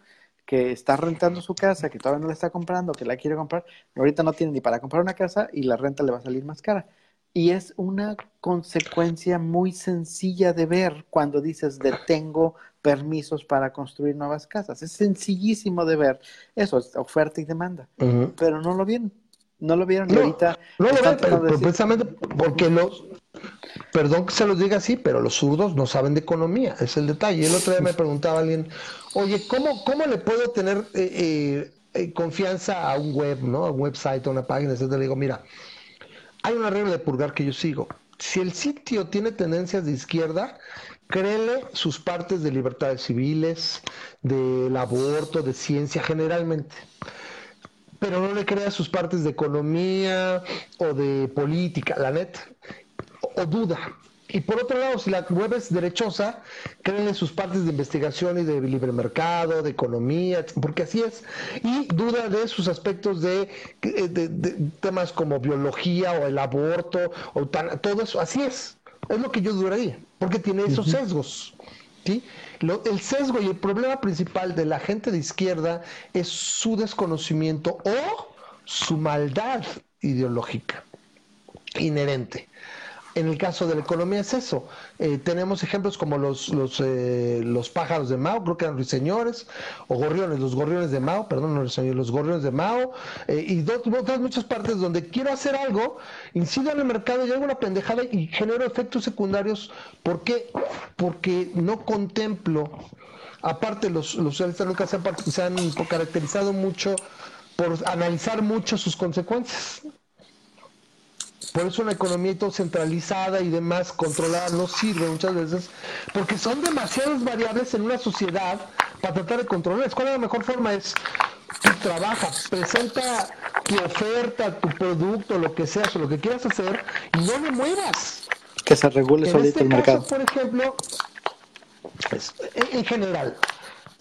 que está rentando su casa, que todavía no la está comprando, que la quiere comprar, ahorita no tiene ni para comprar una casa y la renta le va a salir más cara. Y es una consecuencia muy sencilla de ver cuando dices detengo permisos para construir nuevas casas. Es sencillísimo de ver. Eso es oferta y demanda. Pero no lo vieron. No lo vieron. ahorita. No lo ven, precisamente porque los. Perdón que se los diga así, pero los zurdos no saben de economía. Es el detalle. El otro día me preguntaba alguien, oye, ¿cómo, cómo le puedo tener eh, eh, eh, confianza a un web, ¿no? A un website, a una página, etcétera? Le digo, mira hay una regla de purgar que yo sigo. Si el sitio tiene tendencias de izquierda, créele sus partes de libertades civiles, del aborto, de ciencia generalmente. Pero no le crea sus partes de economía o de política, la neta. O, o duda. Y por otro lado, si la web es derechosa, créenle sus partes de investigación y de libre mercado, de economía, porque así es. Y duda de sus aspectos de, temas como biología o el aborto, o todo eso, así es. Es lo que yo duraría, porque tiene esos sesgos. ¿sí? el sesgo y el problema principal de la gente de izquierda es su desconocimiento o su maldad ideológica inherente. En el caso de la economía es eso. Eh, tenemos ejemplos como los, los, eh, los, pájaros de Mao, creo que eran ruiseñores, o gorriones, los gorriones de Mao, perdón, no ruiseñores, los gorriones de Mao, eh, y otras muchas partes donde quiero hacer algo, incido en el mercado y hago una pendejada y genero efectos secundarios. ¿Por qué? Porque no contemplo, aparte los, los socialistas nunca se han caracterizado mucho por analizar mucho sus consecuencias. Por eso una economía todo centralizada y demás, controlada, no sirve muchas veces, porque son demasiadas variables en una sociedad para tratar de controlar. ¿Cuál es la mejor forma? Es tú trabajas, presenta tu oferta, tu producto, lo que seas o lo que quieras hacer, y no le muevas. Que se regule solito este el mercado. Por ejemplo, en general,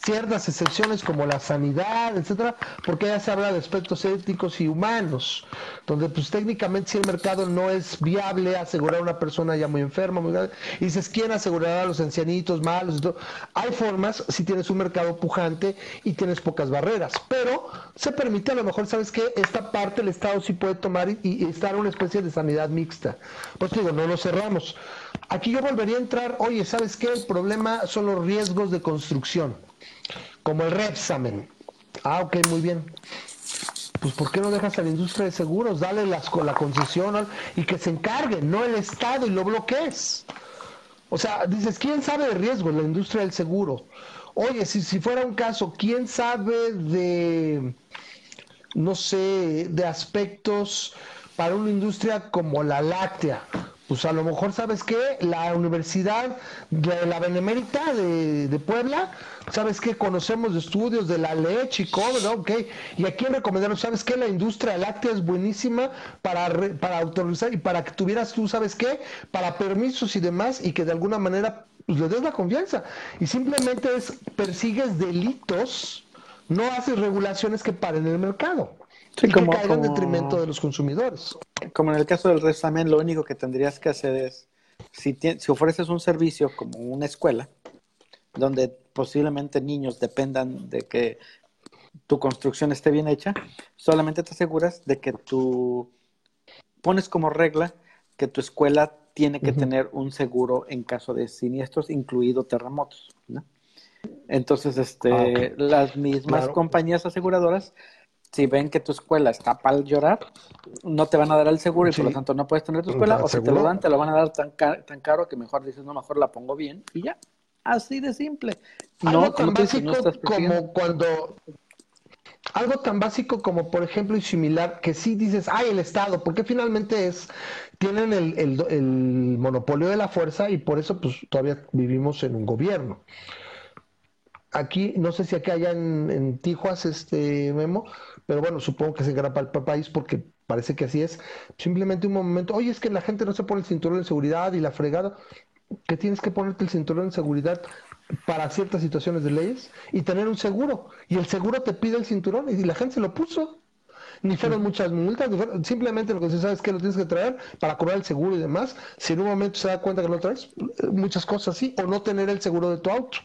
ciertas excepciones como la sanidad, etcétera, porque ya se habla de aspectos éticos y humanos, donde pues técnicamente si el mercado no es viable asegurar a una persona ya muy enferma, muy grave, y dices, ¿quién asegurará a los ancianitos malos? Hay formas si tienes un mercado pujante y tienes pocas barreras, pero se permite a lo mejor, ¿sabes qué? Esta parte el Estado sí puede tomar y, y estar una especie de sanidad mixta. Pues digo, no lo cerramos. Aquí yo volvería a entrar, oye, ¿sabes qué? El problema son los riesgos de construcción como el Repsamen. Ah, ok, muy bien. Pues ¿por qué no dejas a la industria de seguros? Dale las, la concesión y que se encargue, no el Estado y lo bloquees. O sea, dices, ¿quién sabe de riesgo? La industria del seguro. Oye, si, si fuera un caso, ¿quién sabe de, no sé, de aspectos para una industria como la láctea? Pues a lo mejor, ¿sabes qué? La Universidad de la Benemérita de, Puebla, ¿sabes qué? Conocemos estudios de la leche y cómo, ¿no? Ok. Y aquí recomendaron, ¿sabes qué? La industria láctea es buenísima para, para autorizar y para que tuvieras tú, ¿sabes qué? Para permisos y demás y que de alguna manera pues, le des la confianza. Y simplemente es, persigues delitos, no haces regulaciones que paren el mercado. y como, que caigan en detrimento de los consumidores como en el caso del resamen, lo único que tendrías que hacer es, si, si ofreces un servicio como una escuela, donde posiblemente niños dependan de que tu construcción esté bien hecha, solamente te aseguras de que tú pones como regla que tu escuela tiene que tener un seguro en caso de siniestros, incluido terremotos. Entonces, este, ah, las mismas compañías aseguradoras si ven que tu escuela está para llorar, no te van a dar el seguro y por lo tanto no puedes tener tu escuela, o si te lo dan, te lo van a dar tan, tan caro que mejor dices, no, mejor la pongo bien y ya. Así de simple. Algo no, tan básico como cuando algo tan básico como por ejemplo y similar que sí dices, ay, el Estado, porque finalmente es, tienen el, el, el monopolio de la fuerza y por eso pues todavía vivimos en un gobierno aquí, no sé si aquí hay en, en Tijuas, este Memo, pero bueno, supongo que se graba el país porque parece que así es. Simplemente un momento, oye, es que la gente no se pone el cinturón de seguridad y la fregada, que tienes que ponerte el cinturón de seguridad para ciertas situaciones de leyes y tener un seguro. Y el seguro te pide el cinturón y la gente se lo puso. Ni fueron muchas multas, simplemente lo que se sabe es que lo tienes que traer para cobrar el seguro y demás. Si en un momento se da cuenta que no traes, muchas cosas así, o no tener el seguro de tu auto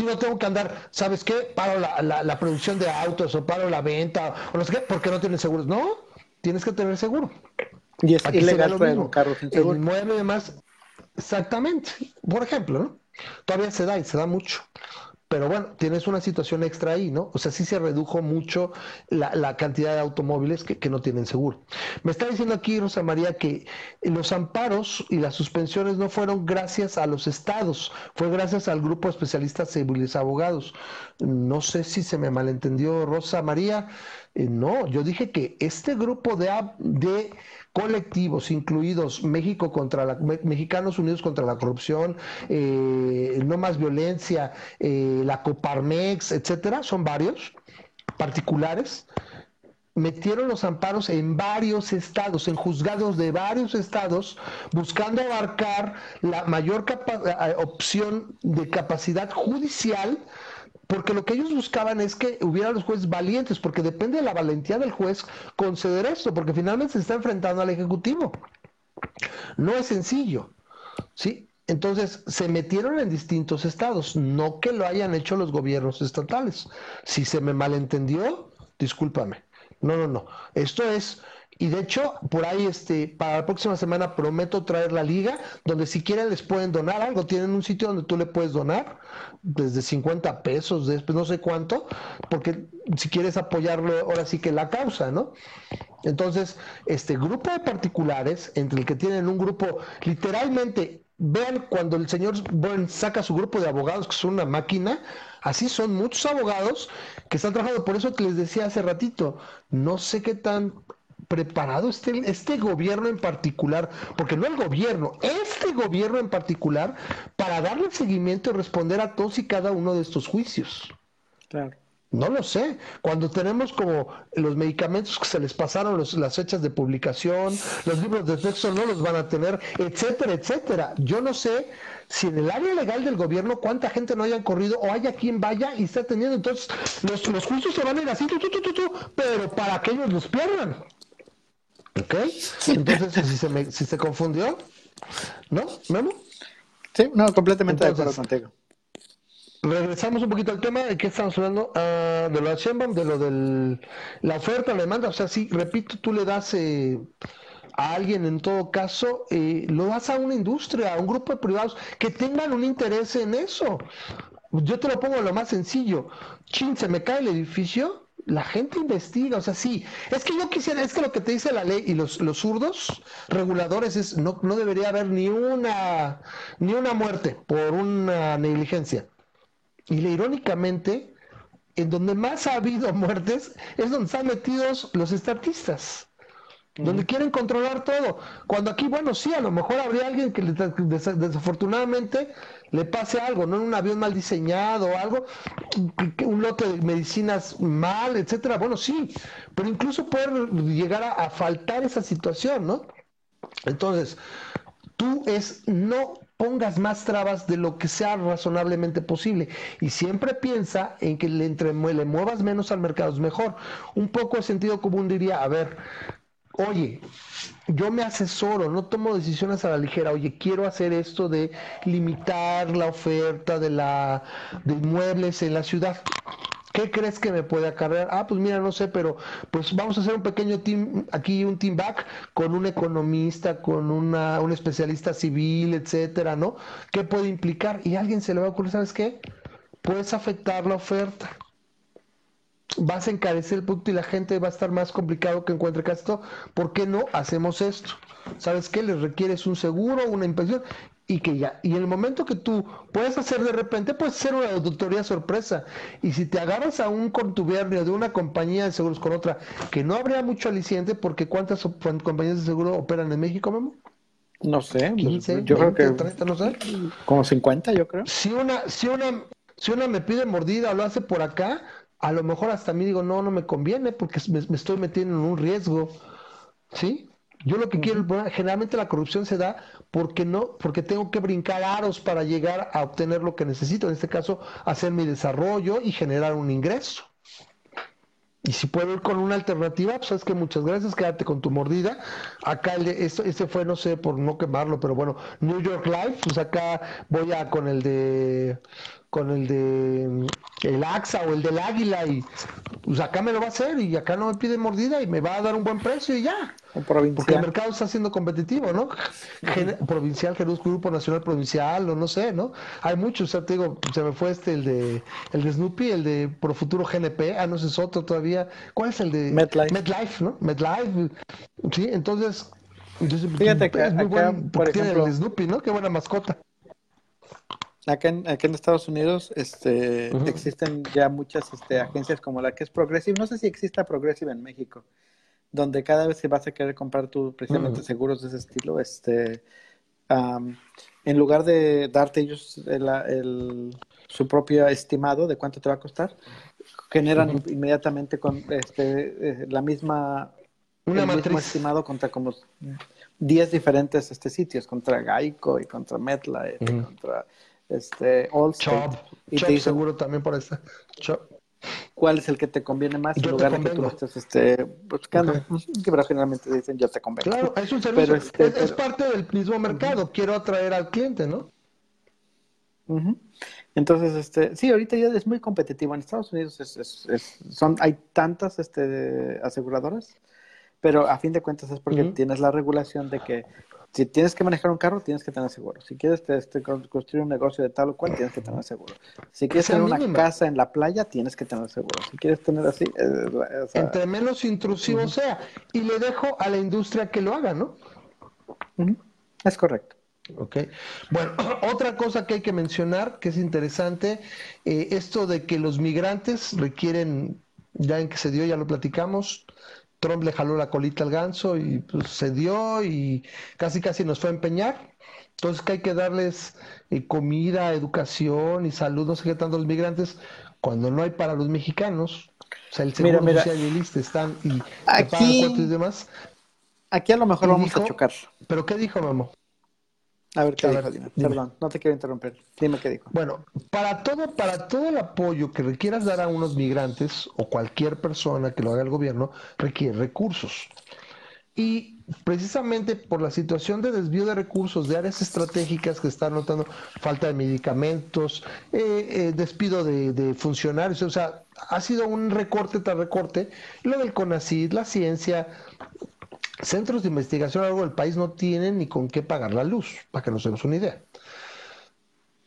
y no tengo que andar, ¿sabes qué? Paro la, la, producción de autos o paro la venta o no sé qué, porque no tienes seguros. No, tienes que tener seguro. Y es ilegal traer un carro sin seguro. El mueble además, exactamente. Por ejemplo, ¿no? Todavía se da y se da mucho pero bueno, tienes una situación extra ahí, ¿no? O sea, sí se redujo mucho la, cantidad de automóviles que, no tienen seguro. Me está diciendo aquí Rosa María que los amparos y las suspensiones no fueron gracias a los estados, fue gracias al grupo de especialistas civiles abogados. No sé si se me malentendió Rosa María. Eh, no, yo dije que este grupo de colectivos, incluidos México contra la, Mexicanos Unidos contra la Corrupción, eh, No Más Violencia, eh, la Coparmex, etcétera, son varios particulares, metieron los amparos en varios estados, en juzgados de varios estados, buscando abarcar la mayor eh, opción de capacidad judicial porque lo que ellos buscaban es que hubiera los jueces valientes, porque depende de la valentía del juez conceder esto, porque finalmente se está enfrentando al Ejecutivo. No es sencillo, ¿sí? Entonces, se metieron en distintos estados, no que lo hayan hecho los gobiernos estatales. Si se me malentendió, discúlpame. No, no, no. Esto es y de hecho, por ahí, este, para la próxima semana prometo traer la liga, donde si quieren les pueden donar algo. Tienen un sitio donde tú le puedes donar, desde 50 pesos, después no sé cuánto, porque si quieres apoyarlo, ahora sí que la causa, ¿no? Entonces, este grupo de particulares, entre el que tienen un grupo, literalmente, vean cuando el señor Byrne saca su grupo de abogados, que son una máquina, así son muchos abogados que están trabajando. Por eso que les decía hace ratito, no sé qué tan preparado este, este gobierno en particular, porque no el gobierno, este gobierno en particular, para darle seguimiento y responder a todos y cada uno de estos juicios? Claro. No lo sé. Cuando tenemos como los medicamentos que se les pasaron las fechas de publicación, los libros de texto no los van a tener, etcétera, etcétera. Yo no sé si en el área legal del gobierno cuánta gente no hayan corrido o haya quien vaya y está teniendo. Entonces, los, los juicios se van a ir así, pero para que ellos los pierdan. ¿Ok? Entonces, si se, me, si se confundió, ¿no? ¿Memo? Sí, no, completamente de acuerdo contigo. Regresamos un poquito al tema de qué estamos hablando, uh, de lo de Sheinbaum, de lo de la oferta, la demanda. O sea, sí, repito, tú le das eh, a alguien en todo caso, eh, lo das a una industria, a un grupo de privados que tengan un interés en eso. Yo te lo pongo lo más sencillo. Chin, se me cae el edificio, la gente investiga, o sea, sí, es que yo quisiera, es que lo que te dice la ley y los, los zurdos reguladores es no, no debería haber ni una ni una muerte por una negligencia. Y irónicamente, en donde más ha habido (laughs) muertes es donde están metidos los estatistas. donde quieren controlar todo. Cuando aquí, bueno, sí, a lo mejor habría alguien que desafortunadamente le pase algo, ¿no? En un avión mal diseñado algo, un lote de medicinas mal, etcétera. Bueno, sí, pero incluso puede llegar a, a faltar esa situación, ¿no? Entonces, tú es no pongas más trabas de lo que sea razonablemente posible y siempre piensa en que le, entre, le muevas menos al mercado es mejor. Un poco de sentido común diría, a ver, oye, yo me asesoro, no tomo decisiones a la ligera, oye, quiero hacer esto de limitar la oferta de, la, de inmuebles en la ciudad. ¿Qué crees que me puede acarrear? Ah, pues mira, no sé, pero pues vamos a hacer un pequeño team, aquí un team back con un economista, con una, un especialista civil, etcétera, ¿no? ¿Qué puede implicar? Y a alguien se le va a ocurrir, ¿sabes qué? Puedes afectar la oferta. Vas a encarecer el punto y la gente va a estar más complicado que encuentre esto. ¿Por qué no hacemos esto? ¿Sabes qué? Les requieres un seguro, una inspección y que ya, y en el momento que tú puedes hacer de repente, puedes hacer una auditoría sorpresa. Y si te agarras a un contubernio de una compañía de seguros con otra, que no habría mucho aliciente, porque ¿cuántas compañías de seguro operan en México, Memo? No sé, 15, yo creo que 30, no sé. Como 50, yo creo. Si una, si una, si una me pide mordida o lo hace por acá, a lo mejor hasta a mí digo, no, no me conviene porque me, me estoy metiendo en un riesgo. ¿Sí? Yo lo que quiero, generalmente la corrupción se da porque no, porque tengo que brincar aros para llegar a obtener lo que necesito, en este caso, hacer mi desarrollo y generar un ingreso. Y si puedo ir con una alternativa, pues es que muchas gracias, quédate con tu mordida. Acá el de, este, fue, no sé, por no quemarlo, pero bueno, New York Life, pues acá voy a con el de con el de el AXA o el del Águila y pues acá me lo va a hacer y acá no me pide mordida y me va a dar un buen precio y ya. Porque el mercado está siendo competitivo, ¿no? provincial, Grupo Nacional Provincial o no sé, ¿no? Hay muchos, o sea, te digo, se me fue este, el de el de Snoopy, el de Profuturo GNP, ah, no sé, es otro todavía. ¿Cuál es el de MedLife? MedLife, ¿no? MedLife, sí, entonces... Fíjate que es muy buen, por ejemplo, el de Snoopy, ¿no? Qué buena mascota. Acá en, en Estados Unidos este, existen ya muchas este, agencias como la que es Progressive. No sé si exista Progressive en México, donde cada vez que vas a querer comprar tú precisamente seguros de ese estilo, este, en lugar de darte ellos el, su propio estimado de cuánto te va a costar, generan inmediatamente con este, eh, la misma Una el mismo estimado contra como 10 diferentes este, sitios, contra Geico y contra MetLife y contra este, Allstate. y te dice, seguro también por esta. ¿Cuál es el que te conviene más en lugar de que tú lo estés este, buscando? Pero generalmente dicen yo te convengo. Claro, es un servicio, este, es, parte del mismo mercado. Quiero atraer al cliente, ¿no? Entonces, este, sí, ahorita ya es muy competitivo. En Estados Unidos es, son, hay tantas este, aseguradoras, pero a fin de cuentas es porque tienes la regulación de que si tienes que manejar un carro, tienes que tener seguro. Si quieres este, construir un negocio de tal o cual, tienes que tener seguro. Si quieres tener una casa en la playa, tienes que tener seguro. Si quieres tener así... Eh, Entre menos intrusivo sea. Y le dejo a la industria que lo haga, ¿no? Es correcto. Ok. Bueno, (clears throat) otra cosa que hay que mencionar, que es interesante, eh, esto de que los migrantes requieren, ya en que se dio, ya lo platicamos, Trump le jaló la colita al ganso y pues se dio y casi casi nos fue a empeñar. Entonces que hay que darles eh, comida, educación y salud, no sé qué tanto los migrantes, cuando no hay para los mexicanos. O sea, el seguro mira, social y el están y aquí, y demás. Aquí a lo mejor vamos a chocar. ¿Pero qué dijo Memo? A ver, ¿qué dijo? Perdón, no te quiero interrumpir. Dime qué dijo. Bueno, para todo, para todo el apoyo que requieras dar a unos migrantes o cualquier persona que lo haga el gobierno, requiere recursos. Y precisamente por la situación de desvío de recursos de áreas estratégicas que están notando falta de medicamentos, eh, eh, despido de, de, funcionarios, o sea, ha sido un recorte tras recorte, lo del CONACID, la ciencia, centros de investigación a lo largo del país no tienen ni con qué pagar la luz, para que nos demos una idea.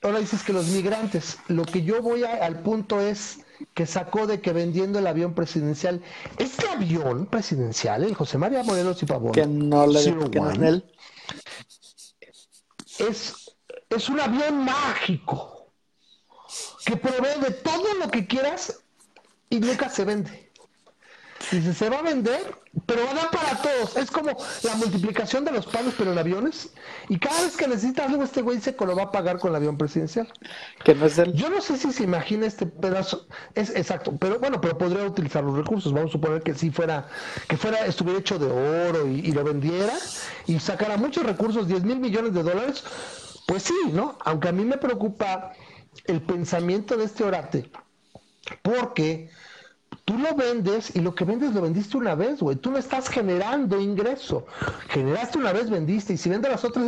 Ahora dices que los migrantes, lo que yo voy al punto es que sacó de que vendiendo el avión presidencial, este avión presidencial, el José María Morelos y Pavón, que no le que es, es un avión mágico que provee de todo lo que quieras y nunca se vende. Dice, se va a vender, pero va a dar para todos. Es como la multiplicación de los palos, pero en aviones. Y cada vez que necesitas algo, este güey dice que lo va a pagar con el avión presidencial. Que no es el... Yo no sé si se imagina este pedazo. Es exacto, pero bueno, pero podría utilizar los recursos. Vamos a suponer que si fuera, que fuera, estuviera hecho de oro y, y lo vendiera y sacara muchos recursos, 10 mil millones de dólares. Pues sí, ¿no? Aunque a mí me preocupa el pensamiento de este orate, porque tú lo vendes y lo que vendes lo vendiste una vez, güey. Tú no estás generando ingreso. Generaste una vez, vendiste. Y si vendes las otras,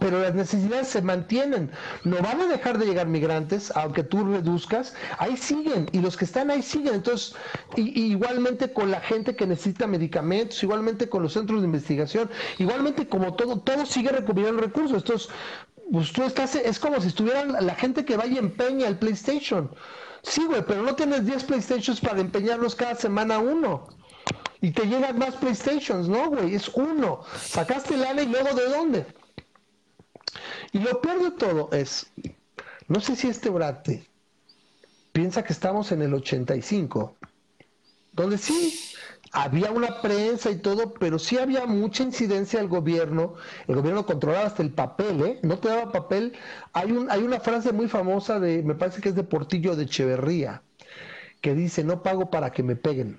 pero las necesidades se mantienen. No van a dejar de llegar migrantes, aunque tú reduzcas. Ahí siguen. Y los que están ahí siguen. Entonces, y, igualmente con la gente que necesita medicamentos, igualmente con los centros de investigación, igualmente como todo, todo sigue recuperando recursos. Entonces, pues tú estás, es como si estuvieran la gente que vaya empeña el PlayStation. Sí, güey, pero no tienes 10 PlayStations para empeñarlos cada semana uno. Y te llegan más PlayStations, ¿no, güey? Es uno. Sacaste el lana y luego de dónde. Y lo peor de todo es, no sé si este orate piensa que estamos en el 85, donde sí, había una prensa y todo, pero sí había mucha incidencia del gobierno. El gobierno controlaba hasta el papel, ¿eh? No te daba papel. Hay, un, hay una frase muy famosa de, me parece que es de Portillo de Echeverría, que dice, no pago para que me peguen.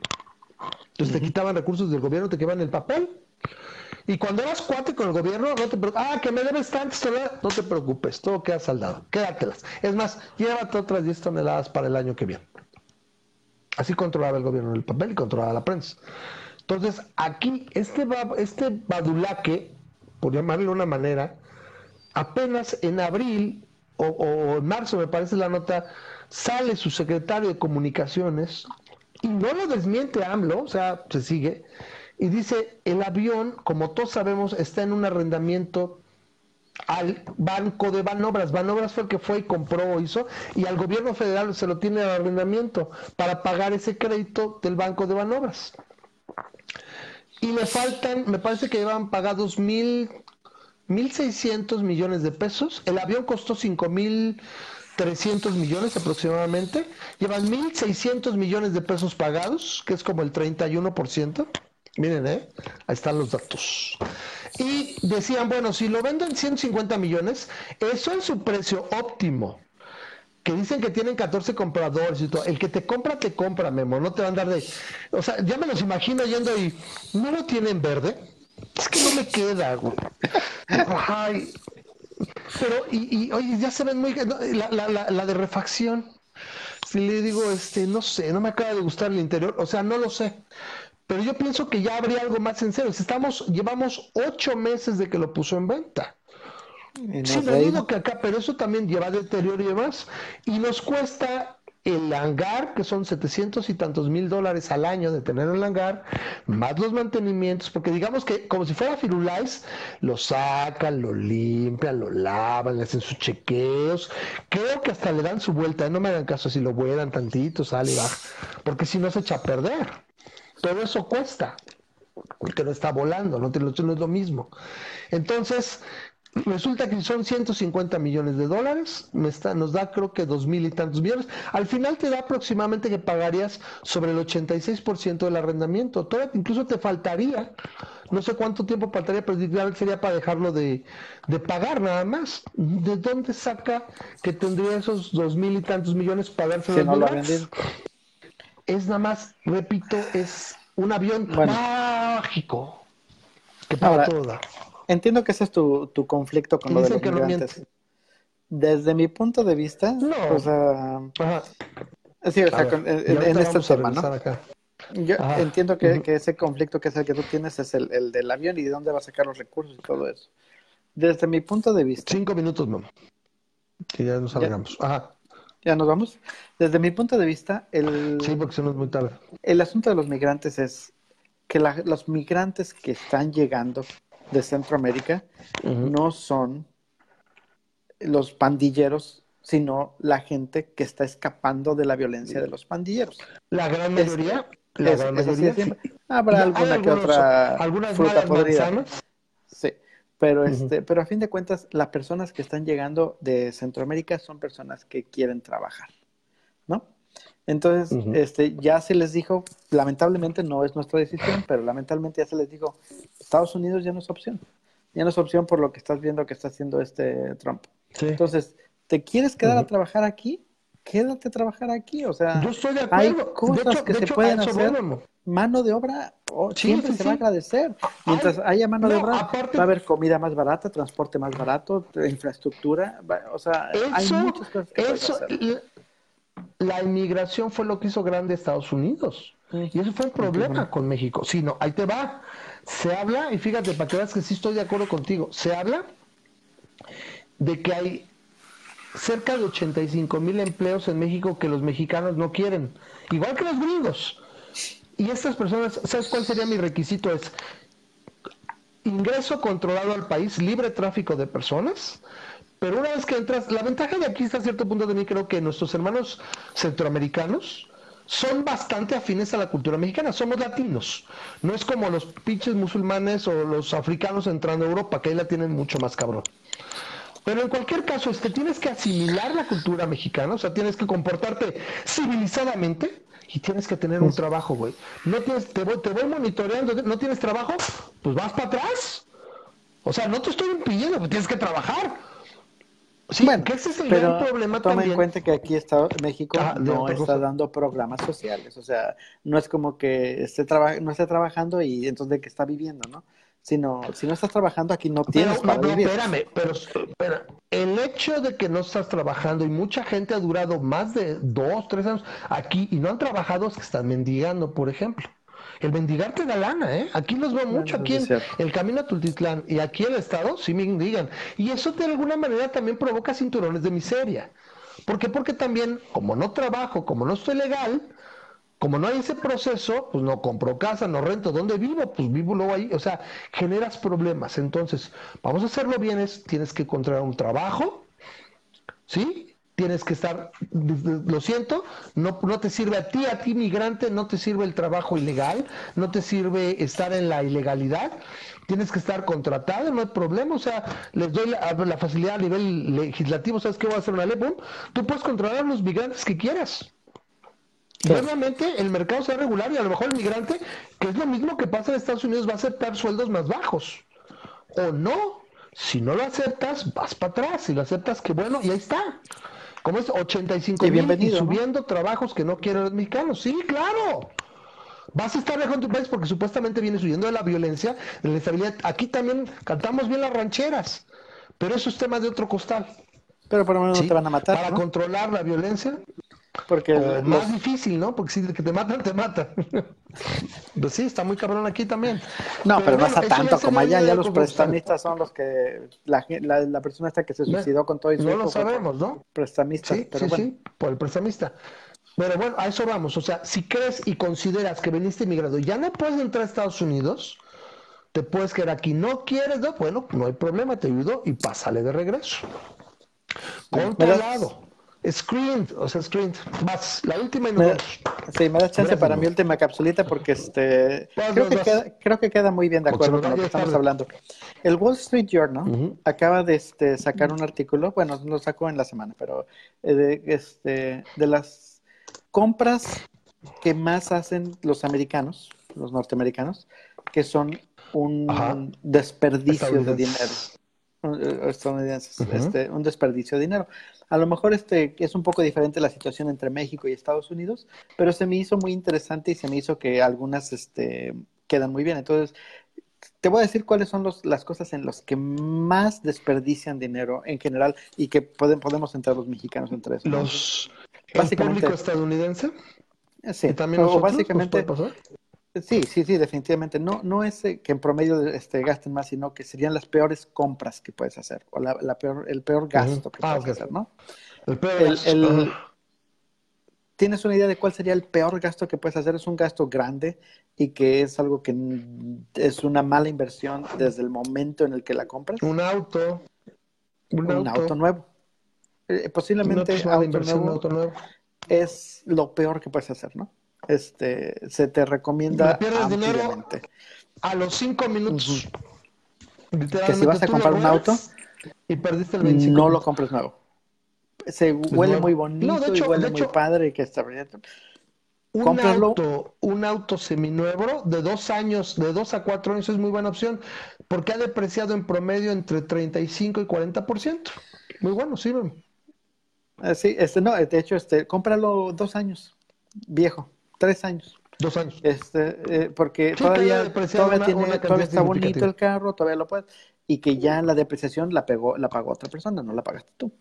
Entonces te quitaban recursos del gobierno, te quedaban el papel. Y cuando eras cuate con el gobierno, no te preocupes. Ah, que me debes tantas no te preocupes, todo queda saldado. Quédatelas. Es más, llévate otras 10 toneladas para el año que viene. Así controlaba el gobierno el papel y controlaba la prensa. Entonces, aquí, este, este badulaque, por llamarle de una manera, apenas en abril o, en marzo, me parece la nota, sale su secretario de comunicaciones y no lo desmiente AMLO, o sea, se sigue, y dice, el avión, como todos sabemos, está en un arrendamiento al Banco de Banobras. Banobras fue el que fue y compró o hizo, y al gobierno federal se lo tiene al arrendamiento para pagar ese crédito del Banco de Banobras. Y me faltan, me parece que llevan pagados mil, mil seiscientos millones de pesos. El avión costó cinco mil trescientos millones aproximadamente. Llevan mil seiscientos millones de pesos pagados, que es como el 31%. Miren, ¿eh? ahí están los datos. Y decían, bueno, si lo venden 150 millones, eso es su precio óptimo. Que dicen que tienen 14 compradores y todo. El que te compra, te compra, Memo. No te van a dar de. O sea, ya me los imagino yendo y. ¿No lo tienen verde? Es que no me queda, güey. Ay. Pero, y, y oye, ya se ven muy. La, la, la, la de refacción. Si le digo, este, no sé, no me acaba de gustar el interior. O sea, no lo sé pero yo pienso que ya habría algo más en serio. Estamos, llevamos ocho meses de que lo puso en venta. Sí, no digo que acá, pero eso también lleva deterioro y demás. Y nos cuesta el hangar, que son 700 y tantos mil dólares al año de tener el hangar, más los mantenimientos, porque digamos que como si fuera Firulais, lo sacan, lo limpian, lo lavan, le hacen sus chequeos, creo que hasta le dan su vuelta, no me hagan caso si lo vuelan tantito, sale y baja, porque si no se echa a perder todo eso cuesta, porque no está volando, no, no es lo mismo. Entonces, resulta que son 150 millones de dólares, nos da creo que dos mil y tantos millones. Al final te da aproximadamente que pagarías sobre el 86% del arrendamiento. Incluso te faltaría, no sé cuánto tiempo faltaría, pero sería para dejarlo de, pagar nada más. ¿De dónde saca que tendría esos dos mil y tantos millones para darse si no es nada más, repito, es un avión mágico que para todo Entiendo que ese es tu, tu conflicto con lo de los migrantes. Desde mi punto de vista, no. o sea, sí, o sea, en, este tema, ¿no? Yo entiendo que, que, ese conflicto que es el que tú tienes es el, el, del avión y de dónde va a sacar los recursos y todo eso. Desde mi punto de vista. Cinco minutos, no. Que ya nos salgamos. Ajá. Ya nos vamos. Desde mi punto de vista, el, sí, porque nos muy tarde. El asunto de los migrantes es que los migrantes que están llegando de Centroamérica no son los pandilleros, sino la gente que está escapando de la violencia de los pandilleros. La gran mayoría. la gran mayoría. Habrá alguna que otra algunas fruta podrida. Sí. Pero, este, pero a fin de cuentas, las personas que están llegando de Centroamérica son personas que quieren trabajar, ¿no? Entonces, este, ya se les dijo, lamentablemente no es nuestra decisión, pero lamentablemente ya se les dijo, Estados Unidos ya no es opción. Ya no es opción por lo que estás viendo que está haciendo este Trump. Entonces, ¿te quieres quedar a trabajar aquí? Quédate a trabajar aquí. O sea, Yo estoy de acuerdo. hay cosas que se pueden hacer. Mano de obra oh, siempre se va a agradecer. Mientras haya mano de obra, va a haber comida más barata, transporte más barato, infraestructura. o sea, hay muchas cosas que eso, hacer la inmigración fue lo que hizo grande Estados Unidos. Y eso fue el problema con México. Sí, no, ahí te va. Se habla, y fíjate, para que veas que sí estoy de acuerdo contigo, se habla de que hay cerca de 85 mil empleos en México que los mexicanos no quieren, igual que los gringos. Y estas personas, ¿sabes cuál sería mi requisito? Es ingreso controlado al país, libre tráfico de personas, pero una vez que entras, la ventaja de aquí está a cierto punto de mí, creo que nuestros hermanos centroamericanos son bastante afines a la cultura mexicana, somos latinos. No es como los pinches musulmanes o los africanos entrando a Europa, que ahí la tienen mucho más cabrón. Pero en cualquier caso, es que tienes que asimilar la cultura mexicana, o sea, tienes que comportarte civilizadamente y tienes que tener un trabajo, güey. No tienes, te voy, te voy monitoreando, ¿no tienes trabajo? Pues vas para atrás. O sea, no te estoy impidiendo, pues tienes que trabajar. Sí, bueno, ese es el pero problema toma en cuenta que aquí está México ah, no está dando programas sociales, o sea, no es como que esté no esté trabajando y entonces de que está viviendo, ¿no? Sino, si no estás trabajando aquí no tienes para vivir. Espérame, pero espera, el hecho de que no estás trabajando y mucha gente ha durado más de dos, tres años aquí y no han trabajado es que están mendigando, por ejemplo. El mendigar te da lana, ¿eh? Aquí los veo mucho, aquí en el camino a Tultitlán y aquí el Estado sí me mendigan. Y eso de alguna manera también provoca cinturones de miseria. ¿Por qué? Porque también, como no trabajo, como no estoy legal, como no hay ese proceso, pues no compro casa, no rento, ¿dónde vivo? Pues vivo luego ahí, o sea, generas problemas. Entonces, vamos a hacerlo bien, es, tienes que encontrar un trabajo, ¿sí? tienes que estar, lo siento, no, no te sirve a ti, a ti migrante, no te sirve el trabajo ilegal, no te sirve estar en la ilegalidad, tienes que estar contratado, no hay problema, o sea, les doy la, facilidad a nivel legislativo, ¿sabes qué voy a hacer una ley? Tú puedes controlar a los migrantes que quieras. Obviamente el mercado sea regular y a lo mejor el migrante, que es lo mismo que pasa en Estados Unidos, va a aceptar sueldos más bajos. O no, si no lo aceptas, vas para atrás. Si lo aceptas, qué bueno, y ahí está. ¿Cómo es? 85 mil y subiendo trabajos que no quieren los mexicanos. Sí, claro. Vas a estar lejos de tu país porque supuestamente vienes huyendo de la violencia, de la inestabilidad. Aquí también cantamos bien las rancheras, pero eso es tema de otro costal. Pero por lo menos no te van a matar. Para controlar la violencia, porque es más difícil, ¿no? Porque si que te matan, te matan. (laughs) pues sí, está muy cabrón aquí también. No, pero, no está tanto como allá. Ya los prestamistas son los que. La, la, persona esta que se suicidó con todo y No lo sabemos, ¿no? Prestamistas. Sí, sí, sí, por el prestamista. Pero bueno, a eso vamos. O sea, si crees y consideras que veniste inmigrado y ya no puedes entrar a Estados Unidos, te puedes quedar aquí. No quieres, no, bueno, no hay problema, te ayudo y pásale de regreso. Controlado. Screened, o sea, screened. Más, la última y me, Sí, me das chance para mi última capsulita porque este creo, que queda, creo que queda muy bien de acuerdo con lo que estamos hablando. El Wall Street Journal acaba de este, sacar un artículo, bueno, lo sacó en la semana, pero eh, de, este, de las compras que más hacen los americanos, los norteamericanos, que son un desperdicio de dinero. Eh, este, un desperdicio de dinero. A lo mejor este es un poco diferente la situación entre México y Estados Unidos, pero se me hizo muy interesante y se me hizo que algunas este, quedan muy bien. Entonces, te voy a decir cuáles son los, las cosas en las que más desperdician dinero en general y que pueden, podemos entrar los mexicanos entre eso. Los, básicamente, público estadounidense? Sí, también básicamente Sí, sí, sí, definitivamente. No, no es eh, que en promedio este, gasten más, sino que serían las peores compras que puedes hacer, o la, peor, el peor gasto que ah, puedes hacer, ¿no? El peor ¿Tienes una idea de cuál sería el peor gasto que puedes hacer? Es un gasto grande y que es algo que es una mala inversión desde el momento en el que la compras. Un auto. Un, auto. nuevo. Eh, posiblemente auto auto nuevo es lo peor que puedes hacer, ¿no? Este, se te recomienda. pierdes dinero a los cinco minutos. Que si vas a comprar un auto y perdiste el no lo compres nuevo. se huele muy bonito y huele muy padre que está un auto, un auto seminuevo de dos años, de dos a cuatro años es muy buena opción porque ha depreciado en promedio entre 35 y 40%. Muy bueno, sí. Ah, sí, este, no, de hecho, este, cómpralo dos años, viejo, tres años. Dos años. Este, eh, porque todavía, todavía, tiene, todavía está bonito el carro, todavía lo puedes, y que ya la depreciación la pegó, la pagó otra persona, no la pagaste tú.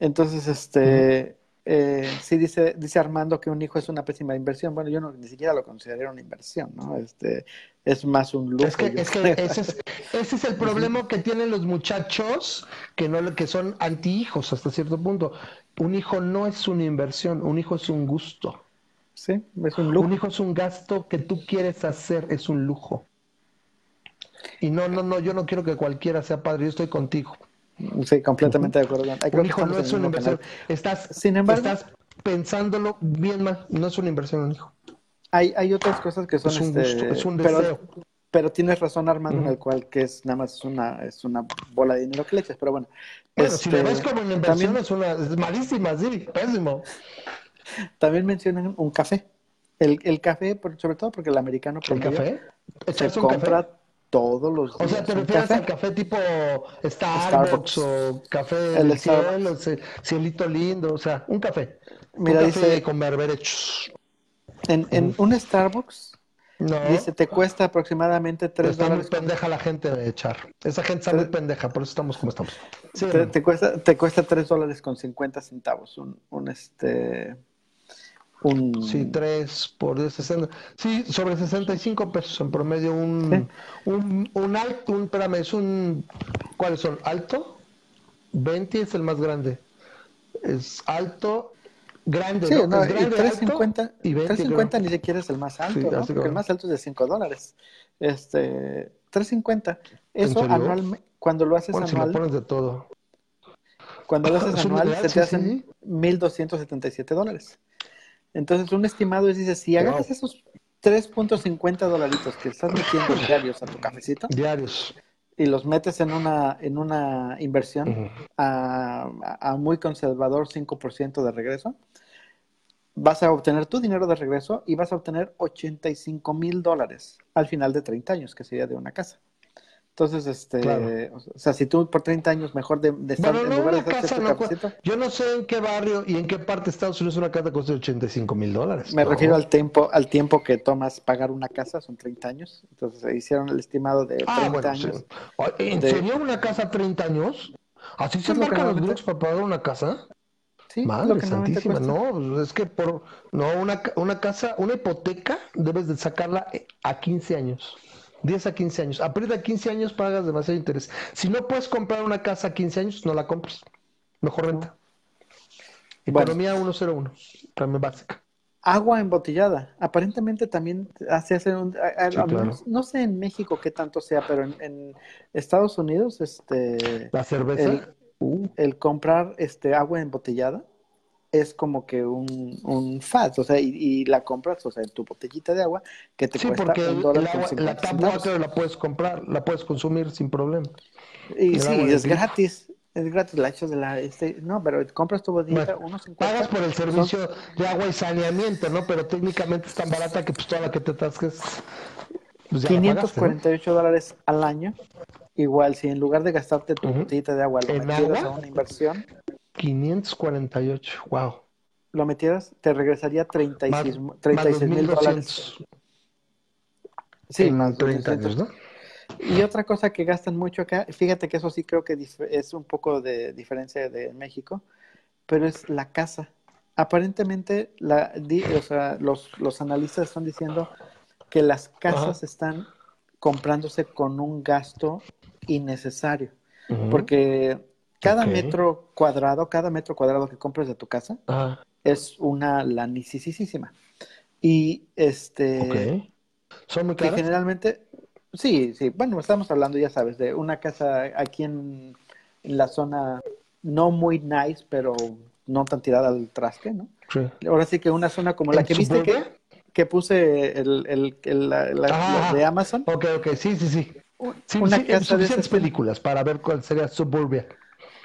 Entonces, este, eh, sí dice, dice Armando que un hijo es una pésima inversión. Bueno, yo no, ni siquiera lo consideraría una inversión, ¿no? Este, es más un lujo. Es que, es que ese, es, ese es el problema que tienen los muchachos que no que son anti-hijos hasta cierto punto. Un hijo no es una inversión, un hijo es un gusto. Sí, es un lujo. Un hijo es un gasto que tú quieres hacer, es un lujo. Y no, no, no, yo no quiero que cualquiera sea padre, yo estoy contigo. Sí, completamente de acuerdo. un hijo no es una inversión. Estás, Sin embargo, estás pensándolo bien mal. No es una inversión un hijo. Hay, hay otras cosas que son es un, este, es un deseo. Pero, tienes razón, Armando, en el cual que es nada más una, es una bola de dinero que le echas. Pero bueno. Bueno, si le este, ves como una inversión, es, una, es malísima, sí, pésimo. También mencionan un café. El, el café, sobre todo porque el americano ¿El café? se compra todos los días. O sea, ¿te refieres al café tipo Starbucks, o café del cielo, cielito lindo? O sea, un café. Mira, un café dice, con berberechos. En, en un Starbucks, no. dice, te cuesta aproximadamente 3 está dólares. Está muy pendeja la gente de echar. Esa gente está muy pendeja, por eso estamos como estamos. Sí, te, te, cuesta, te cuesta 3 dólares con 50 centavos un, un este un... Sí, 3 por 60. Sí, sobre 65 pesos en promedio. Un, un, un alto, un, espérame, es un. ¿Cuáles son? ¿Alto? 20 es el más grande. Es alto, grande. Sí, ¿no? es grande, y 350, y 20, 350 ni siquiera es el más alto, sí, ¿no? Porque el más alto es de 5 dólares. Este, 350. Eso anualmente, cuando lo haces bueno, anual. Si lo pones de todo. Cuando lo (laughs) haces anual, se te hacen 1.277 dólares. Entonces, un estimado es, dice, si agarras esos 3.50 dolaritos que estás metiendo (laughs) diarios a tu cafecito. Diarios. Y los metes en una, en una inversión a, a, muy conservador 5% de regreso, vas a obtener tu dinero de regreso y vas a obtener 85 mil dólares al final de 30 años, que sería de una casa. Entonces, este, o sea, si tú por 30 años mejor de, estar en lugar de casa no, Yo no sé en qué barrio y en qué parte de Estados Unidos una casa cuesta 85 mil dólares. Me refiero al tiempo, al tiempo que tomas pagar una casa, son 30 años. Entonces se hicieron el estimado de 30 ah, años. ¿En serio una casa 30 años? ¿Así se marcan los grupos para pagar una casa? Sí, Madre santísima, no, es que por no una, una casa, una hipoteca debes de sacarla a 15 años. 10 a 15 años. A partir de 15 años pagas demasiado interés. Si no puedes comprar una casa a 15 años, no la compres. Mejor renta. Economía 101, también básica. Agua embotellada. Aparentemente también hace hacer un... no, sé en México qué tanto sea, pero en, Estados Unidos, este... La cerveza. El, uh. el comprar este agua embotellada es como que un, un fast, o sea, y, la compras, o sea, en tu botellita de agua, que te cuesta porque un dólar la tap water la puedes comprar, la puedes consumir sin problema. Y sí, es gratis, es gratis, la echas de la, este, no, pero compras tu botellita, bueno, Pagas por el servicio de agua y saneamiento, ¿no? Pero técnicamente es tan barata que pues toda la que te atasques... Pues 548 dólares al año. Igual, si en lugar de gastarte tu botellita de agua, lo metieras a una inversión, 548, wow. Lo metieras, te regresaría 36 mil dólares. Sí, más 30 años, ¿no? Y otra cosa que gastan mucho acá, fíjate que eso sí creo que es un poco de diferencia de México, pero es la casa. Aparentemente, la, o sea, los, los, analistas están diciendo que las casas están comprándose con un gasto innecesario, porque cada metro cuadrado, cada metro cuadrado que compres de tu casa es una lanicísima. Y este. ¿Son muy caras? generalmente. Sí, sí. Bueno, estamos hablando, ya sabes, de una casa aquí en, la zona no muy nice, pero no tan tirada al traste, ¿no? Sí. Ahora sí que una zona como la que viste que, que, puse el, el, el la, de Amazon. Ok, ok, sí, sí, sí. sí una casa de esas películas para ver cuál sería Suburbia.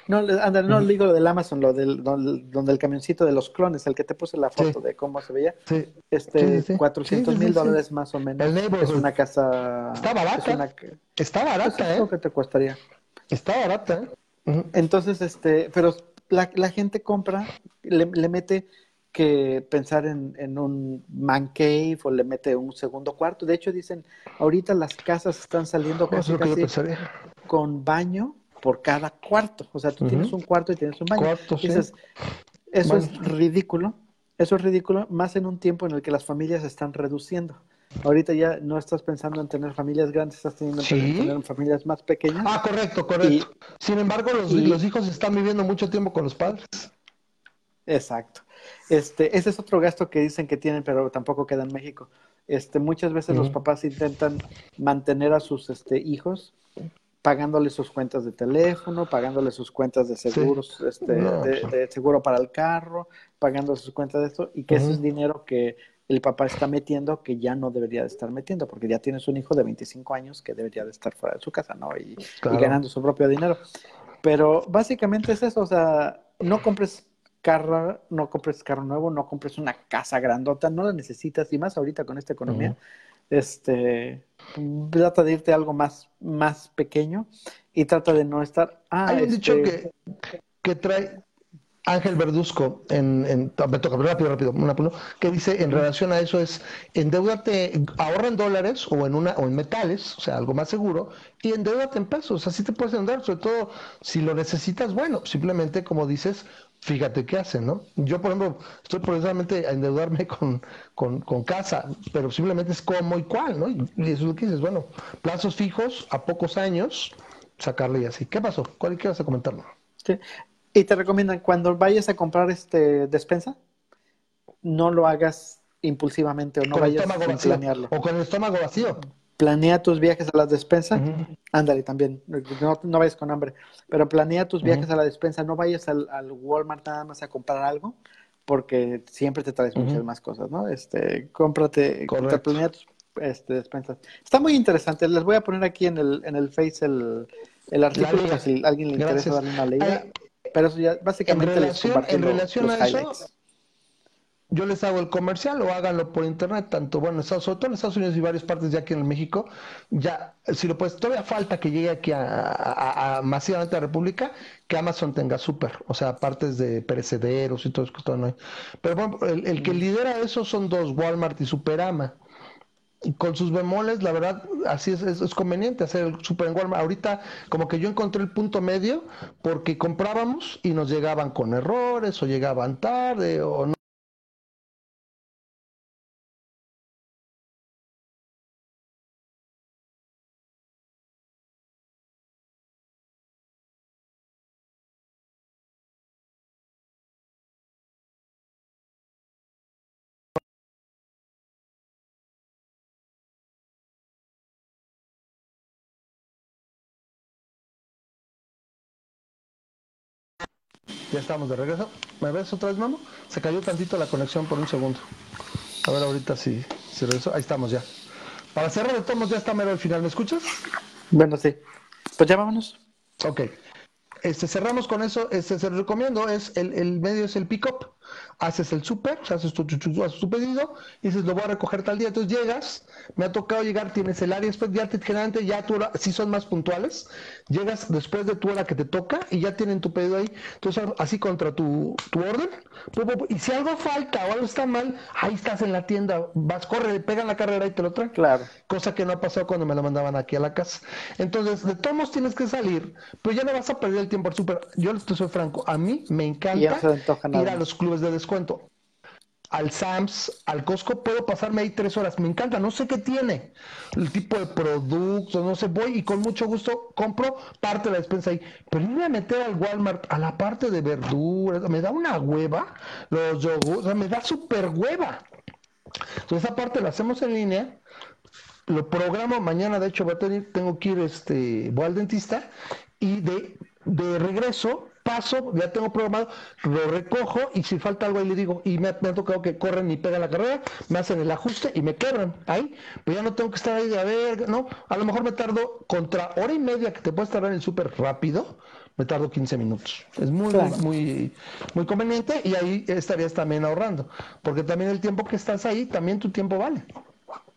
No, anda, no digo lo del Amazon, lo del donde el camioncito de los clones, el que te puse la foto de cómo se veía. Sí. Este, sí, 400 mil dólares más o menos. es una casa. Está barata. Está barata, ¿eh? que te costaría. Está barata, ¿eh? Entonces, este, pero la, la gente compra, le, le mete que pensar en, en, un man cave o le mete un segundo cuarto. De hecho, dicen, ahorita las casas están saliendo casi, con baño por cada cuarto. O sea, tú tienes un cuarto y tienes un baño. eso es ridículo. Eso es ridículo, más en un tiempo en el que las familias están reduciendo. Ahorita ya no estás pensando en tener familias grandes, estás teniendo tener familias más pequeñas. Ah, correcto, correcto. Sin embargo, los, los hijos están viviendo mucho tiempo con los padres. Exacto. Este, ese es otro gasto que dicen que tienen, pero tampoco queda en México. Este, muchas veces los papás intentan mantener a sus este, hijos pagándole sus cuentas de teléfono, pagándole sus cuentas de seguros, este, de, seguro para el carro, pagando sus cuentas de esto, y que ese es dinero que el papá está metiendo que ya no debería de estar metiendo, porque ya tienes un hijo de 25 años que debería de estar fuera de su casa, ¿no? Y, y ganando su propio dinero. Pero básicamente es eso, o sea, no compres carro, no compres carro nuevo, no compres una casa grandota, no la necesitas, y más ahorita con esta economía, este, trata de irte a algo más, más pequeño y trata de no estar... Ah, Hay un dicho este que, que trae Ángel Verduzco, en, en, me toca rápido, rápido, una, que dice en relación a eso es, endeudate, ahorra en dólares o en, una, o en metales, o sea, algo más seguro, y endeudate en pesos, así te puedes endeudar, sobre todo si lo necesitas, bueno, simplemente como dices, fíjate qué hacen, ¿no? Yo, por ejemplo, estoy precisamente a endeudarme (laughs) con, con, casa, pero simplemente es como y cuál, ¿no? Y eso es lo que dices, bueno, plazos fijos a pocos años, sacarle y así. ¿Qué pasó? ¿Cuál quieres comentarlo? Sí. Y te recomiendan, cuando vayas a comprar este despensa, no lo hagas impulsivamente o no vayas a planearlo. O con el estómago vacío planea tus viajes a la despensa. Ándale también, no, vayas con hambre, pero planea tus viajes a la despensa, no vayas al, Walmart nada más a comprar algo, porque siempre te traes muchas más cosas, ¿no? Este, cómprate, planea tus este, despensas. Está muy interesante, les voy a poner aquí en el, en el Face el, el artículo, si a alguien le interesa darle una leída. pero eso ya básicamente en relación, en relación a eso, yo les hago el comercial o háganlo por internet, tanto bueno, sobre todo en Estados Unidos y varias partes ya aquí en México, ya, si lo puedes, todavía falta que llegue aquí a, masivamente a la República, que Amazon tenga súper, o sea, partes de perecederos y todo eso que todo no hay. Pero bueno, el, que lidera eso son dos, Walmart y Superama. Y con sus bemoles, la verdad, así es, es, conveniente hacer el super en Walmart. Ahorita, como que yo encontré el punto medio, porque comprábamos y nos llegaban con errores, o llegaban tarde, o no Ya estamos de regreso. ¿Me ves otra vez, Mamo? Se cayó tantito la conexión por un segundo. A ver ahorita si, si regreso. Ahí estamos ya. Para cerrar de tomos ya está mero al final. ¿Me escuchas? Bueno, sí. Pues ya vámonos. Ok. Este, cerramos con eso. Este, se lo recomiendo. Es el, el medio es el pick-up haces el súper, haces tu, tu, pedido, y dices, lo voy a recoger tal día, entonces llegas, me ha tocado llegar, tienes el área, después ya te, generalmente ya tu hora, si son más puntuales, llegas después de tu hora que te toca y ya tienen tu pedido ahí, entonces así contra tu, tu orden, y si algo falta o algo está mal, ahí estás en la tienda, vas, corre, pegan la carrera y te lo traen. Claro. Cosa que no ha pasado cuando me lo mandaban aquí a la casa. Entonces, de todos tienes que salir, pero ya no vas a perder el tiempo al súper. Yo les soy franco, a mí me encanta ir a los clubes de descuento cuento, al Sams, al Costco, puedo pasarme ahí tres horas. Me encanta, no sé qué tiene, el tipo de productos, no sé, voy y con mucho gusto compro parte de la despensa ahí. Pero irme a meter al Walmart a la parte de verduras, me da una hueva, los yogures, me da súper hueva. Entonces, esa parte la hacemos en línea, lo programo mañana, de hecho, va a tener, tengo que ir, este, voy al dentista y de, de regreso paso, ya tengo programado, lo recojo y si falta algo ahí le digo, y me, ha tocado que corren y pegan la carrera, me hacen el ajuste y me quebran ahí, pues ya no tengo que estar ahí de a ver, ¿no? A lo mejor me tardo contra hora y media que te puedes tardar en el súper rápido, me tardo 15 minutos. Es muy, muy, muy conveniente y ahí estarías también ahorrando, porque también el tiempo que estás ahí, también tu tiempo vale.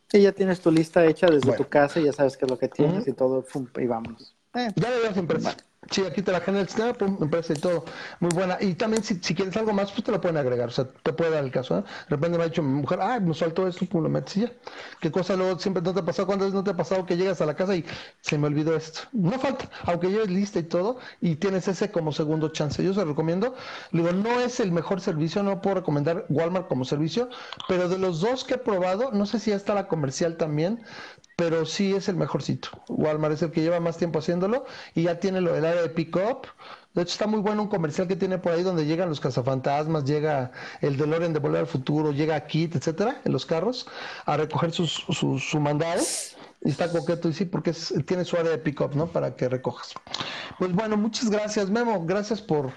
Sí, ya tienes tu lista hecha desde tu casa y ya sabes qué es lo que tienes y todo, y vámonos. Eh. Ya le das empresa. Sí, aquí te la genera el sistema, empresa y todo. Muy buena. Y también si, quieres algo más, pues te lo pueden agregar. O sea, te puede dar el caso. ¿eh? De repente me ha dicho mi mujer, ah, me suelto esto, pues lo metes y ya. ¿Qué cosa luego siempre no te ha pasado? ¿Cuántas veces no te ha pasado que llegas a la casa y se me olvidó esto? No falta, aunque lleves lista y todo, y tienes ese como segundo chance. Yo se lo recomiendo. Le digo, no es el mejor servicio, no puedo recomendar Walmart como servicio, pero de los dos que he probado, no sé si ya está la comercial también, pero sí es el mejorcito. Walmart es el que lleva más tiempo haciéndolo y ya tiene lo del área de pick-up. De hecho, está muy bueno un comercial que tiene por ahí donde llegan los cazafantasmas, llega el DeLorean de Volver al Futuro, llega Kit, etcétera, en los carros, a recoger sus, su mandado. Y está coqueto, y sí, porque tiene su área de pick-up, ¿no? Para que recojas. Pues bueno, muchas gracias, Memo. Gracias por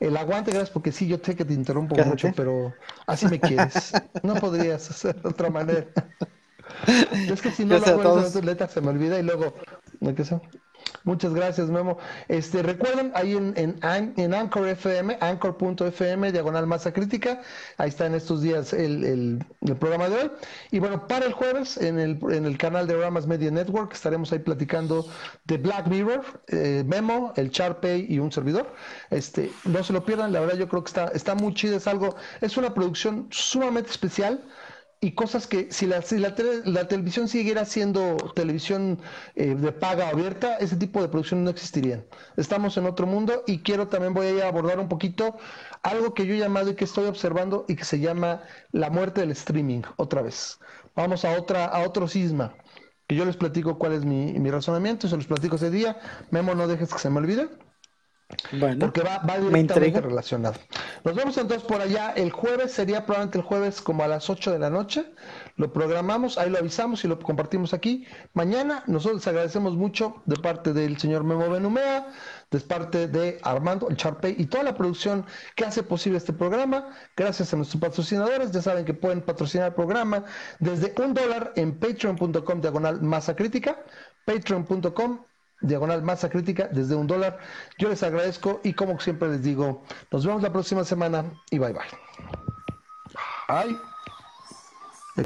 el aguante, gracias porque sí, yo sé que te interrumpo mucho, pero así me quieres. No podrías hacer de otra manera. (laughs) es que si no lo hago letras se me olvida y luego, ¿qué sé? Muchas gracias, Memo. Este, recuerden, ahí en, en, en Anchor FM, anchor.fm, diagonal masa crítica, ahí está en estos días el, el, programa de hoy. Y bueno, para el jueves, en el, en el canal de Ramas Media Network, estaremos ahí platicando de Black Mirror, eh, Memo, el Charpay y un servidor. Este, no se lo pierdan, la verdad yo creo que está, está muy chido, es algo, es una producción sumamente especial y cosas que si la, si la, la televisión siguiera siendo televisión eh, de paga abierta, ese tipo de producción no existirían. Estamos en otro mundo y quiero también voy a abordar un poquito algo que yo he llamado y que estoy observando y que se llama la muerte del streaming, otra vez. Vamos a otra, a otro sisma, que yo les platico cuál es mi, mi razonamiento, se los platico ese día. Memo, no dejes que se me olvide. Bueno, porque va, va directamente relacionado. Nos vemos entonces por allá. El jueves sería probablemente el jueves como a las 8 de la noche. Lo programamos, ahí lo avisamos y lo compartimos aquí. Mañana nosotros les agradecemos mucho de parte del señor Memo Benumea, de parte de Armando, el Charpey y toda la producción que hace posible este programa. Gracias a nuestros patrocinadores. Ya saben que pueden patrocinar el programa desde un dólar en patreon.com diagonal masa crítica, patreon.com diagonal masa crítica desde un dólar. Yo les agradezco y como siempre les digo, nos vemos la próxima semana y bye bye. Bye.